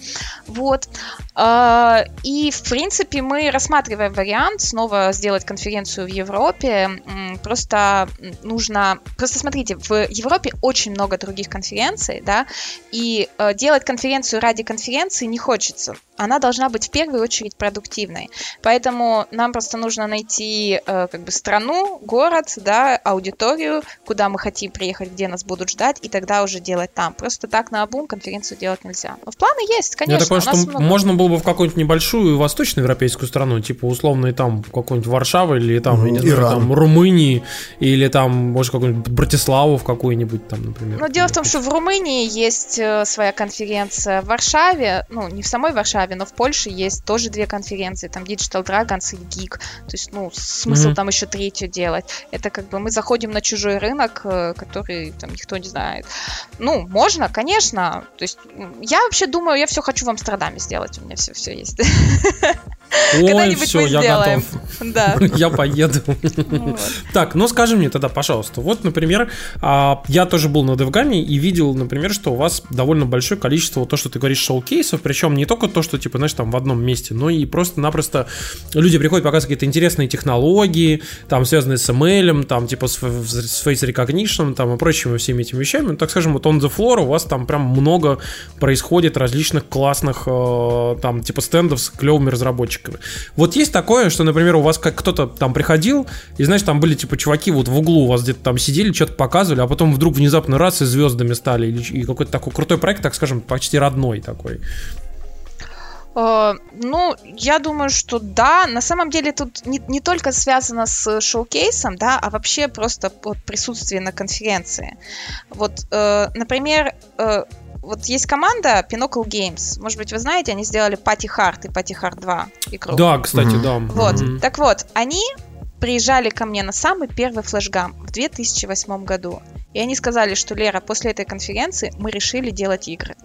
Вот. А, и, в принципе, мы рассматриваем вариант снова сделать конференцию в Европе. Просто нужно... Просто смотрите, в Европе очень много других конференций, да, и э, делать конференцию ради конференции не хочется она должна быть в первую очередь продуктивной. Поэтому нам просто нужно найти э, как бы страну, город, да, аудиторию, куда мы хотим приехать, где нас будут ждать, и тогда уже делать там. Просто так на обум конференцию делать нельзя. Но в планы есть, конечно. Я такое, что много... можно было бы в какую-нибудь небольшую восточноевропейскую страну, типа условно и там какую-нибудь Варшаву или там, mm, знаю, там Румынии, или там, может, какую-нибудь Братиславу в какую-нибудь там, например. Но дело в том, что в Румынии есть э, своя конференция, в Варшаве, ну, не в самой Варшаве, Варшаве, но в Польше есть тоже две конференции, там Digital Dragons и Geek. То есть, ну, смысл mm-hmm. там еще третью делать. Это как бы мы заходим на чужой рынок, э, который там никто не знает. Ну, можно, конечно. То есть, я вообще думаю, я все хочу в Амстердаме сделать. Меня все, все есть. Ой, все, я готов. Да. Я поеду. Так, ну скажи мне тогда, пожалуйста, вот, например, а, я тоже был на Девгаме и видел, например, что у вас довольно большое количество, то, что ты говоришь, шоу-кейсов, причем не только то, что, типа, знаешь, там в одном месте, но и просто-напросто люди приходят показывать какие-то интересные технологии, там, связанные с ML, там, типа, с, с face recognition, там, и прочими всеми этими вещами. Ну, так скажем, вот on the floor у вас там прям много происходит различных классных, э, там, типа, стендов с клевыми разработчиками. Вот есть такое, что, например, у вас как кто-то там приходил, и, знаешь, там были, типа, чуваки вот в углу у вас где-то там сидели, что-то показывали, а потом вдруг внезапно раз и звездами стали, и какой-то такой крутой проект, так скажем, почти родной такой. Uh, ну, я думаю, что да. На самом деле тут не, не только связано с шоу-кейсом, да, а вообще просто вот присутствие на конференции. Вот, uh, например, uh, вот есть команда Pinnacle Games. Может быть, вы знаете, они сделали Пати Харт и Пати Харт 2 игру. Да, кстати, mm-hmm. да. Вот. Mm-hmm. Так вот, они приезжали ко мне на самый первый флешгам в 2008 году. И они сказали, что Лера, после этой конференции мы решили делать игры.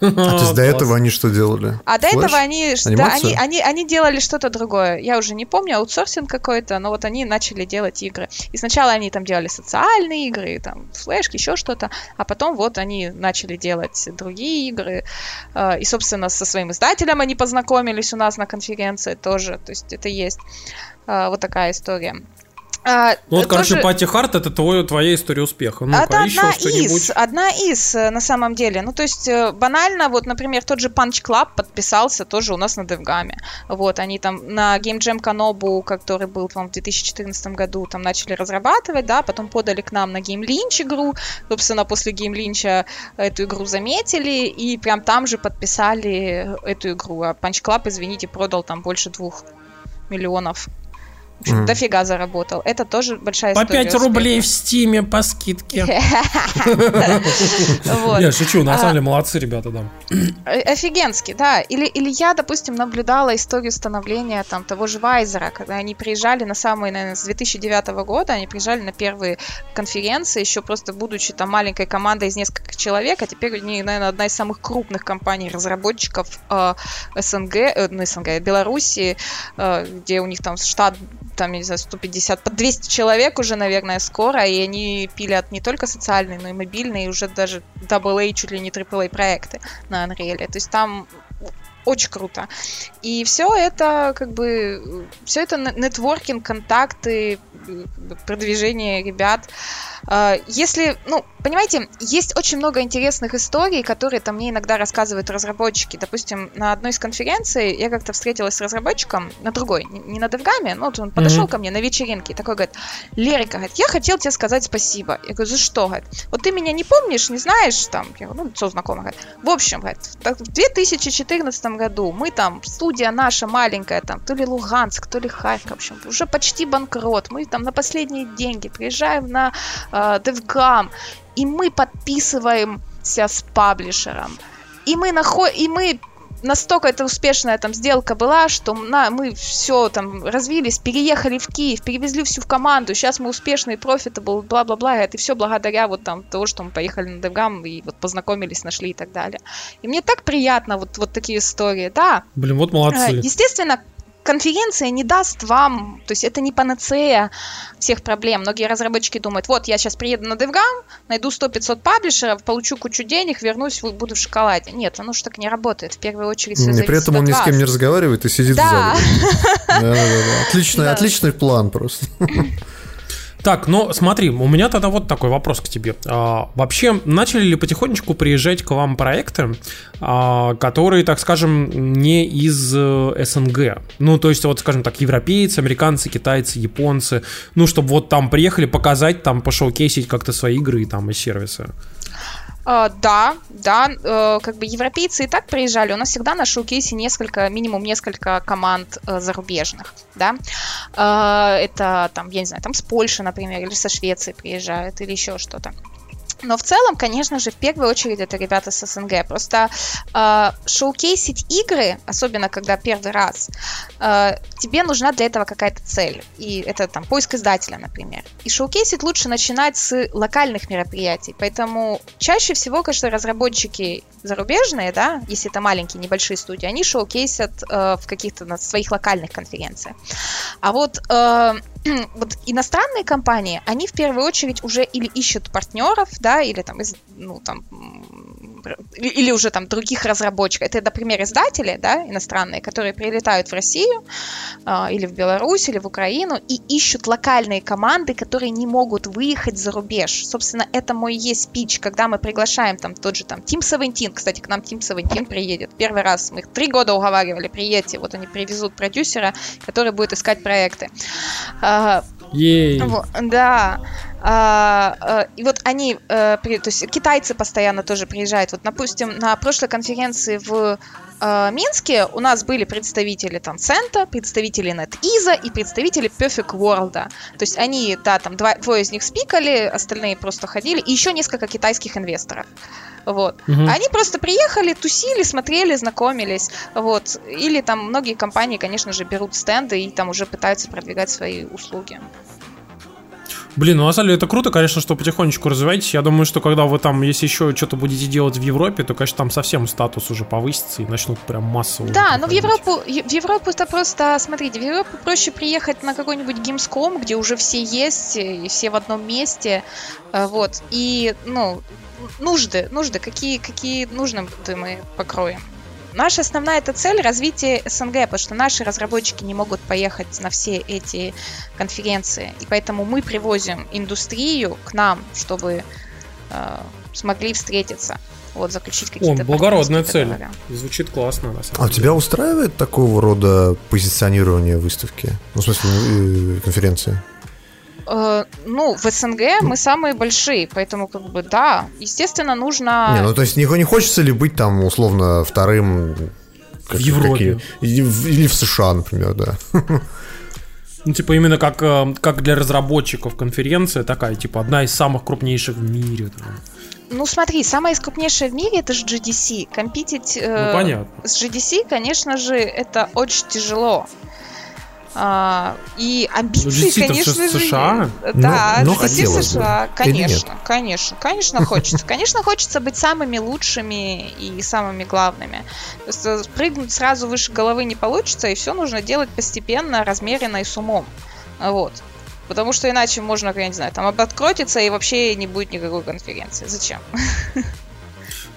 А то есть до этого они что делали? А до этого они, да, они, они, они делали что-то другое. Я уже не помню, аутсорсинг какой-то, но вот они начали делать игры. И сначала они там делали социальные игры, там флешки, еще что-то, а потом вот они начали делать другие игры. А, и, собственно, со своим издателем они познакомились у нас на конференции тоже. То есть это есть а, вот такая история. А, ну вот, короче, Пати Харт это твой, твоя история успеха. Ну, это одна из, одна из, э, на самом деле. Ну, то есть, э, банально, вот, например, тот же Punch Club подписался тоже у нас на Девгаме. Вот, они там на Game Jam Канобу, который был, по в 2014 году, там начали разрабатывать, да, потом подали к нам на Game Lynch игру. Собственно, после Game Lynch эту игру заметили, и прям там же подписали эту игру. А Punch Club, извините, продал там больше двух миллионов mm. дофига заработал. Это тоже большая по история. По 5 успеха. рублей в стиме по скидке. Я шучу, на самом деле молодцы ребята, да. Э, офигенски, да. Или, или я, допустим, наблюдала историю становления там того же Вайзера, когда они приезжали на самые, наверное, с 2009 года, они приезжали на первые конференции, еще просто будучи там маленькой командой из нескольких человек, а теперь они, наверное, одна из самых крупных компаний разработчиков э, СНГ, э, ну, СНГ, Белоруссии, где у них там штат там, не знаю, 150, под 200 человек уже, наверное, скоро, и они пилят не только социальные, но и мобильные, и уже даже AA, чуть ли не AAA проекты на Unreal. То есть там очень круто. И все это, как бы, все это нетворкинг, контакты, продвижение ребят. А, если, ну, понимаете, есть очень много интересных историй, которые там мне иногда рассказывают разработчики. Допустим, на одной из конференций я как-то встретилась с разработчиком, на другой, не на Девгаме, но вот он подошел mm-hmm. ко мне на вечеринке и такой говорит, Лерика, говорит, я хотел тебе сказать спасибо. Я говорю, за что? Говорит, вот ты меня не помнишь, не знаешь, там, я говорю, ну, лицо знакомое. Говорит, в общем, говорит, в 2014 году мы там, студия наша маленькая, там, то ли Луганск, то ли Харьков, в общем, уже почти банкрот, мы там на последние деньги приезжаем на э, DevGAMM, и мы подписываемся с publisher ом. И мы, наход... и мы настолько это успешная там сделка была, что на, мы все там развились, переехали в Киев, перевезли всю в команду, сейчас мы успешные, profitable, бла-бла-бла, это все благодаря вот там того, что мы поехали на DevGAMM и вот познакомились, нашли и так далее. И мне так приятно вот, вот такие истории, да. Блин, вот молодцы. Э, естественно, конференция не даст вам, то есть это не панацея всех проблем. Многие разработчики думают, вот я сейчас приеду на DevGam, найду 100-500 паблишеров, получу кучу денег, вернусь, буду в шоколаде. Нет, оно же так не работает. В первую очередь И при этом он ни с кем не разговаривает и сидит да. в зале. Отличный, отличный план просто. Так, ну смотри, у меня тогда вот такой вопрос к тебе. А, вообще, начали ли потихонечку приезжать к вам проекты, а, которые, так скажем, не из э, СНГ? Ну, то есть, вот, скажем так, европейцы, американцы, китайцы, японцы, ну, чтобы вот там приехали показать, там, пошоукейсить как-то свои игры там и сервисы. Uh, да, да, uh, как бы европейцы и так приезжали. У нас всегда на шоу-кейсе несколько, минимум несколько команд uh, зарубежных, да. Это там, я не знаю, там с Польши, например, или со Швеции приезжают, или еще что-то. Но в целом, конечно же, в первую очередь это ребята с СНГ. Просто э, шоукейсить игры, особенно когда первый раз, э, тебе нужна для этого какая-то цель. И это там поиск издателя, например. И шоукейсить лучше начинать с локальных мероприятий. Поэтому чаще всего, конечно, разработчики зарубежные, да, если это маленькие, небольшие студии, они шоукейсят э, в каких-то на своих локальных конференциях. А вот э, вот иностранные компании, они в первую очередь уже или ищут партнеров, да, или там, из, ну, там, или уже там других разработчиков. Это, например, издатели, да, иностранные, которые прилетают в Россию э, или в Беларусь, или в Украину и ищут локальные команды, которые не могут выехать за рубеж. Собственно, это мой есть спич, когда мы приглашаем там тот же там Team 17, кстати, к нам Team 17 приедет. Первый раз мы их три года уговаривали, приедьте, вот они привезут продюсера, который будет искать проекты. Э, Ей. Да. А, а, и вот они, при, то есть китайцы постоянно тоже приезжают. Вот, допустим, на прошлой конференции в а, Минске у нас были представители Tencent, представители NetEase и представители Perfect World. То есть они, да, там два, двое из них спикали, остальные просто ходили, и еще несколько китайских инвесторов. Вот. Угу. Они просто приехали, тусили, смотрели, знакомились. Вот. Или там многие компании, конечно же, берут стенды и там уже пытаются продвигать свои услуги. Блин, ну на самом деле это круто, конечно, что потихонечку развиваетесь. Я думаю, что когда вы там, если еще что-то будете делать в Европе, то, конечно, там совсем статус уже повысится и начнут прям массово. Да, но в Европу, в Европу это просто, смотрите, в Европу проще приехать на какой-нибудь Gamescom, где уже все есть, и все в одном месте, э, вот, и, ну, нужды, нужды, какие, какие нужны мы покроем. Наша основная эта цель развитие СНГ, потому что наши разработчики не могут поехать на все эти конференции. И поэтому мы привозим индустрию к нам, чтобы э, смогли встретиться. Вот, заключить какие-то... О, благородная цель. Договора. Звучит классно, на самом А деле. тебя устраивает такого рода позиционирование выставки? Ну, в смысле, э, конференции? Э, ну, в СНГ мы самые большие, поэтому, как бы, да, естественно, нужно... Не, ну, то есть, не, не хочется ли быть там, условно, вторым... Как, в Европе. Какие, или, в, США, например, да. Ну, типа именно как, э, как для разработчиков конференция такая, типа одна из самых крупнейших в мире. Там. Ну смотри, самая крупнейшая в мире это же GDC. Компетить э, ну, понятно. с GDC, конечно же, это очень тяжело. А, и амбиции, ну, конечно же, США? Да, но, но GDC в США, конечно, конечно, конечно хочется. Конечно, хочется быть самыми лучшими и самыми главными. То есть э, прыгнуть сразу выше головы не получится, и все нужно делать постепенно, размеренно и с умом. Вот. Потому что иначе можно, я не знаю, там оботкротиться и вообще не будет никакой конференции. Зачем?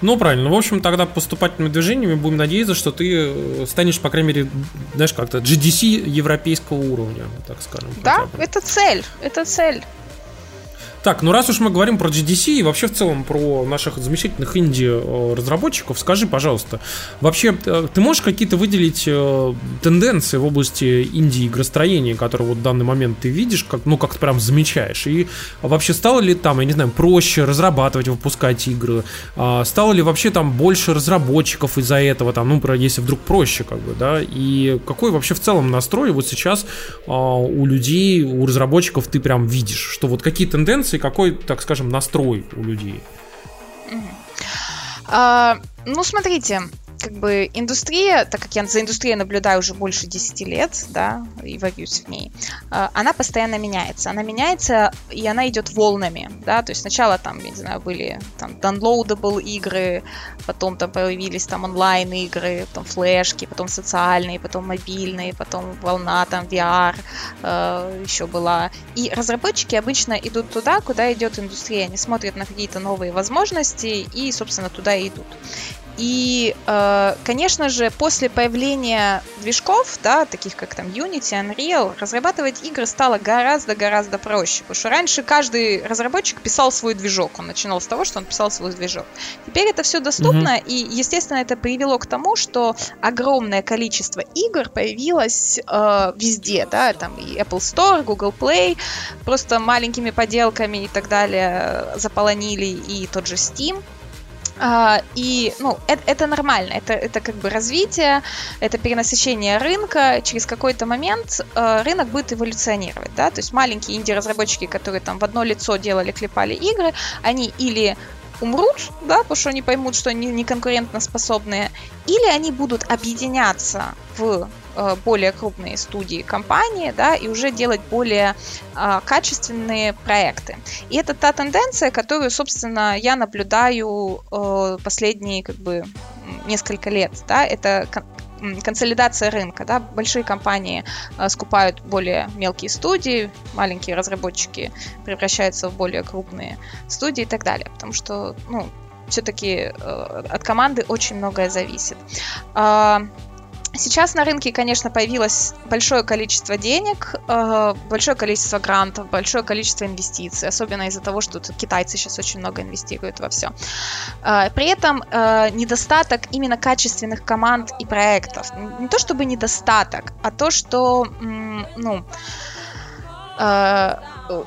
Ну, правильно. В общем, тогда поступательными движениями будем надеяться, что ты э, станешь, по крайней мере, знаешь, как-то GDC европейского уровня, так скажем. Да, это цель. Это цель. Так, ну раз уж мы говорим про GDC и вообще в целом про наших замечательных инди-разработчиков, скажи, пожалуйста, вообще э, ты можешь какие-то выделить э, тенденции в области инди-игростроения, которые вот в данный момент ты видишь, как, ну как-то прям замечаешь? И вообще стало ли там, я не знаю, проще разрабатывать, выпускать игры? А, стало ли вообще там больше разработчиков из-за этого, там, ну, если вдруг проще, как бы, да? И какой вообще в целом настрой вот сейчас а, у людей, у разработчиков ты прям видишь, что вот какие тенденции и какой, так скажем, настрой у людей? А, ну, смотрите, как бы индустрия, так как я за индустрией наблюдаю уже больше 10 лет, да, и варюсь в ней, а, она постоянно меняется. Она меняется, и она идет волнами, да, то есть сначала там, я не знаю, были там downloadable игры, потом там появились там онлайн игры, потом флешки, потом социальные, потом мобильные, потом волна там VR э, еще была. И разработчики обычно идут туда, куда идет индустрия, они смотрят на какие-то новые возможности и, собственно, туда и идут. И, э, конечно же, после появления движков, да, таких как там Unity, Unreal, разрабатывать игры стало гораздо-гораздо проще. Потому что раньше каждый разработчик писал свой движок. Он начинал с того, что он писал свой движок. Теперь это все доступно, mm-hmm. и, естественно, это привело к тому, что огромное количество игр появилось э, везде, да, там и Apple Store, Google Play, просто маленькими поделками и так далее заполонили и тот же Steam. Uh, и, ну, это, это нормально, это, это как бы развитие, это перенасыщение рынка. Через какой-то момент uh, рынок будет эволюционировать, да, то есть маленькие инди-разработчики, которые там в одно лицо делали, клепали игры, они или умрут, да, потому что они поймут, что они не конкурентно способные, или они будут объединяться в Э, более крупные студии компании, да, и уже делать более а, качественные проекты. И это та тенденция, которую, собственно, я наблюдаю э, последние, как бы, несколько лет, да, это консолидация рынка, да, большие компании э, скупают более мелкие студии, маленькие разработчики превращаются в более крупные студии и так далее, потому что, ну, все-таки э, от команды очень многое зависит. Э, Сейчас на рынке, конечно, появилось большое количество денег, э, большое количество грантов, большое количество инвестиций, особенно из-за того, что китайцы сейчас очень много инвестируют во все. Э, при этом э, недостаток именно качественных команд и проектов. Не то чтобы недостаток, а то, что, ну,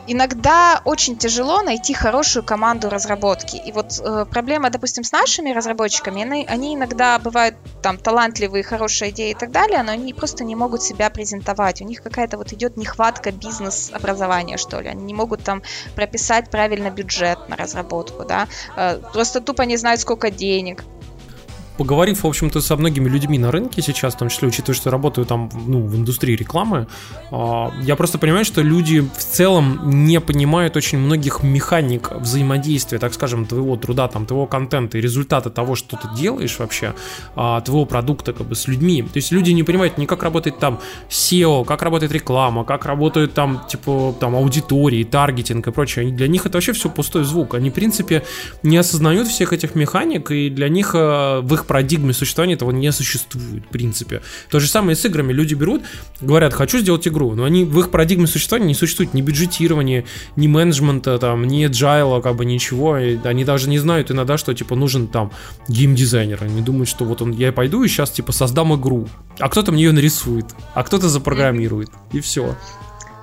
иногда очень тяжело найти хорошую команду разработки. И вот э, проблема, допустим, с нашими разработчиками, они, они иногда бывают там талантливые, хорошие идеи и так далее, но они просто не могут себя презентовать. У них какая-то вот идет нехватка бизнес-образования, что ли. Они не могут там прописать правильно бюджет на разработку, да. Э, просто тупо не знают, сколько денег поговорив, в общем-то, со многими людьми на рынке сейчас, в том числе, учитывая, что работаю там, ну, в индустрии рекламы, а, я просто понимаю, что люди в целом не понимают очень многих механик взаимодействия, так скажем, твоего труда, там, твоего контента и результата того, что ты делаешь вообще, а, твоего продукта, как бы, с людьми. То есть люди не понимают ни как работает там SEO, как работает реклама, как работают там, типа, там, аудитории, таргетинг и прочее. Для них это вообще все пустой звук. Они, в принципе, не осознают всех этих механик, и для них а, в их парадигме существования этого не существует, в принципе. То же самое с играми. Люди берут, говорят, хочу сделать игру, но они в их парадигме существования не существует ни бюджетирования, ни менеджмента, там, ни agile, как бы ничего. И они даже не знают иногда, что, типа, нужен там геймдизайнер. Они думают, что вот он, я пойду и сейчас, типа, создам игру. А кто-то мне ее нарисует, а кто-то запрограммирует. И все.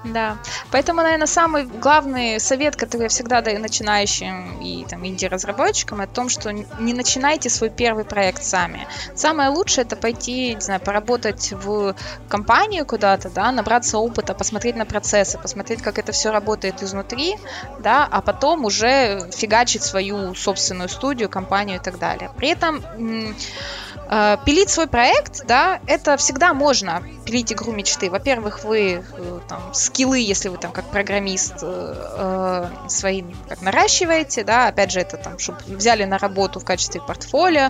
Да. Поэтому, наверное, самый главный совет, который я всегда даю начинающим и там инди-разработчикам, о том, что не начинайте свой первый проект сами. Самое лучшее это пойти, не знаю, поработать в компанию куда-то, да, набраться опыта, посмотреть на процессы, посмотреть, как это все работает изнутри, да, а потом уже фигачить свою собственную студию, компанию и так далее. При этом пилить свой проект, да, это всегда можно пилить игру мечты. Во-первых, вы э, там скиллы, если вы там как программист э, свои как наращиваете, да, опять же, это там, чтобы взяли на работу в качестве портфолио,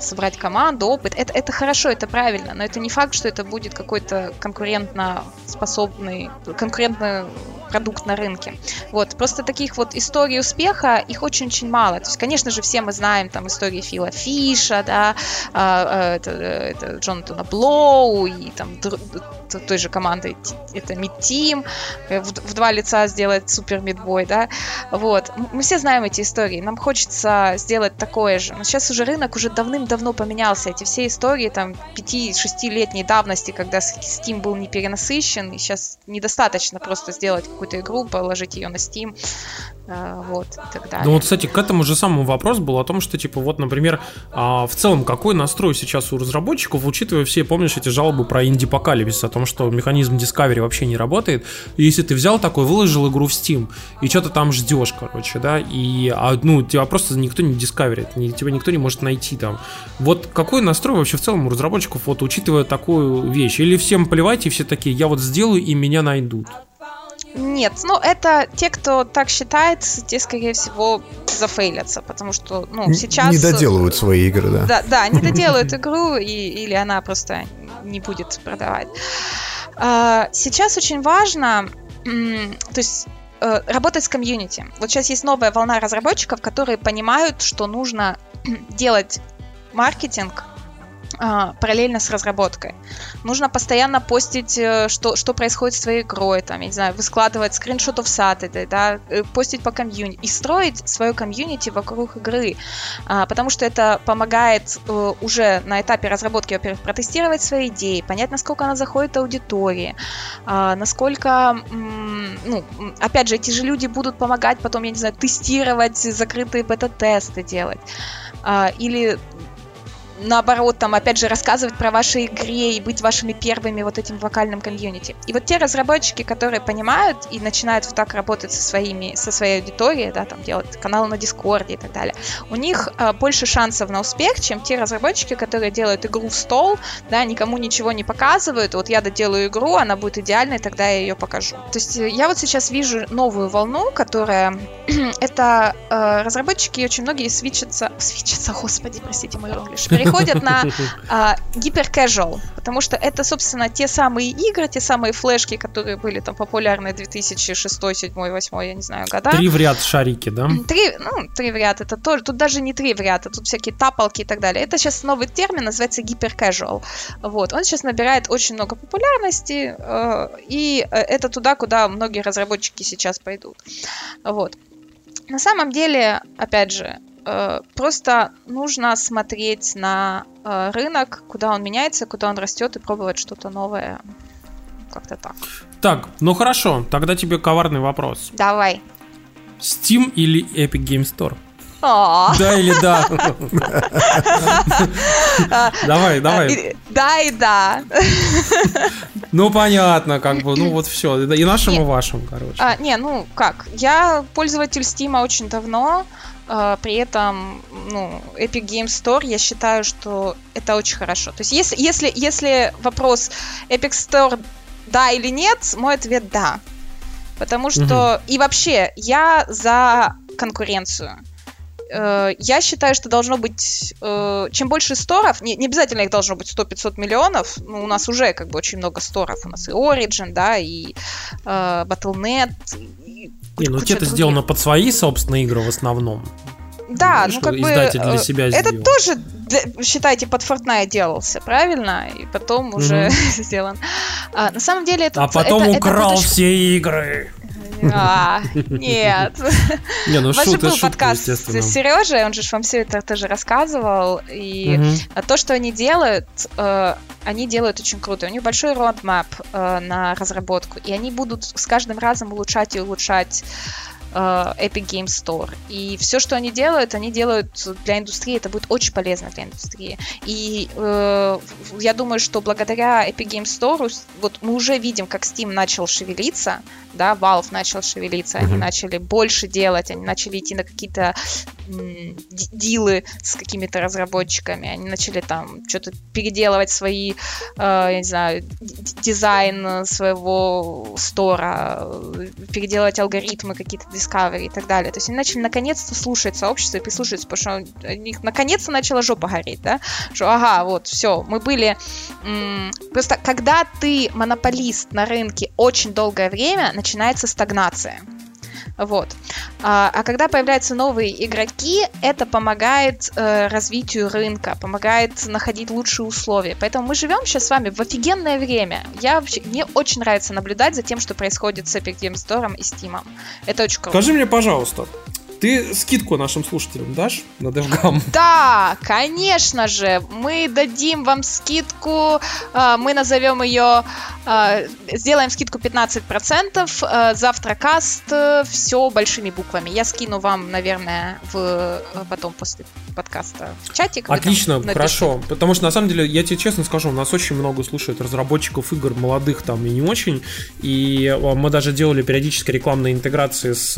собрать команду, опыт. Это, это хорошо, это правильно, но это не факт, что это будет какой-то конкурентно способный, конкурентно продукт на рынке. Вот, просто таких вот историй успеха, их очень-очень мало. То есть, конечно же, все мы знаем там истории Фила Фиша, да, а, это, это Джонатана Блоу и там той же команды это Team, э, в, в два лица сделать супер мидбой, да, вот. Мы все знаем эти истории, нам хочется сделать такое же, но сейчас уже рынок уже давным-давно поменялся, эти все истории там 5-6-летней давности, когда Steam был не перенасыщен, и сейчас недостаточно просто сделать какую-то игру, положить ее на Steam, э, вот, и так далее. Ну вот, кстати, к этому же самому вопрос был о том, что, типа, вот, например, а, в целом, какой настрой сейчас у разработчиков, учитывая все, помнишь, эти жалобы про инди-покалипсис, о том, что механизм Discovery вообще не работает, и если ты взял такой, выложил игру в Steam, и что-то там ждешь, короче, да, и, а, ну, тебя просто никто не дискаверит, тебя никто не может найти там. Вот какой настрой вообще в целом у разработчиков, вот, учитывая такую вещь? Или всем плевать, и все такие, я вот сделаю, и меня найдут? Нет, ну это те, кто так считает, те, скорее всего, зафейлятся, потому что, ну, сейчас... Не доделывают свои игры, да? Да, да, не доделают игру, и, или она просто не будет продавать. А, сейчас очень важно, то есть э, работать с комьюнити. Вот сейчас есть новая волна разработчиков, которые понимают, что нужно делать маркетинг параллельно с разработкой. Нужно постоянно постить, э, что, что происходит с твоей игрой, там, я не знаю, выскладывать скриншотов Saturday, да, э, постить по комьюнити и строить свою комьюнити вокруг игры, а, потому что это помогает а, уже на этапе разработки, во-первых, протестировать свои идеи, понять, насколько она заходит аудитории, а, насколько, ну, опять же, эти же люди будут помогать потом, я не знаю, тестировать закрытые бета-тесты делать. Uh, или наоборот, там, опять же, рассказывать про ваши игре и быть вашими первыми вот этим вокальным комьюнити. И вот те разработчики, которые понимают и начинают вот так работать со своими, со своей аудиторией, да, там, делать каналы на Дискорде и так далее, у них э, больше шансов на успех, чем те разработчики, которые делают игру в стол, да, никому ничего не показывают, вот я доделаю игру, она будет идеальной, тогда я ее покажу. То есть э, я вот сейчас вижу новую волну, которая это э, разработчики очень многие свичатся, свичатся, господи, простите мой англиш, переходят на а, гипер-casual, потому что это, собственно, те самые игры, те самые флешки, которые были там популярны 2006, 2007, 2008, я не знаю, года. Три в ряд шарики, да? Три, ну, три в ряд, это тоже, тут даже не три в ряд, а тут всякие тапалки и так далее. Это сейчас новый термин, называется гипер-casual. Вот, он сейчас набирает очень много популярности, э, и э, это туда, куда многие разработчики сейчас пойдут. Вот. На самом деле, опять же, просто нужно смотреть на э, рынок, куда он меняется, куда он растет, и пробовать что-то новое. Как-то так. Так, ну хорошо, тогда тебе коварный вопрос. Давай. Steam или Epic Game Store? О. Да или да? Давай, давай. Да и да. Ну, понятно, как бы, ну вот все. И нашему, и вашему, короче. А, не, ну как, я пользователь Steam очень давно. А, при этом, ну, Epic Game Store, я считаю, что это очень хорошо. То есть, если, если, если вопрос Epic Store да или нет, мой ответ да. Потому что, угу. и вообще, я за конкуренцию. Э, я считаю, что должно быть, э, чем больше сторов, не, не обязательно их должно быть 100-500 миллионов, ну, у нас уже как бы очень много сторов, у нас и Origin, да, и э, Battle.net, не, ну это сделано под свои собственные игры в основном. Да, ну, ну как бы для себя это сделал. тоже, для, считайте, под Fortnite делался, правильно? И потом уже mm-hmm. сделан. А, на самом деле это... А потом это, украл это, это все игры. А, нет. Не, ну У вас же был подкаст с Сережей, он же вам все это тоже рассказывал. И то, что они делают, э, они делают очень круто. У них большой roadmap э, на разработку, и они будут с каждым разом улучшать и улучшать Epic Games Store. И все, что они делают, они делают для индустрии, это будет очень полезно для индустрии. И э, я думаю, что благодаря Epic Games Store, вот мы уже видим, как Steam начал шевелиться, да, Valve начал шевелиться, они начали больше делать, они начали идти на какие-то дилы с какими-то разработчиками, они начали там что-то переделывать свои, э, я не знаю, дизайн своего стора, переделывать алгоритмы какие-то Discovery и так далее. То есть они начали наконец-то слушать сообщество и прислушиваться, потому что у них наконец-то начала жопа гореть, да, что ага, вот, все, мы были... Просто когда ты монополист на рынке очень долгое время, начинается стагнация. Вот. А, а когда появляются новые игроки, это помогает э, развитию рынка, помогает находить лучшие условия. Поэтому мы живем сейчас с вами в офигенное время. Я вообще, мне очень нравится наблюдать за тем, что происходит с Epic Games Store и Steam. Это очень круто. Скажи мне, пожалуйста, ты скидку нашим слушателям дашь на DevGam? Да, конечно же, мы дадим вам скидку, э, мы назовем ее, э, сделаем скидку 15%, э, завтра каст, все большими буквами. Я скину вам, наверное, в, потом после подкаста в чатик. Отлично, хорошо. Потому что на самом деле, я тебе честно скажу, у нас очень много слушают разработчиков игр, молодых там и не очень. И мы даже делали периодически рекламные интеграции с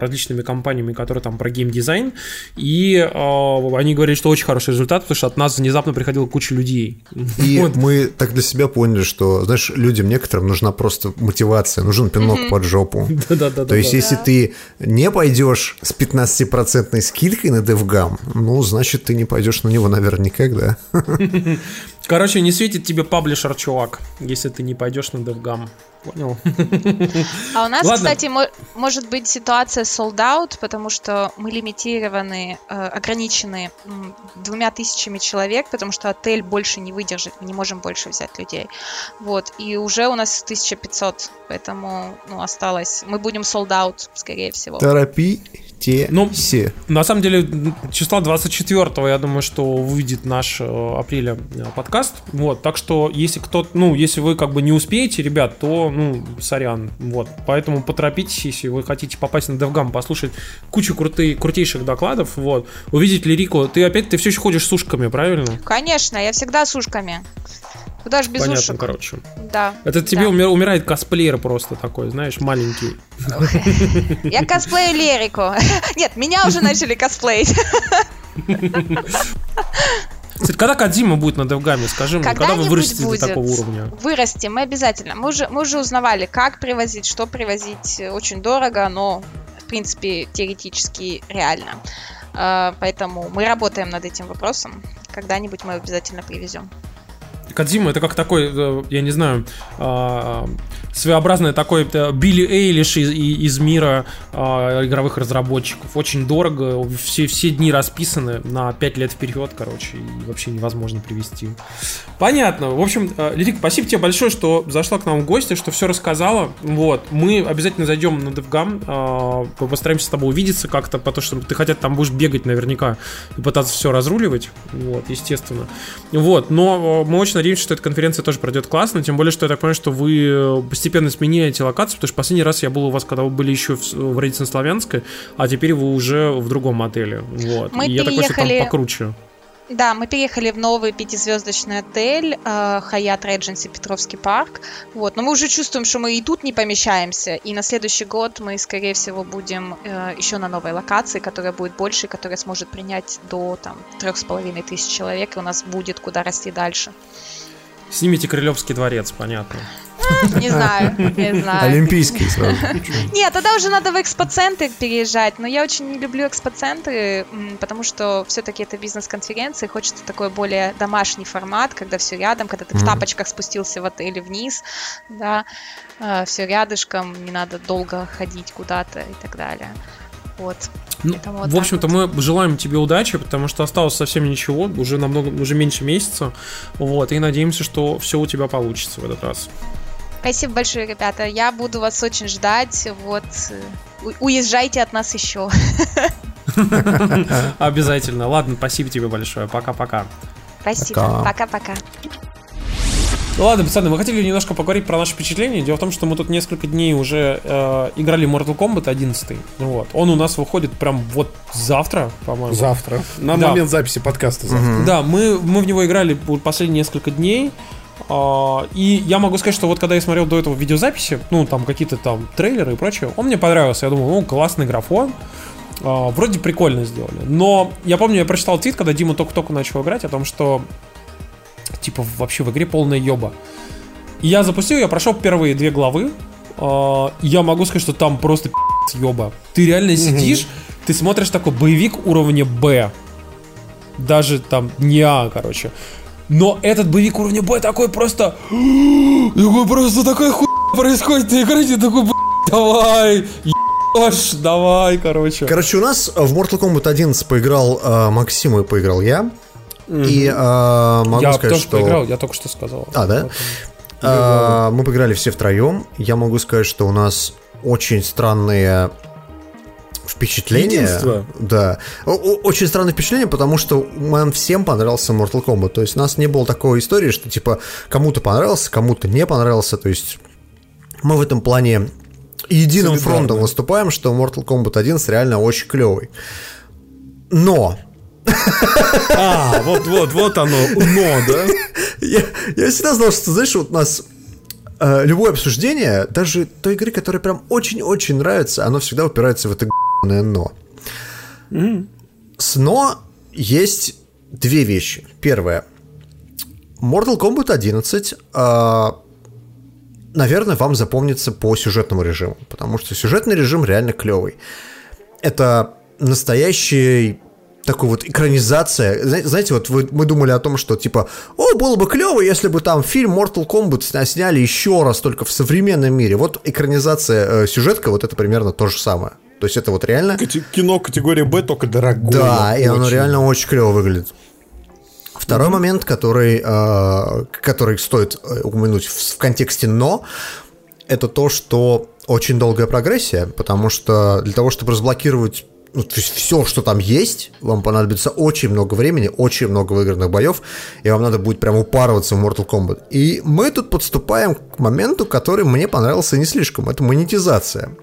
различными компаниями, которые там про геймдизайн. И э, они говорили, что очень хороший результат, потому что от нас внезапно приходила куча людей. И Вот. мы так для себя поняли, что, знаешь, людям некоторым нужна просто мотивация, нужен пинок под жопу. Да-да-да. То есть, если ты не пойдешь с 15% скидкой на DevGam, ну, значит, ты не пойдешь на него, наверное, никогда. Короче, не светит тебе паблишер, чувак, если ты не пойдешь на DevGam. Понял? А у нас, Ладно. кстати, мо- может быть ситуация sold out, потому что мы лимитированы, э, ограничены двумя тысячами человек, потому что отель больше не выдержит, мы не можем больше взять людей. Вот, и уже у нас 1500, поэтому, ну, осталось, мы будем sold out, скорее всего. Торопите Ну, все. На самом деле, числа 24 я думаю, что выйдет наш э, апреля э, подкаст. Вот, так что, если кто ну, если вы как бы не успеете, ребят, то, ну, сорян. Вот, поэтому поторопитесь, если вы хотите попасть на DevGam, послушать кучу крутые, крутейших докладов, вот, увидеть лирику. Ты опять, ты все еще ходишь с ушками, правильно? Конечно, я всегда с ушками. Куда ж без Понятно, ушек? короче. Да. Это тебе да. умер- умирает косплеер просто такой, знаешь, маленький. Я косплею Лерику. Нет, меня уже начали косплеить. Кстати, когда Кадима будет на DevGam, скажи мне, когда вы вырастете будет. до такого уровня? Вырастем, мы обязательно. Мы уже, мы уже узнавали, как привозить, что привозить. Очень дорого, но, в принципе, теоретически реально. Э, Поэтому мы работаем над этим вопросом. Когда-нибудь мы обязательно привезем. Кадзима это как такой, э, я не знаю, а, своеобразный такой э, Билли Эйлиш из, из мира а, игровых разработчиков. Очень дорого, все, все дни расписаны на 5 лет вперед, короче, и вообще невозможно привести. Понятно. В общем, э, Лирик, спасибо тебе большое, что зашла к нам в гости, что все рассказала. Вот. Мы обязательно зайдем на а, постараемся с тобой увидеться как-то, потому что ты хотя там будешь бегать наверняка и пытаться все разруливать. Вот, естественно. Вот, но мы очень надеемся, что эта конференция тоже пройдет классно, тем более, что я так понимаю, что вы э, постепенно сменяете локацию, потому что последний раз я был у вас, когда вы были еще в, в Радисон Славянской, а теперь вы уже в другом отеле. Вот. Мы и я такой, что там переехали- покруче. Да, мы переехали в новый пятизвездочный отель э, Hyatt Regency Петровский парк. Вот, но мы уже чувствуем, что мы и тут не помещаемся. И на следующий год мы, скорее всего, будем э, еще на новой локации, которая будет больше, которая сможет принять до там трех с половиной тысяч человек, и у нас будет куда расти дальше. Снимите Крылевский дворец, понятно. Не знаю, не знаю. Олимпийский сразу. Нет, тогда уже надо в экспоцентры переезжать, но я очень не люблю экспоцентры, потому что все-таки это бизнес-конференция, и хочется такой более домашний формат, когда все рядом, когда ты в тапочках спустился в отеле вниз, да, все рядышком, не надо долго ходить куда-то и так далее. Вот. Ну, Поэтому вот в общем-то, мы желаем тебе удачи, потому что осталось совсем ничего, уже намного, уже меньше месяца. Вот, и надеемся, что все у тебя получится в этот раз. Спасибо большое, ребята. Я буду вас очень ждать. Вот. Уезжайте от нас еще. Обязательно. Ладно, спасибо тебе большое. Пока-пока. Спасибо. Пока-пока. Ну ладно, пацаны, мы хотели немножко поговорить про наши впечатления. Дело в том, что мы тут несколько дней уже э, играли Mortal Kombat 11. Вот. Он у нас выходит прям вот завтра, по-моему. Завтра. На да. момент записи подкаста завтра. Угу. Да, мы, мы в него играли последние несколько дней. Uh, и я могу сказать, что вот когда я смотрел до этого видеозаписи, ну, там какие-то там трейлеры и прочее, он мне понравился. Я думал, ну, классный графон. Uh, вроде прикольно сделали. Но я помню, я прочитал твит, когда Дима только-только начал играть, о том, что типа вообще в игре полная ёба. И я запустил, я прошел первые две главы. Э, я могу сказать, что там просто ёба. Ты реально сидишь, ты смотришь такой боевик уровня Б. Даже там не А, короче. Но этот боевик уровня Б такой просто... Такой просто такая хуйня происходит на экране, такой, давай, ебашь, давай, короче. Короче, у нас в Mortal Kombat 11 поиграл э, Максим и поиграл я. И э, могу я сказать, тоже что... поиграл, я только что сказал. А, да? А, мы поиграли все втроем. Я могу сказать, что у нас очень странные впечатления. Единство. Да. очень странное впечатление, потому что нам всем понравился Mortal Kombat. То есть у нас не было такой истории, что типа кому-то понравился, кому-то не понравился. То есть мы в этом плане единым фронтом выступаем, что Mortal Kombat 11 реально очень клевый. Но а, вот, вот, вот оно, но, да? Я, я всегда знал, что, знаешь, вот у нас э, любое обсуждение, даже той игры, которая прям очень-очень нравится, оно всегда упирается в это но. Mm. С но есть две вещи. Первое. Mortal Kombat 11 э, наверное, вам запомнится по сюжетному режиму, потому что сюжетный режим реально клевый. Это настоящий такой вот экранизация. Знаете, вот вы, мы думали о том, что типа, о, было бы клево, если бы там фильм Mortal Kombat сняли еще раз, только в современном мире. Вот экранизация э, сюжетка, вот это примерно то же самое. То есть это вот реально... Кино категории Б, только дорогое. Да, и очень. оно реально очень клево выглядит. Второй mm-hmm. момент, который, э, который стоит э, упомянуть в, в контексте «но», это то, что очень долгая прогрессия, потому что для того, чтобы разблокировать ну, то есть все, что там есть, вам понадобится очень много времени, очень много выигранных боев, и вам надо будет прям упарываться в Mortal Kombat. И мы тут подступаем к моменту, который мне понравился не слишком. Это монетизация.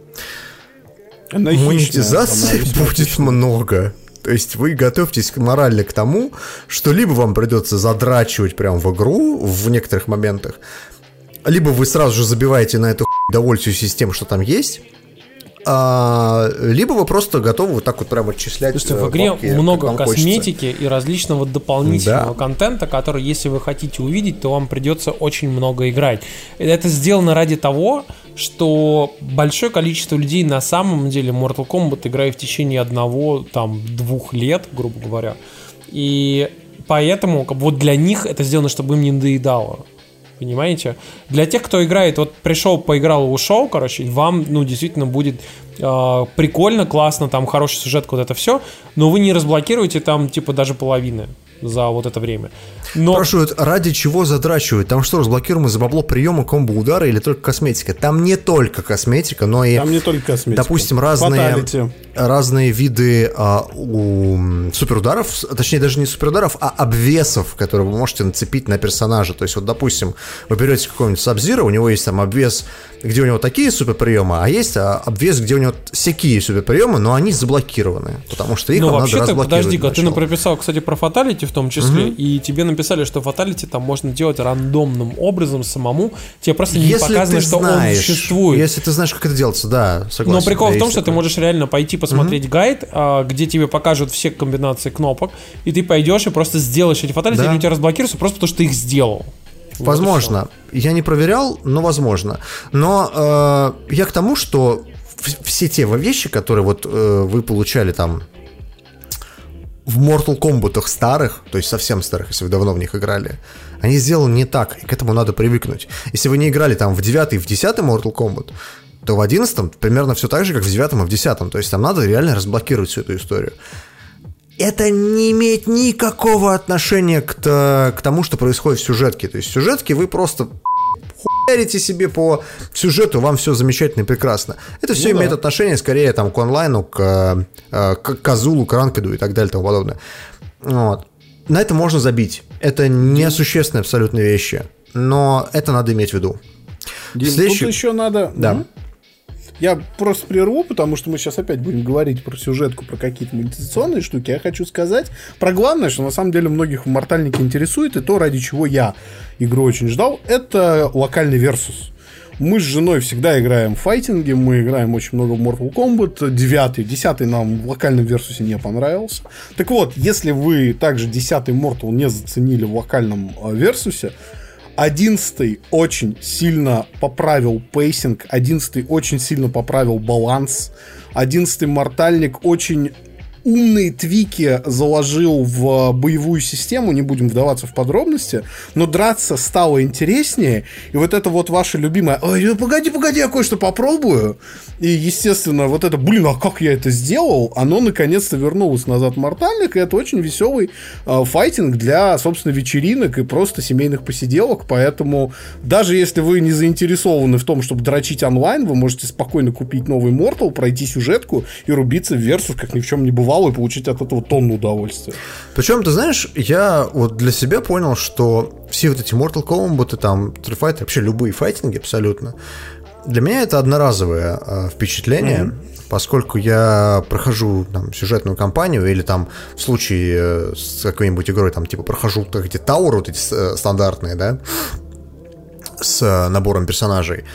Она Монетизации будет хищная. много. То есть вы готовьтесь морально к тому, что либо вам придется задрачивать прям в игру в некоторых моментах, либо вы сразу же забиваете на эту довольствие систем, что там есть, а, либо вы просто готовы вот так вот прям отчислять. Слушайте, в игре бабки, много косметики хочется. и различного дополнительного да. контента, который, если вы хотите увидеть, то вам придется очень много играть. Это сделано ради того, что большое количество людей на самом деле Mortal Kombat играет в течение одного, там, двух лет, грубо говоря. И поэтому вот для них это сделано, чтобы им не надоедало понимаете? Для тех, кто играет, вот пришел, поиграл, ушел, короче, вам, ну, действительно будет э, прикольно, классно, там хороший сюжет, вот это все, но вы не разблокируете там, типа, даже половины за вот это время. Но... Спрашивают, ради чего задрачивают? Там что, разблокируем из-за бабла приема комбо удара или только косметика? Там не только косметика, но и... Там не только косметика. Допустим, разные, разные виды а, у, суперударов, точнее даже не суперударов, а обвесов, которые вы можете нацепить на персонажа. То есть вот, допустим, вы берете какого-нибудь Сабзира, у него есть там обвес, где у него такие суперприемы, а есть а, обвес, где у него всякие суперприемы, но они заблокированы, потому что их ну, надо разблокировать. подожди-ка, ты прописал, кстати, про фаталити в том числе, угу. и тебе написали, что фаталити там можно делать рандомным образом самому, тебе просто не если показано, что знаешь, он существует. Если ты знаешь, как это делается, да, согласен. Но прикол в том, что такое. ты можешь реально пойти посмотреть угу. гайд, а, где тебе покажут все комбинации кнопок, и ты пойдешь и просто сделаешь эти фаталити, да. они у тебя разблокируются просто потому, что ты их сделал. Возможно. Я не проверял, но возможно. Но э, я к тому, что все те вещи, которые вот э, вы получали там в Mortal Kombat старых, то есть совсем старых, если вы давно в них играли, они сделаны не так, и к этому надо привыкнуть. Если вы не играли там в 9 и в 10 Mortal Kombat, то в 11 примерно все так же, как в 9 и в 10. То есть там надо реально разблокировать всю эту историю. Это не имеет никакого отношения к, к тому, что происходит в сюжетке. То есть в сюжетке вы просто хуярите себе по сюжету, вам все замечательно и прекрасно. Это все Ну имеет да. отношение скорее там, к онлайну, к, э, к Казулу, к Ранкеду и так далее и тому подобное. Вот. На это можно забить. Это несущественные абсолютно вещи. Но это надо иметь в виду. Дим, Следующий- тут еще надо... Да. Мгм. Я просто прерву, потому что мы сейчас опять будем говорить про сюжетку, про какие-то монетизационные штуки. Я хочу сказать про главное, что на самом деле многих в Мортальнике интересует, и то, ради чего я игру очень ждал, это локальный versus. Мы с женой всегда играем в файтинги, мы играем очень много в Mortal Kombat. Девятый, десятый нам в локальном versus е не понравился. Так вот, если вы также десятый Mortal не заценили в локальном э, versus е, Одиннадцатый очень сильно поправил pacing, одиннадцатый очень сильно поправил баланс, одиннадцатый мортальник очень умные tweak и заложил в боевую систему, не будем вдаваться в подробности, но драться стало интереснее, и вот это вот ваше любимое, ой, погоди, погоди, я кое-что попробую, и, естественно, вот это, блин, а как я это сделал, оно наконец-то вернулось назад в Мортальник, и это очень веселый э, файтинг для, собственно, вечеринок и просто семейных посиделок, поэтому даже если вы не заинтересованы в том, чтобы дрочить онлайн, вы можете спокойно купить новый Mortal, пройти сюжетку и рубиться в версус, как ни в чем не бывало, и получить от этого тонну удовольствия. Причем, ты знаешь, я вот для себя понял, что все вот эти Mortal Kombat, там, Street Fighter, вообще любые файтинги абсолютно, для меня это одноразовое э, впечатление, поскольку я прохожу там, сюжетную кампанию или там в случае э, с какой-нибудь игрой, там, типа, прохожу так, эти тауры, вот эти э, стандартные, да, с э, набором персонажей,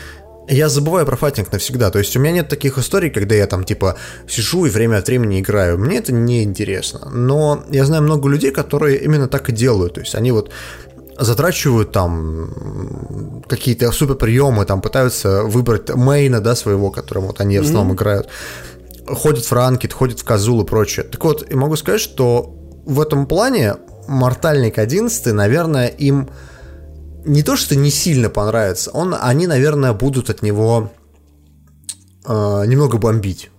я забываю про файтинг навсегда. То есть у меня нет таких историй, когда я там типа сижу и время от времени играю. Мне это не интересно. Но я знаю много людей, которые именно так и делают. То есть они вот затрачивают там какие-то супер приемы, там пытаются выбрать мейна, да, своего, которым вот они в основном играют. Ходят в ранкет, ходят в казул и прочее. Так вот, и могу сказать, что в этом плане Мортальник 11, наверное, им не то, что не сильно понравится, он, они, наверное, будут от него э, немного бомбить.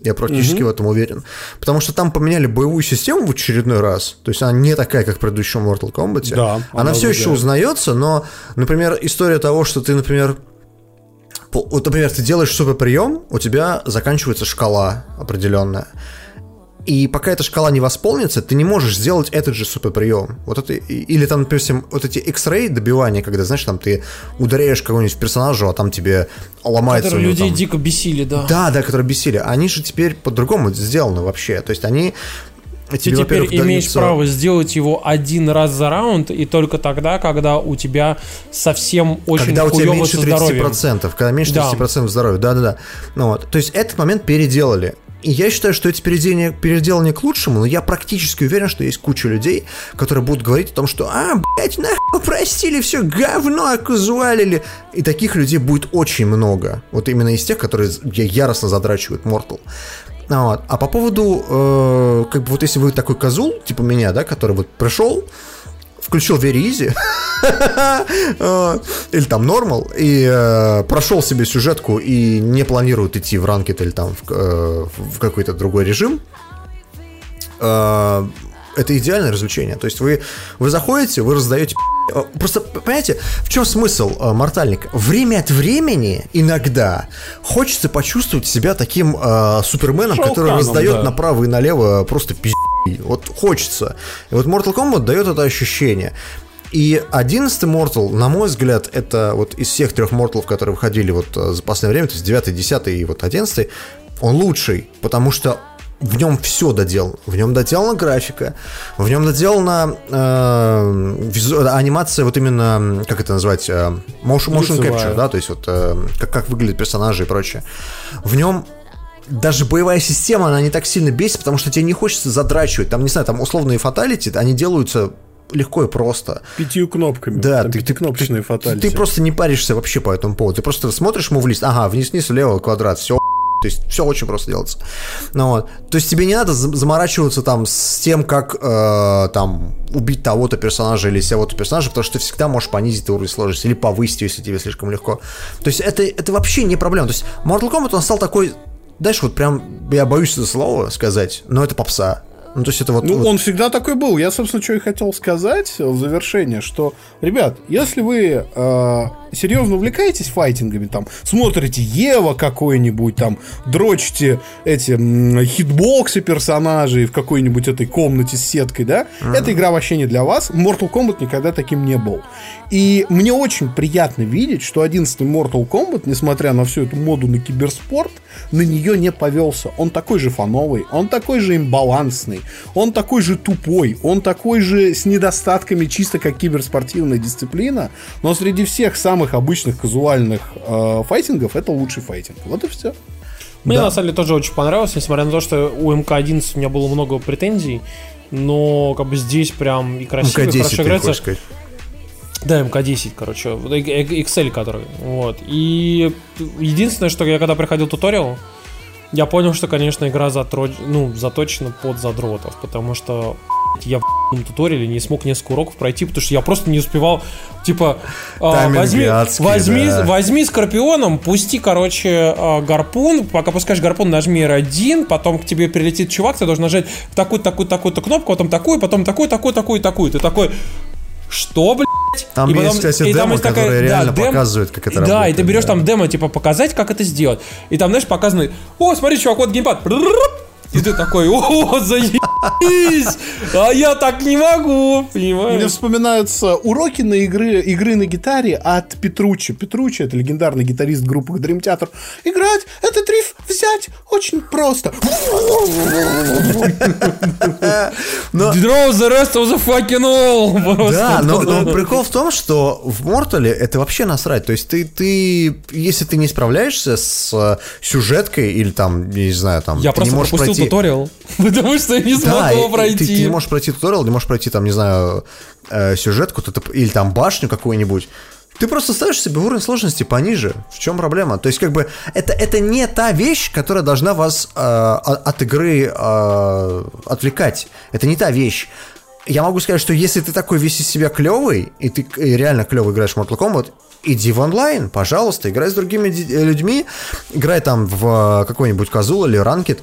Я практически в этом уверен. Потому что там поменяли боевую систему в очередной раз. То есть она не такая, как в предыдущем Mortal Kombat. Да, она, она все еще узнается, но, например, история того, что ты, например, вот, например, ты делаешь супер прием, у тебя заканчивается шкала определенная. И пока эта шкала не восполнится, ты не можешь сделать этот же супер прием. Вот это, или там, допустим, вот эти X-ray добивания, когда, знаешь, там ты ударяешь кого-нибудь персонажа, а там тебе ломается Которые людей там- дико бесили, да. Да, да, которые бесили. Они же теперь по-другому сделаны вообще. То есть они Ты тебе, теперь во-первых, имеешь даются- право сделать его один раз за раунд, и только тогда, когда у тебя совсем очень когда у тебя меньше со здоровьем. 30%, когда меньше Да. 30% здоровья, да-да-да. Ну вот, то есть этот момент переделали. И я считаю, что эти переделания, переделания к лучшему, но я практически уверен, что есть куча людей, которые будут говорить о том, что «А, блядь, нахуй простили, все говно оказуалили». И таких людей будет очень много. Вот именно из тех, которые яростно задрачивают Mortal. Ну Вот. А по поводу, э, как бы вот если вы такой козул, типа меня, да, который вот пришел, включил Very Easy, или там Normal, и э, прошел себе сюжетку и не планирует идти в ранкет или там в, э, в какой-то другой режим, э, это идеальное развлечение. То есть вы, вы заходите, вы раздаете Просто, понимаете, в чем смысл мортальник? Время от времени, иногда, хочется почувствовать себя таким э, суперменом, который Шоуканом, раздает да. направо и налево просто пиздец. Вот хочется. И вот Mortal Kombat дает это ощущение. И 11 Mortal, на мой взгляд, это вот из всех трех Mortal, которые выходили вот э, за последнее время, то есть 9, 10 и вот 11, он лучший, потому что в нем все доделано. В нем доделана графика, в нем доделана э, визу- анимация, вот именно, как это назвать, э, motion, motion Лицевая. capture, да, то есть вот э, как, как выглядят персонажи и прочее. В нем даже боевая система, она не так сильно бесит, потому что тебе не хочется задрачивать. Там, не знаю, там условные фаталити, они делаются легко и просто. Пятью кнопками. Да, Там ты, ты, пятикнопочные ты- фаталити. ты просто не паришься вообще по этому поводу. Ты просто смотришь ему в лист, ага, вниз-вниз, влево, квадрат, все. То есть все очень просто делается. Ну, вот. То есть тебе не надо за- заморачиваться там с тем, как э, там убить того-то персонажа или сего-то персонажа, потому что ты всегда можешь понизить уровень сложности или повысить, если тебе слишком легко. То есть это, это вообще не проблема. То есть Mortal Kombat, он стал такой, знаешь, вот прям, я боюсь это слово сказать, но это попса. Ну, то есть это вот... Ну, вот- он всегда такой был. Я, собственно, что и хотел сказать в завершение, что, ребят, если вы э, серьезно увлекаетесь файтингами, там, смотрите Ева какой-нибудь, там, дрочите эти м, хитбоксы персонажей в какой-нибудь этой комнате с сеткой, да, эта игра вообще не для вас. Mortal Kombat никогда таким не был. И мне очень приятно видеть, что 11 Mortal Kombat, несмотря на всю эту моду на киберспорт, на нее не повелся. Он такой же фановый, он такой же имбалансный, он такой же тупой, он такой же с недостатками чисто как киберспортивная дисциплина, но среди всех самых обычных казуальных э, файтингов это лучший файтинг. Вот и все. Мне Да. на самом деле тоже очень понравилось, несмотря на то, что у МК-11 у меня было много претензий, но как бы здесь прям и красиво, и МК-10 хорошо ты играется. сказать. Да, МК-10, короче, э- э- Excel который, вот. И единственное, что я когда приходил туториал, я понял, что, конечно, игра затро... ну, заточена под задротов, потому что я в туториале не смог несколько уроков пройти, потому что я просто не успевал, типа, а, Тайминги возьми, возьми, да. возьми скорпионом, пусти, короче, а, гарпун, пока пускаешь гарпун, нажми R1, потом к тебе прилетит чувак, ты должен нажать такую, такую, такую-то кнопку, потом такую, потом такую, такую, такую, такую. Ты такой, что, блядь? Там И есть, потом- кстати, и там демо, есть такая- которое да, реально дем- показывает, как это Да, работает. и ты берешь да. там демо, типа, показать, как это сделать. И там, знаешь, показано, о, смотри, чувак, вот геймпад. И ты такой, о, заебись! А я так не могу, Мне понимаешь? вспоминаются уроки на игры, игры на гитаре от Петруччи. Петруччи это легендарный гитарист группы Dream Theater. Играть этот риф взять очень просто. Но- Draw the rest of the fucking all. Просто. Да, но, но прикол в том, что в Мортале это вообще насрать. То есть ты, ты, если ты не справляешься с э, сюжеткой или там, я не знаю, там, Я ты не просто можешь пропустил пройти... туториал, потому что я не смог Да, его пройти. Ты, ты не можешь пройти туториал, не можешь пройти там, не знаю, э, сюжетку или там башню какую-нибудь. Ты просто ставишь себе уровень сложности пониже. В чем проблема? То есть, как бы, это, это не та вещь, которая должна вас э, от игры э, отвлекать. Это не та вещь. Я могу сказать, что если ты такой весь из себя клевый, и ты реально клево играешь в Mortal Kombat, иди в онлайн, пожалуйста, играй с другими людьми, играй там в э, какой-нибудь Казул или Ранкет,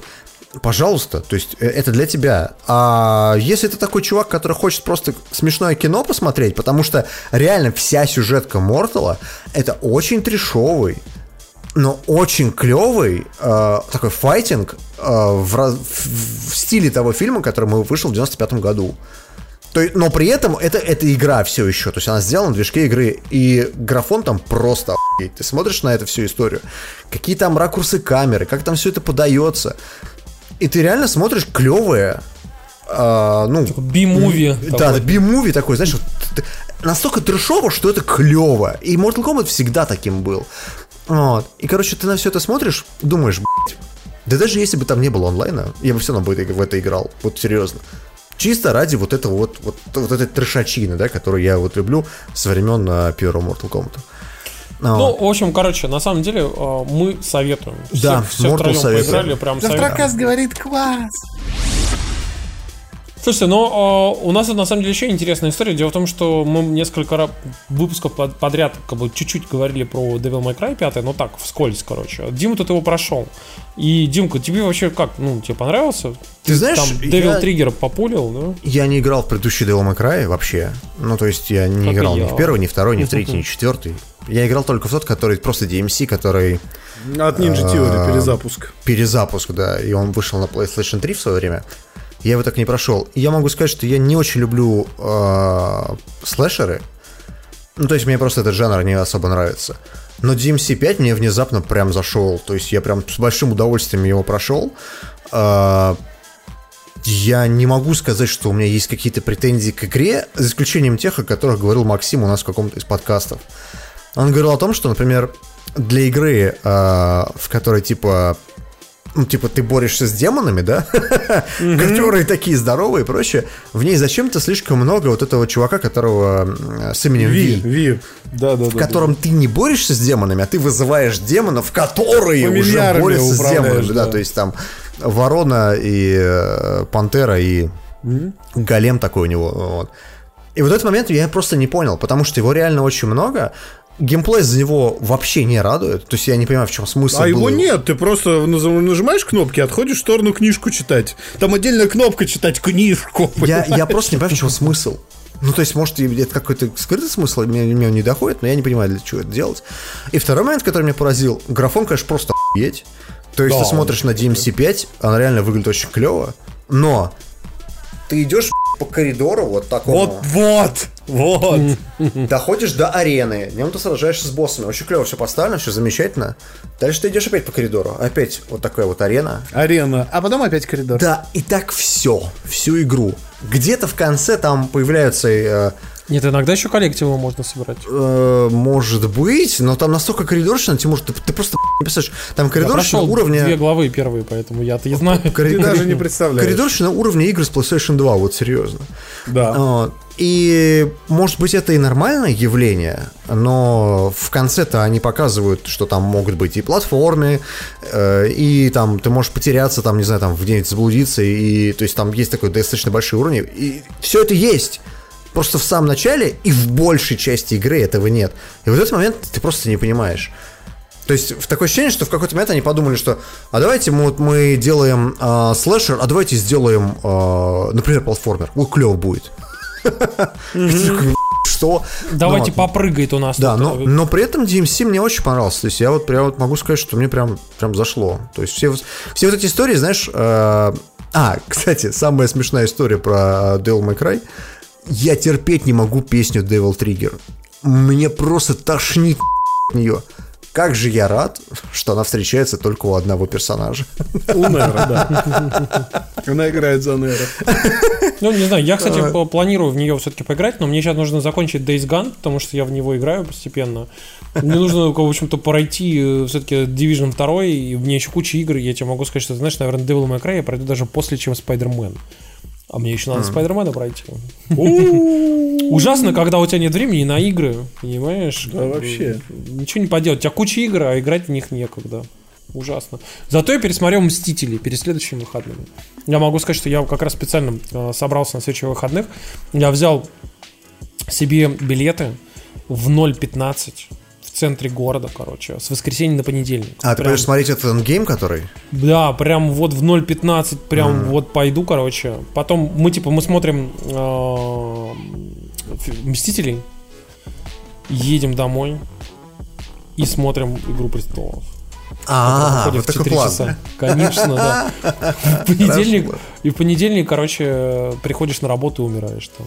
Пожалуйста, то есть э, это для тебя. А если ты такой чувак, который хочет просто смешное кино посмотреть, потому что реально вся сюжетка Мортала это очень трешовый, но очень клевый э, такой файтинг э, в, в- в стиле того фильма, который мы вышел в 95 году. То, есть- но при этом это, это игра все еще. То есть она сделана в движке игры. И графон там просто охуеть. Ты смотришь на эту всю историю. Какие там ракурсы камеры, как там все это подается. И ты реально смотришь клевое. а, ну, Би-муви. да, да, би-муви такой, знаешь, настолько трешово, что это клево. И Mortal Kombat всегда таким был. Вот. И, короче, ты на все это смотришь, думаешь, блядь, да даже если бы там не было онлайна, я бы все равно в это играл. Вот серьезно. Чисто ради вот этого вот, вот, вот этой трешачины, да, которую я вот люблю со времен а, первого Mortal Kombat. Ну, Вот. в общем, короче, на самом деле э, мы советуем. Все, Да, все Mortal втроем советуем. поиграли, прям советуем. Завтракас говорит класс. Слушайте, но э, у нас на самом деле еще интересная история. Дело в том, что мы несколько раз выпусков под- подряд как бы чуть-чуть говорили про Devil May Cry 5, но так, вскользь, короче. Дима тут его прошел. И, Димка, тебе вообще как? Ну, тебе понравился? Ты знаешь, Там Devil я- Trigger популил, да? Я не играл в предыдущий Devil May Cry вообще. Ну, то есть я не Как играл ни я. в первый, ни второй, ни в третий, ни в четвертый. Я играл только в тот, который просто DMC, который От Ninja Theory перезапуск. перезапуск, да, и он вышел на PlayStation 3 в свое время. Я его так не прошел. Я могу сказать, что я не очень люблю э, слэшеры. Ну, то есть мне просто этот жанр не особо нравится. Но DMC 5 мне внезапно прям зашел. То есть я прям с большим удовольствием его прошел. Э, я не могу сказать, что у меня есть какие-то претензии к игре, за исключением тех, о которых говорил Максим у нас в каком-то из подкастов. Он говорил о том, что, например, для игры, э, в которой типа ну, типа, ты борешься с демонами, да? Которые такие здоровые и прочее. В ней зачем-то слишком много вот этого чувака, которого с именем Ви, Ви. Да, да, да. В котором ты не борешься с демонами, а ты вызываешь демонов, которые уже борются с демонами. Да. да. то есть там ворона и э, пантера и голем такой у него. Вот. И вот этот момент я просто не понял, потому что его реально очень много, геймплей за него вообще не радует. То есть я не понимаю, в чем смысл. А его был. нет, ты просто нажимаешь кнопки, отходишь в сторону книжку читать. Там отдельная кнопка читать книжку. Я, я просто не понимаю, в чем смысл. Ну, то есть, может, это какой-то скрытый смысл, мне, мне он не доходит, но я не понимаю, для чего это делать. И второй момент, который меня поразил, графон, конечно, просто охуеть. То есть, Да, ты смотришь на DMC5, она реально выглядит очень клево, но ты идешь по коридору вот такому. Вот, вот, вот. Доходишь до арены, в нем ты сражаешься с боссами. Очень клево все поставлено, все замечательно. Дальше ты идешь опять по коридору. Опять вот такая вот арена. Арена. А потом опять коридор. Да, и так все, всю игру. Где-то в конце там появляются, э, Нет, иногда еще коллективы можно собирать. э, может быть, но там настолько коридорщина, Тимур, ты, ты просто не представляешь, там Я коридорщина прошел уровня... две главы первые, поэтому я-то знаю. Кори- Ты даже не представляешь. Коридорщина уровня игр с PlayStation 2, вот серьезно. Да. Вот. И, может быть, это и нормальное явление, но в конце-то они показывают, что там могут быть и платформы, э, и там ты можешь потеряться, там, не знаю, там где-нибудь заблудиться, и то есть там есть такой достаточно большой уровень, и все это есть. Просто в самом начале и в большей части игры этого нет. И в этот момент ты просто не понимаешь. То есть в такое ощущение, что в какой-то момент они подумали, что а давайте мы, вот мы делаем э, слэшер, а давайте сделаем, э, например, платформер. Вот клево будет. Что? Давайте Ну, попрыгает у нас. Да, но, э, но при этом DMC мне очень понравился. То есть я вот прям вот могу сказать, что мне прям, прям зашло. То есть все, вот- все вот эти истории, знаешь... э, а, кстати, самая смешная история про Devil May Cry. Я терпеть не могу песню Devil Trigger. Мне просто тошнит от нее. Как же я рад, что она встречается только у одного персонажа. У Нера, да. Она играет за Нера. Ну, не знаю, я, кстати, планирую в нее все-таки поиграть, но мне сейчас нужно закончить Days Gone, потому что я в него играю постепенно. Мне нужно, в общем-то, пройти все-таки Division 2, и мне еще куча игр, я тебе могу сказать, что, знаешь, наверное, Devil May Cry я пройду даже после, чем Spider-Man. А мне еще надо Спайдермена пройти. Ужасно, когда у тебя нет времени на игры, понимаешь? Да, вообще. Ничего не поделать. У тебя куча игр, а играть в них некогда. Ужасно. Зато я пересмотрел «Мстители» перед следующими выходными. Я могу сказать, что я как раз специально э, собрался на следующих выходных. Я взял себе билеты в 0.15 в центре города, короче, с воскресенья на понедельник. А, ты Прям- пойдешь смотреть этот эндгейм, который? да, прям вот в 0.15, прям вот пойду, короче. Потом мы типа мы смотрим э, Мстителей, едем домой и смотрим Игру престолов. А, вот такой 4 план. часа. Конечно, да. В понедельник, и в понедельник, короче, приходишь на работу и умираешь там.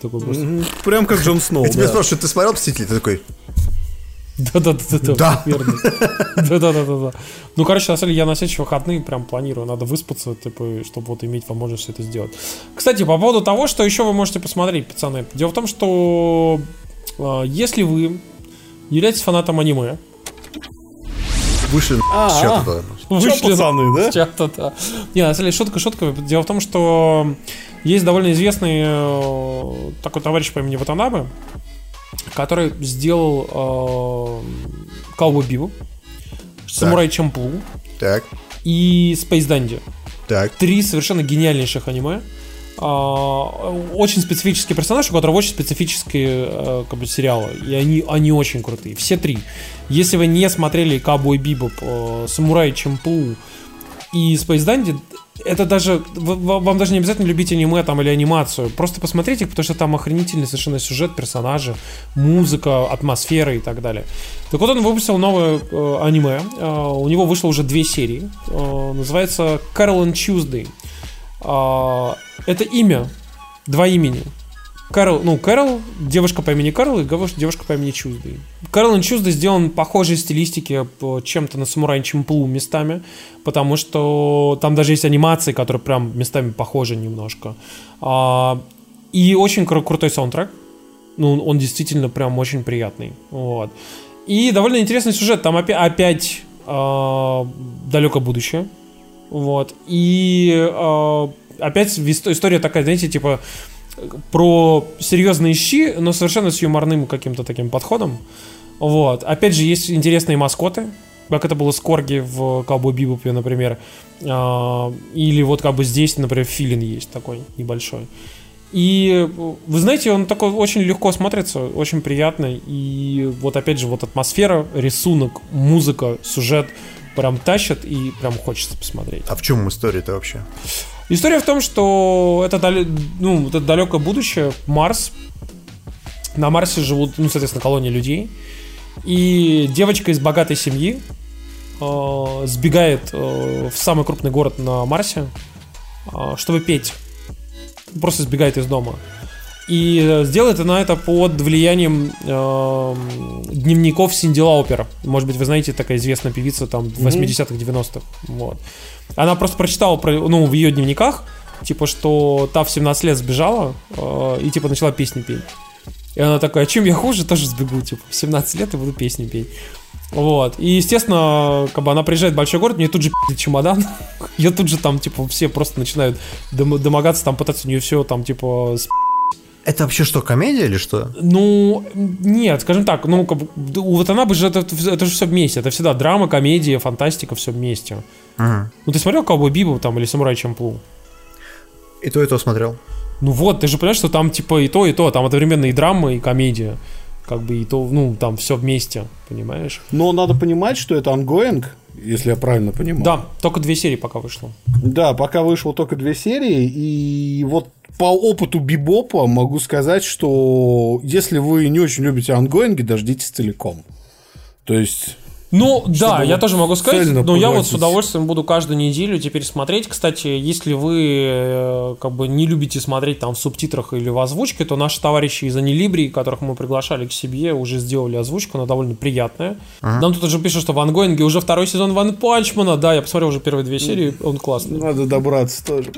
Такой просто. Прям как Джон Сноу. И тебя да. спрашивают, ты смотрел «Мстители»? Ты такой, Да-да-да-да. Да. верно. Да-да-да-да. Ну, короче, на самом деле, я на следующие выходные прям планирую. Надо выспаться, типа, чтобы вот иметь возможность все это сделать. Кстати, по поводу того, что еще вы можете посмотреть, пацаны. Дело в том, что э, если вы являетесь фанатом аниме, вышли А, с чата а. Чё, вышли пацаны, да? с чата, да. Не, на самом деле, шутка шутка. Дело в том, что есть довольно известный э, такой товарищ по имени Ватанабе, который сделал э, Cowboy Bebop, Самурай Чамплу Так, и Space Dandy. так. Три совершенно гениальнейших аниме. А, Очень специфический персонаж, у которого очень специфические э, как бы, сериалы. И они, они очень крутые. Все три. Если вы не смотрели Cowboy Bebop, э, Самурай Чамплу и Space Dandy, это даже вам даже не обязательно любить аниме там или анимацию. Просто посмотрите потому что там охренительный совершенно сюжет, персонажи, музыка, атмосфера и так далее. Так вот он выпустил новое э, аниме. Э, у него вышло уже две серии. Э, называется Carol and Tuesday. А, это имя, два имени. Кэрол, ну, Кэрол, девушка по имени Кэрол и девуш- девушка по имени Чуздей. Кэрол и Чуздей сделан похожей стилистике чем-то на Самурай Чемплу местами, потому что там даже есть анимации, которые прям местами похожи немножко. А, и очень кру- крутой саундтрек. Ну, он действительно прям очень приятный. Вот. И довольно интересный сюжет. Там опя- опять а, далекое будущее. Вот. И э, опять история такая, знаете, типа про серьезные щи, но совершенно с юморным каким-то таким подходом. Вот. Опять же, есть интересные маскоты, как это было с Корги в Cowboy Бибопе, например. А, или вот как бы здесь, например, филин есть такой небольшой. И вы знаете, он такой очень легко смотрится, очень приятный. И вот опять же, вот атмосфера, рисунок, музыка, сюжет прям тащат и прям хочется посмотреть. А в чем история-то вообще? История в том, что это, ну, это далекое будущее, Марс. На Марсе живут, ну, соответственно, колония людей. И девочка из богатой семьи э, сбегает э, в самый крупный город на Марсе, э, чтобы петь просто сбегает из дома. И сделает она это под влиянием э, дневников Синди Лаупер. Может быть, вы знаете, такая известная певица там в 80-х, 90-х. Вот. Она просто прочитала про, ну, в ее дневниках, типа, что та в 17 лет сбежала э, и типа начала песни петь. И она такая, чем я хуже, тоже сбегу, типа, в 17 лет и буду песни петь. Вот. И, естественно, как бы она приезжает в большой город, мне тут же пи***т чемодан. Ее тут же там, типа, все просто начинают дом- домогаться, там пытаться у нее все там, типа, с это вообще что, комедия или что? Ну, нет, скажем так, ну, как бы, вот она бы же, это, это же все вместе, это всегда драма, комедия, фантастика, все вместе. Ага. Ну, ты смотрел Ковбой Бибу там или Самурай Чамплу? И то, и то смотрел. Ну вот, ты же понимаешь, что там типа и то, и то, там одновременно и драма, и комедия как бы и то, ну, там все вместе, понимаешь? Но надо понимать, что это ongoing, если я правильно понимаю. Да, только две серии пока вышло. Да, пока вышло только две серии, и вот по опыту Бибопа могу сказать, что если вы не очень любите ангоинги, дождитесь целиком. То есть ну да, я тоже могу сказать, но я вот с удовольствием буду каждую неделю теперь смотреть. Кстати, если вы э, как бы не любите смотреть там в субтитрах или в озвучке, то наши товарищи из Анилибрии, которых мы приглашали к себе, уже сделали озвучку, она довольно приятная. Ага. Нам тут уже пишут, что в ангоинге уже второй сезон Ван Панчмана. Да, я посмотрел уже первые две серии, он классный. Надо добраться тоже.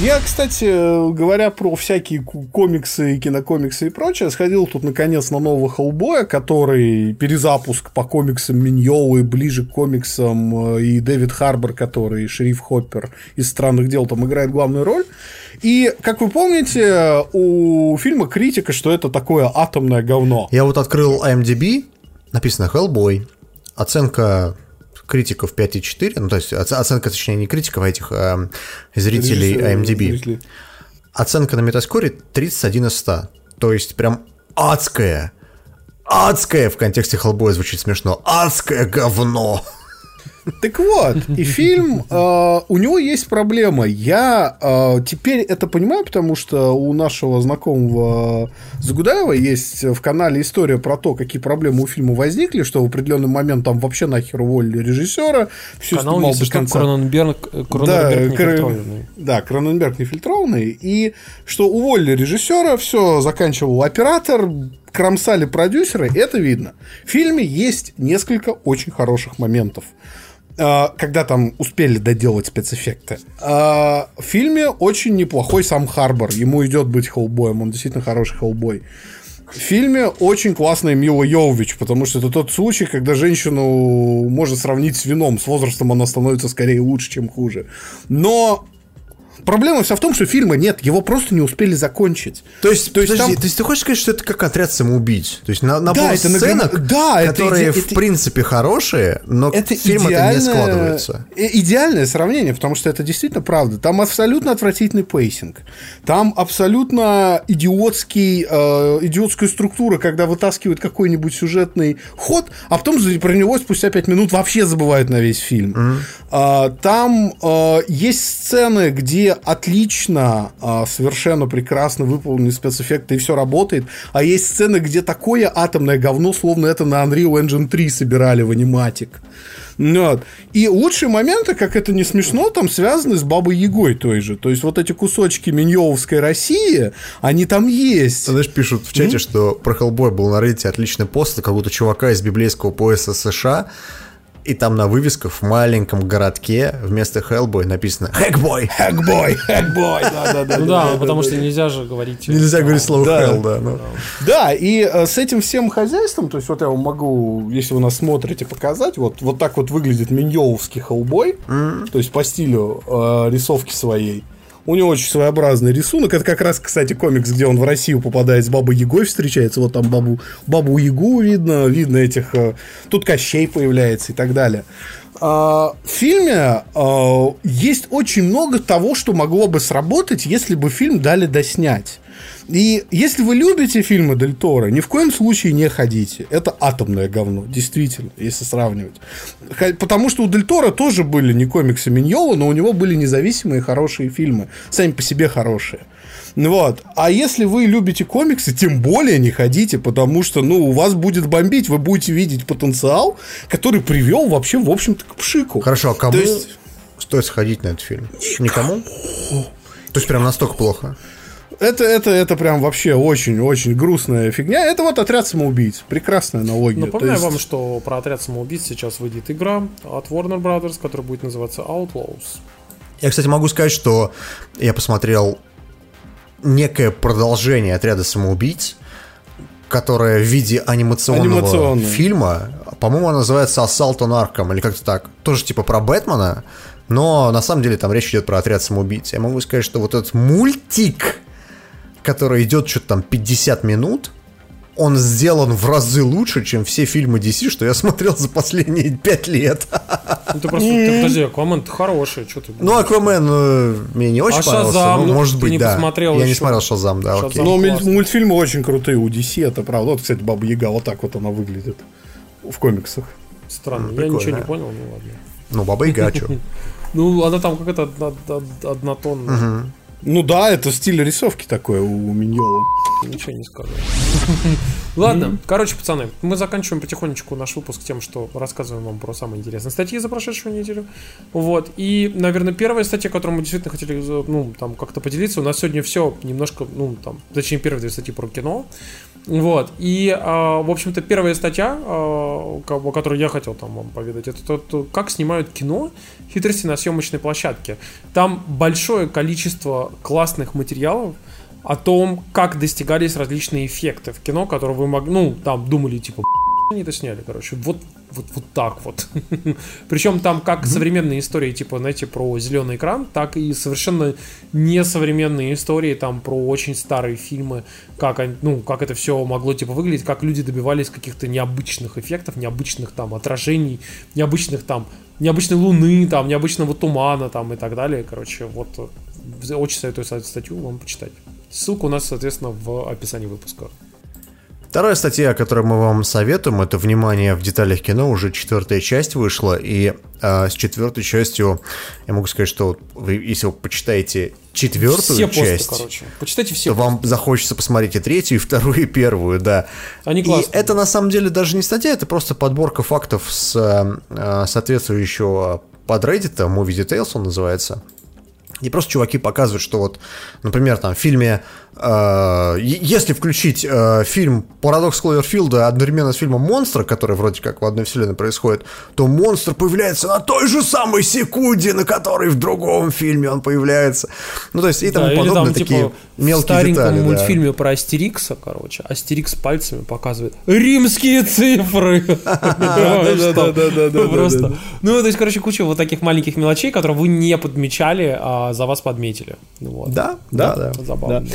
Я, кстати, говоря про всякие комиксы, кинокомиксы и прочее, сходил тут наконец на нового Хеллбоя, который перезапуск по комиксам Миньолы, ближе к комиксам, э, и Дэвид Харбор, который шериф Хоппер из «Странных дел» там играет главную роль. И, как вы помните, у фильма критика, что это такое атомное говно. Я вот открыл IMDb, написано Hellboy, оценка критиков 5,4, ну, то есть оценка, точнее, не критиков, а этих а, зрителей IMDb. Зрители. Оценка на метаскоре 31 из 100. То есть прям адская, адская в контексте Хеллбоя звучит смешно, адское говно. Так вот, и фильм, э, у него есть проблема. Я э, теперь это понимаю, потому что у нашего знакомого Загудаева есть в канале история про то, какие проблемы у фильма возникли, что в определенный момент там вообще нахер уволили режиссера. Все Канал, снимал если до конца. Кроненберг, Кроненберг да, нефильтрованный. Да, Кроненберг нефильтрованный. И что уволили режиссера, все заканчивал оператор, кромсали продюсеры, это видно. В фильме есть несколько очень хороших моментов. А, когда там успели доделать спецэффекты. А, в фильме очень неплохой сам Харбор. Ему идет быть Хеллбоем. Он действительно хороший Хеллбой. В фильме очень классная Мила Йовович, потому что это тот случай, когда женщину можно сравнить с вином. С возрастом она становится скорее лучше, чем хуже. Но Проблема вся в том, что фильма нет, его просто не успели закончить. То есть, то есть, подожди, там... то есть ты хочешь сказать, что это как отряд самоубийц? То есть на, набор да, это сценок, нагрем... да, которые это, в это... принципе хорошие, но это фильм идеальное... это не складывается. Идеальное сравнение, потому что это действительно правда. Там абсолютно отвратительный pacing. Там абсолютно идиотский, э, идиотская структура, когда вытаскивают какой-нибудь сюжетный ход, а потом про него спустя пять минут вообще забывают на весь фильм. Mm-hmm. Э, там э, есть сцены, где отлично, а, совершенно прекрасно выполнены спецэффекты, и все работает. А есть сцены, где такое атомное говно, словно это на Unreal Engine 3 собирали в аниматик. Вот. И лучшие моменты, как это не смешно, там связаны с Бабой Егой той же. То есть вот эти кусочки Миньоловской России, они там есть. Знаешь, пишут в чате, mm-hmm. что про Хеллбой был на Reddit отличный пост какого-то чувака из библейского пояса США, и там на вывесках в маленьком городке вместо Hellboy написано Hackboy, Hackboy, Hackboy. Да, да, да. Ну да, потому что нельзя же говорить. Нельзя говорить слово Hell, да. Ну. Да, и э, с этим всем хозяйством, то есть вот я вам могу, если вы нас смотрите, показать, вот, вот так вот выглядит Миньоловский Hellboy, то есть по стилю э, рисовки своей. У него очень своеобразный рисунок. Это как раз, кстати, комикс, где он в Россию попадает с Бабой Егой встречается. Вот там бабу, бабу Ягу видно, видно этих... Э, тут Кощей появляется и так далее. А, в фильме а, есть очень много того, что могло бы сработать, если бы фильм дали доснять. И если вы любите фильмы Дель Торо, ни в коем случае не ходите. Это атомное говно, действительно, если сравнивать. Потому что у Дель Торо тоже были не комиксы Миньола, но у него были независимые хорошие фильмы. Сами по себе хорошие. Вот. А если вы любите комиксы, тем более не ходите, потому что, ну, у вас будет бомбить, вы будете видеть потенциал, который привел вообще, в общем-то, к пшику. Хорошо, а кому То есть... стоит сходить на этот фильм? Никому? То есть прям настолько плохо? Это, это, это прям вообще очень-очень грустная фигня. Это вот отряд самоубийц. Прекрасная аналогия. Напоминаю есть... вам, что про отряд самоубийц сейчас выйдет игра от Warner Brothers, которая будет называться Outlaws. Я, кстати, могу сказать, что я посмотрел некое продолжение отряда самоубийц, которое в виде анимационного фильма, по-моему, называется Assault on Arkham, или как-то так. Тоже типа про Бэтмена, но на самом деле там речь идет про отряд самоубийц. Я могу сказать, что вот этот мультик, который идет что-то там 50 минут, он сделан в разы лучше, чем все фильмы DC, что я смотрел за последние 5 лет. Ну ты просто, ты, подожди, Аквамен хороший, что ты... Ну, Аквамен э, мне не очень А понравился, Шазам? ну, может ты быть, не да. посмотрел я не еще? смотрел Шазам, да, Шазам. окей. Но классно. муль- мультфильмы очень крутые у DC, это правда. Вот, кстати, Баба Яга, вот так вот она выглядит в комиксах. Странно, Ну, я ничего не понял, ну ладно. Ну, Баба Яга, чё? Ну, она там какая-то одно- од- однотонная. Ну да, это стиль рисовки такой у Миньола. Ничего не скажу. Ладно, короче, пацаны, мы заканчиваем потихонечку наш выпуск тем, что рассказываем вам про самые интересные статьи за прошедшую неделю. Вот. И, наверное, первая статья, которую мы действительно хотели, ну, там, как-то поделиться. У нас сегодня все немножко, ну, там, точнее, первые две статьи про кино. Вот. И, а, в общем-то, первая статья, а, о которой я хотел там вам поведать, это то, то, как снимают кино хитрости на съемочной площадке. Там большое количество классных материалов, о том, как достигались различные эффекты в кино, которые вы могли, ну, там думали, типа, они это сняли, короче, вот, вот, вот так вот. Причем там как современные истории, типа, знаете, про зеленый экран, так и совершенно несовременные истории, там, про очень старые фильмы, как, ну, как это все могло, типа, выглядеть, как люди добивались каких-то необычных эффектов, необычных, там, отражений, необычных, там, необычной луны, там, необычного тумана, там, и так далее, короче, вот, э, очень советую статью вам почитать. Ссылка у нас, соответственно, в описании выпуска. Вторая статья, которую мы вам советуем, это «Внимание в деталях кино». Уже четвертая часть вышла, и а, с четвертой частью я могу сказать, что вы, если вы почитаете четвертую все посты, часть, короче. Почитайте все то вам захочется посмотреть и третью, и вторую, и первую, да. Они И классные. это на самом деле даже не статья, это просто подборка фактов с э, э, соответствующего подреддита, Movie Details он называется. И просто чуваки показывают, что вот, например, там в фильме, если включить э, фильм «Парадокс Кловерфилда» одновременно с фильмом «Монстр», который вроде как в одной вселенной происходит, то монстр появляется на той же самой секунде, на которой в другом фильме он появляется. Ну, то есть и тому Да, или подобные там, такие типа, мелкие стареньком детали. да. мультфильме про Астерикса, короче, Астерикс пальцами показывает римские цифры. Просто. Ну, то есть, короче, куча вот таких маленьких мелочей, которые вы не подмечали, а за вас подметили. Да, да, да. Забавно, Да.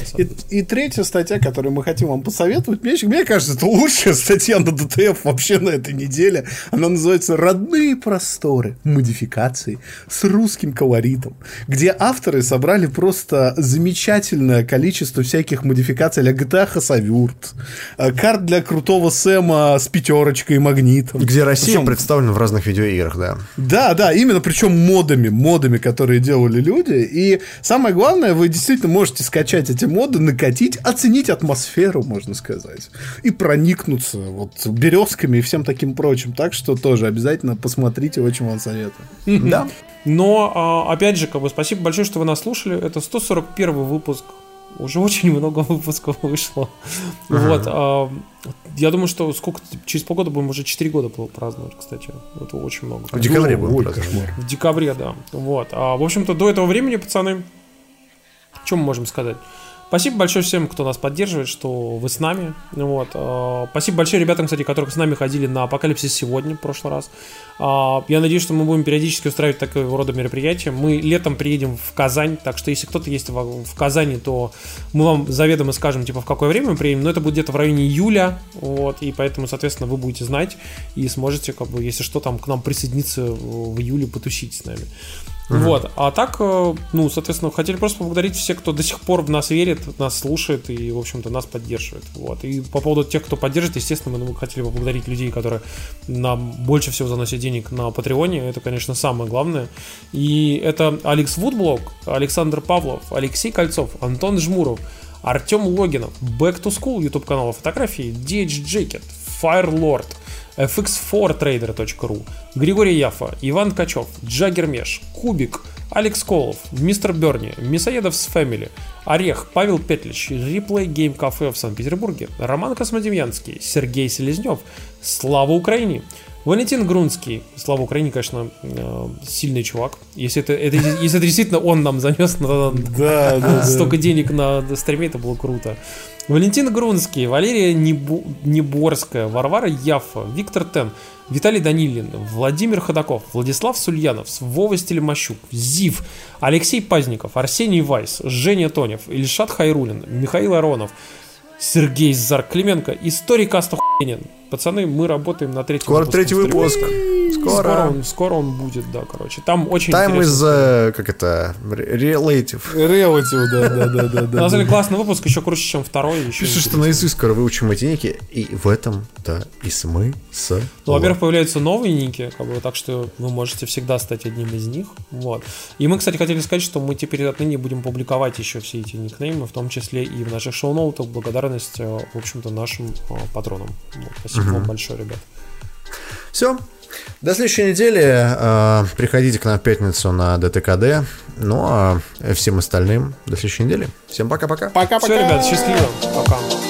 И, третья статья, которую мы хотим вам посоветовать, мне, мне кажется, это лучшая статья на ДТФ вообще на этой неделе. Она называется «Родные просторы. Модификации с русским колоритом», где авторы собрали просто замечательное количество всяких модификаций для GTA Хасавюрт, э, карт для крутого Сэма с пятерочкой и магнитом. Где Россия Причем- представлена в разных видеоиграх, да. да, да, именно причем модами, модами, которые делали люди. И самое главное, вы действительно можете скачать эти моды, накатить, оценить атмосферу, можно сказать, и проникнуться вот березками и всем таким прочим. Так что тоже обязательно посмотрите, очень вам советую. Да. Но, а, опять же, как бы, спасибо большое, что вы нас слушали. Это 141 выпуск. Уже очень много выпусков вышло. Вот. а, я думаю, что сколько через полгода будем уже 4 года праздновать, кстати. Это очень много. В декабре будем Ой, праздновать. кошмар. В декабре, да. Вот. А, в общем-то, до этого времени, пацаны, что мы можем сказать? Спасибо большое всем, кто нас поддерживает, что вы с нами. Вот. Э, спасибо большое ребятам, кстати, которые с нами ходили на Апокалипсис сегодня, в прошлый раз. Э, я надеюсь, что мы будем периодически устраивать такого рода мероприятия. Мы летом приедем в Казань, так что если кто-то есть в Казани, то мы вам заведомо скажем, типа, в какое время мы приедем. Но это будет где-то в районе июля, вот, и поэтому, соответственно, вы будете знать и сможете, как бы, если что, там к нам присоединиться в июле, потусить с нами. Угу. Вот. А так, э, ну, соответственно, хотели просто поблагодарить всех, кто до сих пор в нас верит, нас слушает и, в общем-то, нас поддерживает. Вот. И по поводу тех, кто поддержит, естественно, мы ну, хотели поблагодарить людей, которые нам больше всего заносят денег на Патреоне. Это, конечно, самое главное. И это Алекс Вудблок, Александр Павлов, Алексей Кольцов, Антон Жмуров, Артем Логинов, Back to School YouTube канала фотографии, DH Jacket, Firelord, fx4trader.ru, Григорий Яфа, Иван Качев, Джаггер Меш, Кубик, Алекс Колов, Мистер Берни, Мясоедов с Family, Орех, Павел Петлич, Replay Game Кафе в Санкт-Петербурге, Роман Космодемьянский, Сергей Селезнев, Слава Украине, Валентин Грунский, слава Украине, конечно, э, сильный чувак. Если это, это, если это действительно он нам занес на, да, да, столько денег на стриме, это было круто. Валентин Грунский, Валерия Небу, Неборская, Варвара Яффа, Виктор Тен, Виталий Данилин, Владимир Ходаков, Владислав Сульянов, Вова Стелемощук, Зив, Алексей Пазников, Арсений Вайс, Женя Тонев, Ильшат Хайрулин, Михаил Аронов, Сергей Зар Клименко, историк Аста Пацаны, мы работаем на третьем Скоро третий выпуск. Скоро. Скоро он, скоро он будет, да, короче. Там очень Time is, uh, как это, relative. Relative, да, да, да, да. да На самом деле классный выпуск, еще круче, чем второй. Еще Пишешь, что наизусть скоро выучим эти ники, и в этом, да, и смысл. Ну, во-первых, появляются новые ники, как бы, так что вы можете всегда стать одним из них, вот. И мы, кстати, хотели сказать, что мы теперь отныне будем публиковать еще все эти никнеймы, в том числе и в наших шоу-ноутах, благодарность, в общем-то, нашим э, патронам. Вот, спасибо угу. вам большое, ребят. Все, до следующей недели э, приходите к нам в пятницу на ДТКД. Ну а всем остальным до следующей недели. Всем пока-пока. Пока-пока. Все, ребят, счастливо. Пока.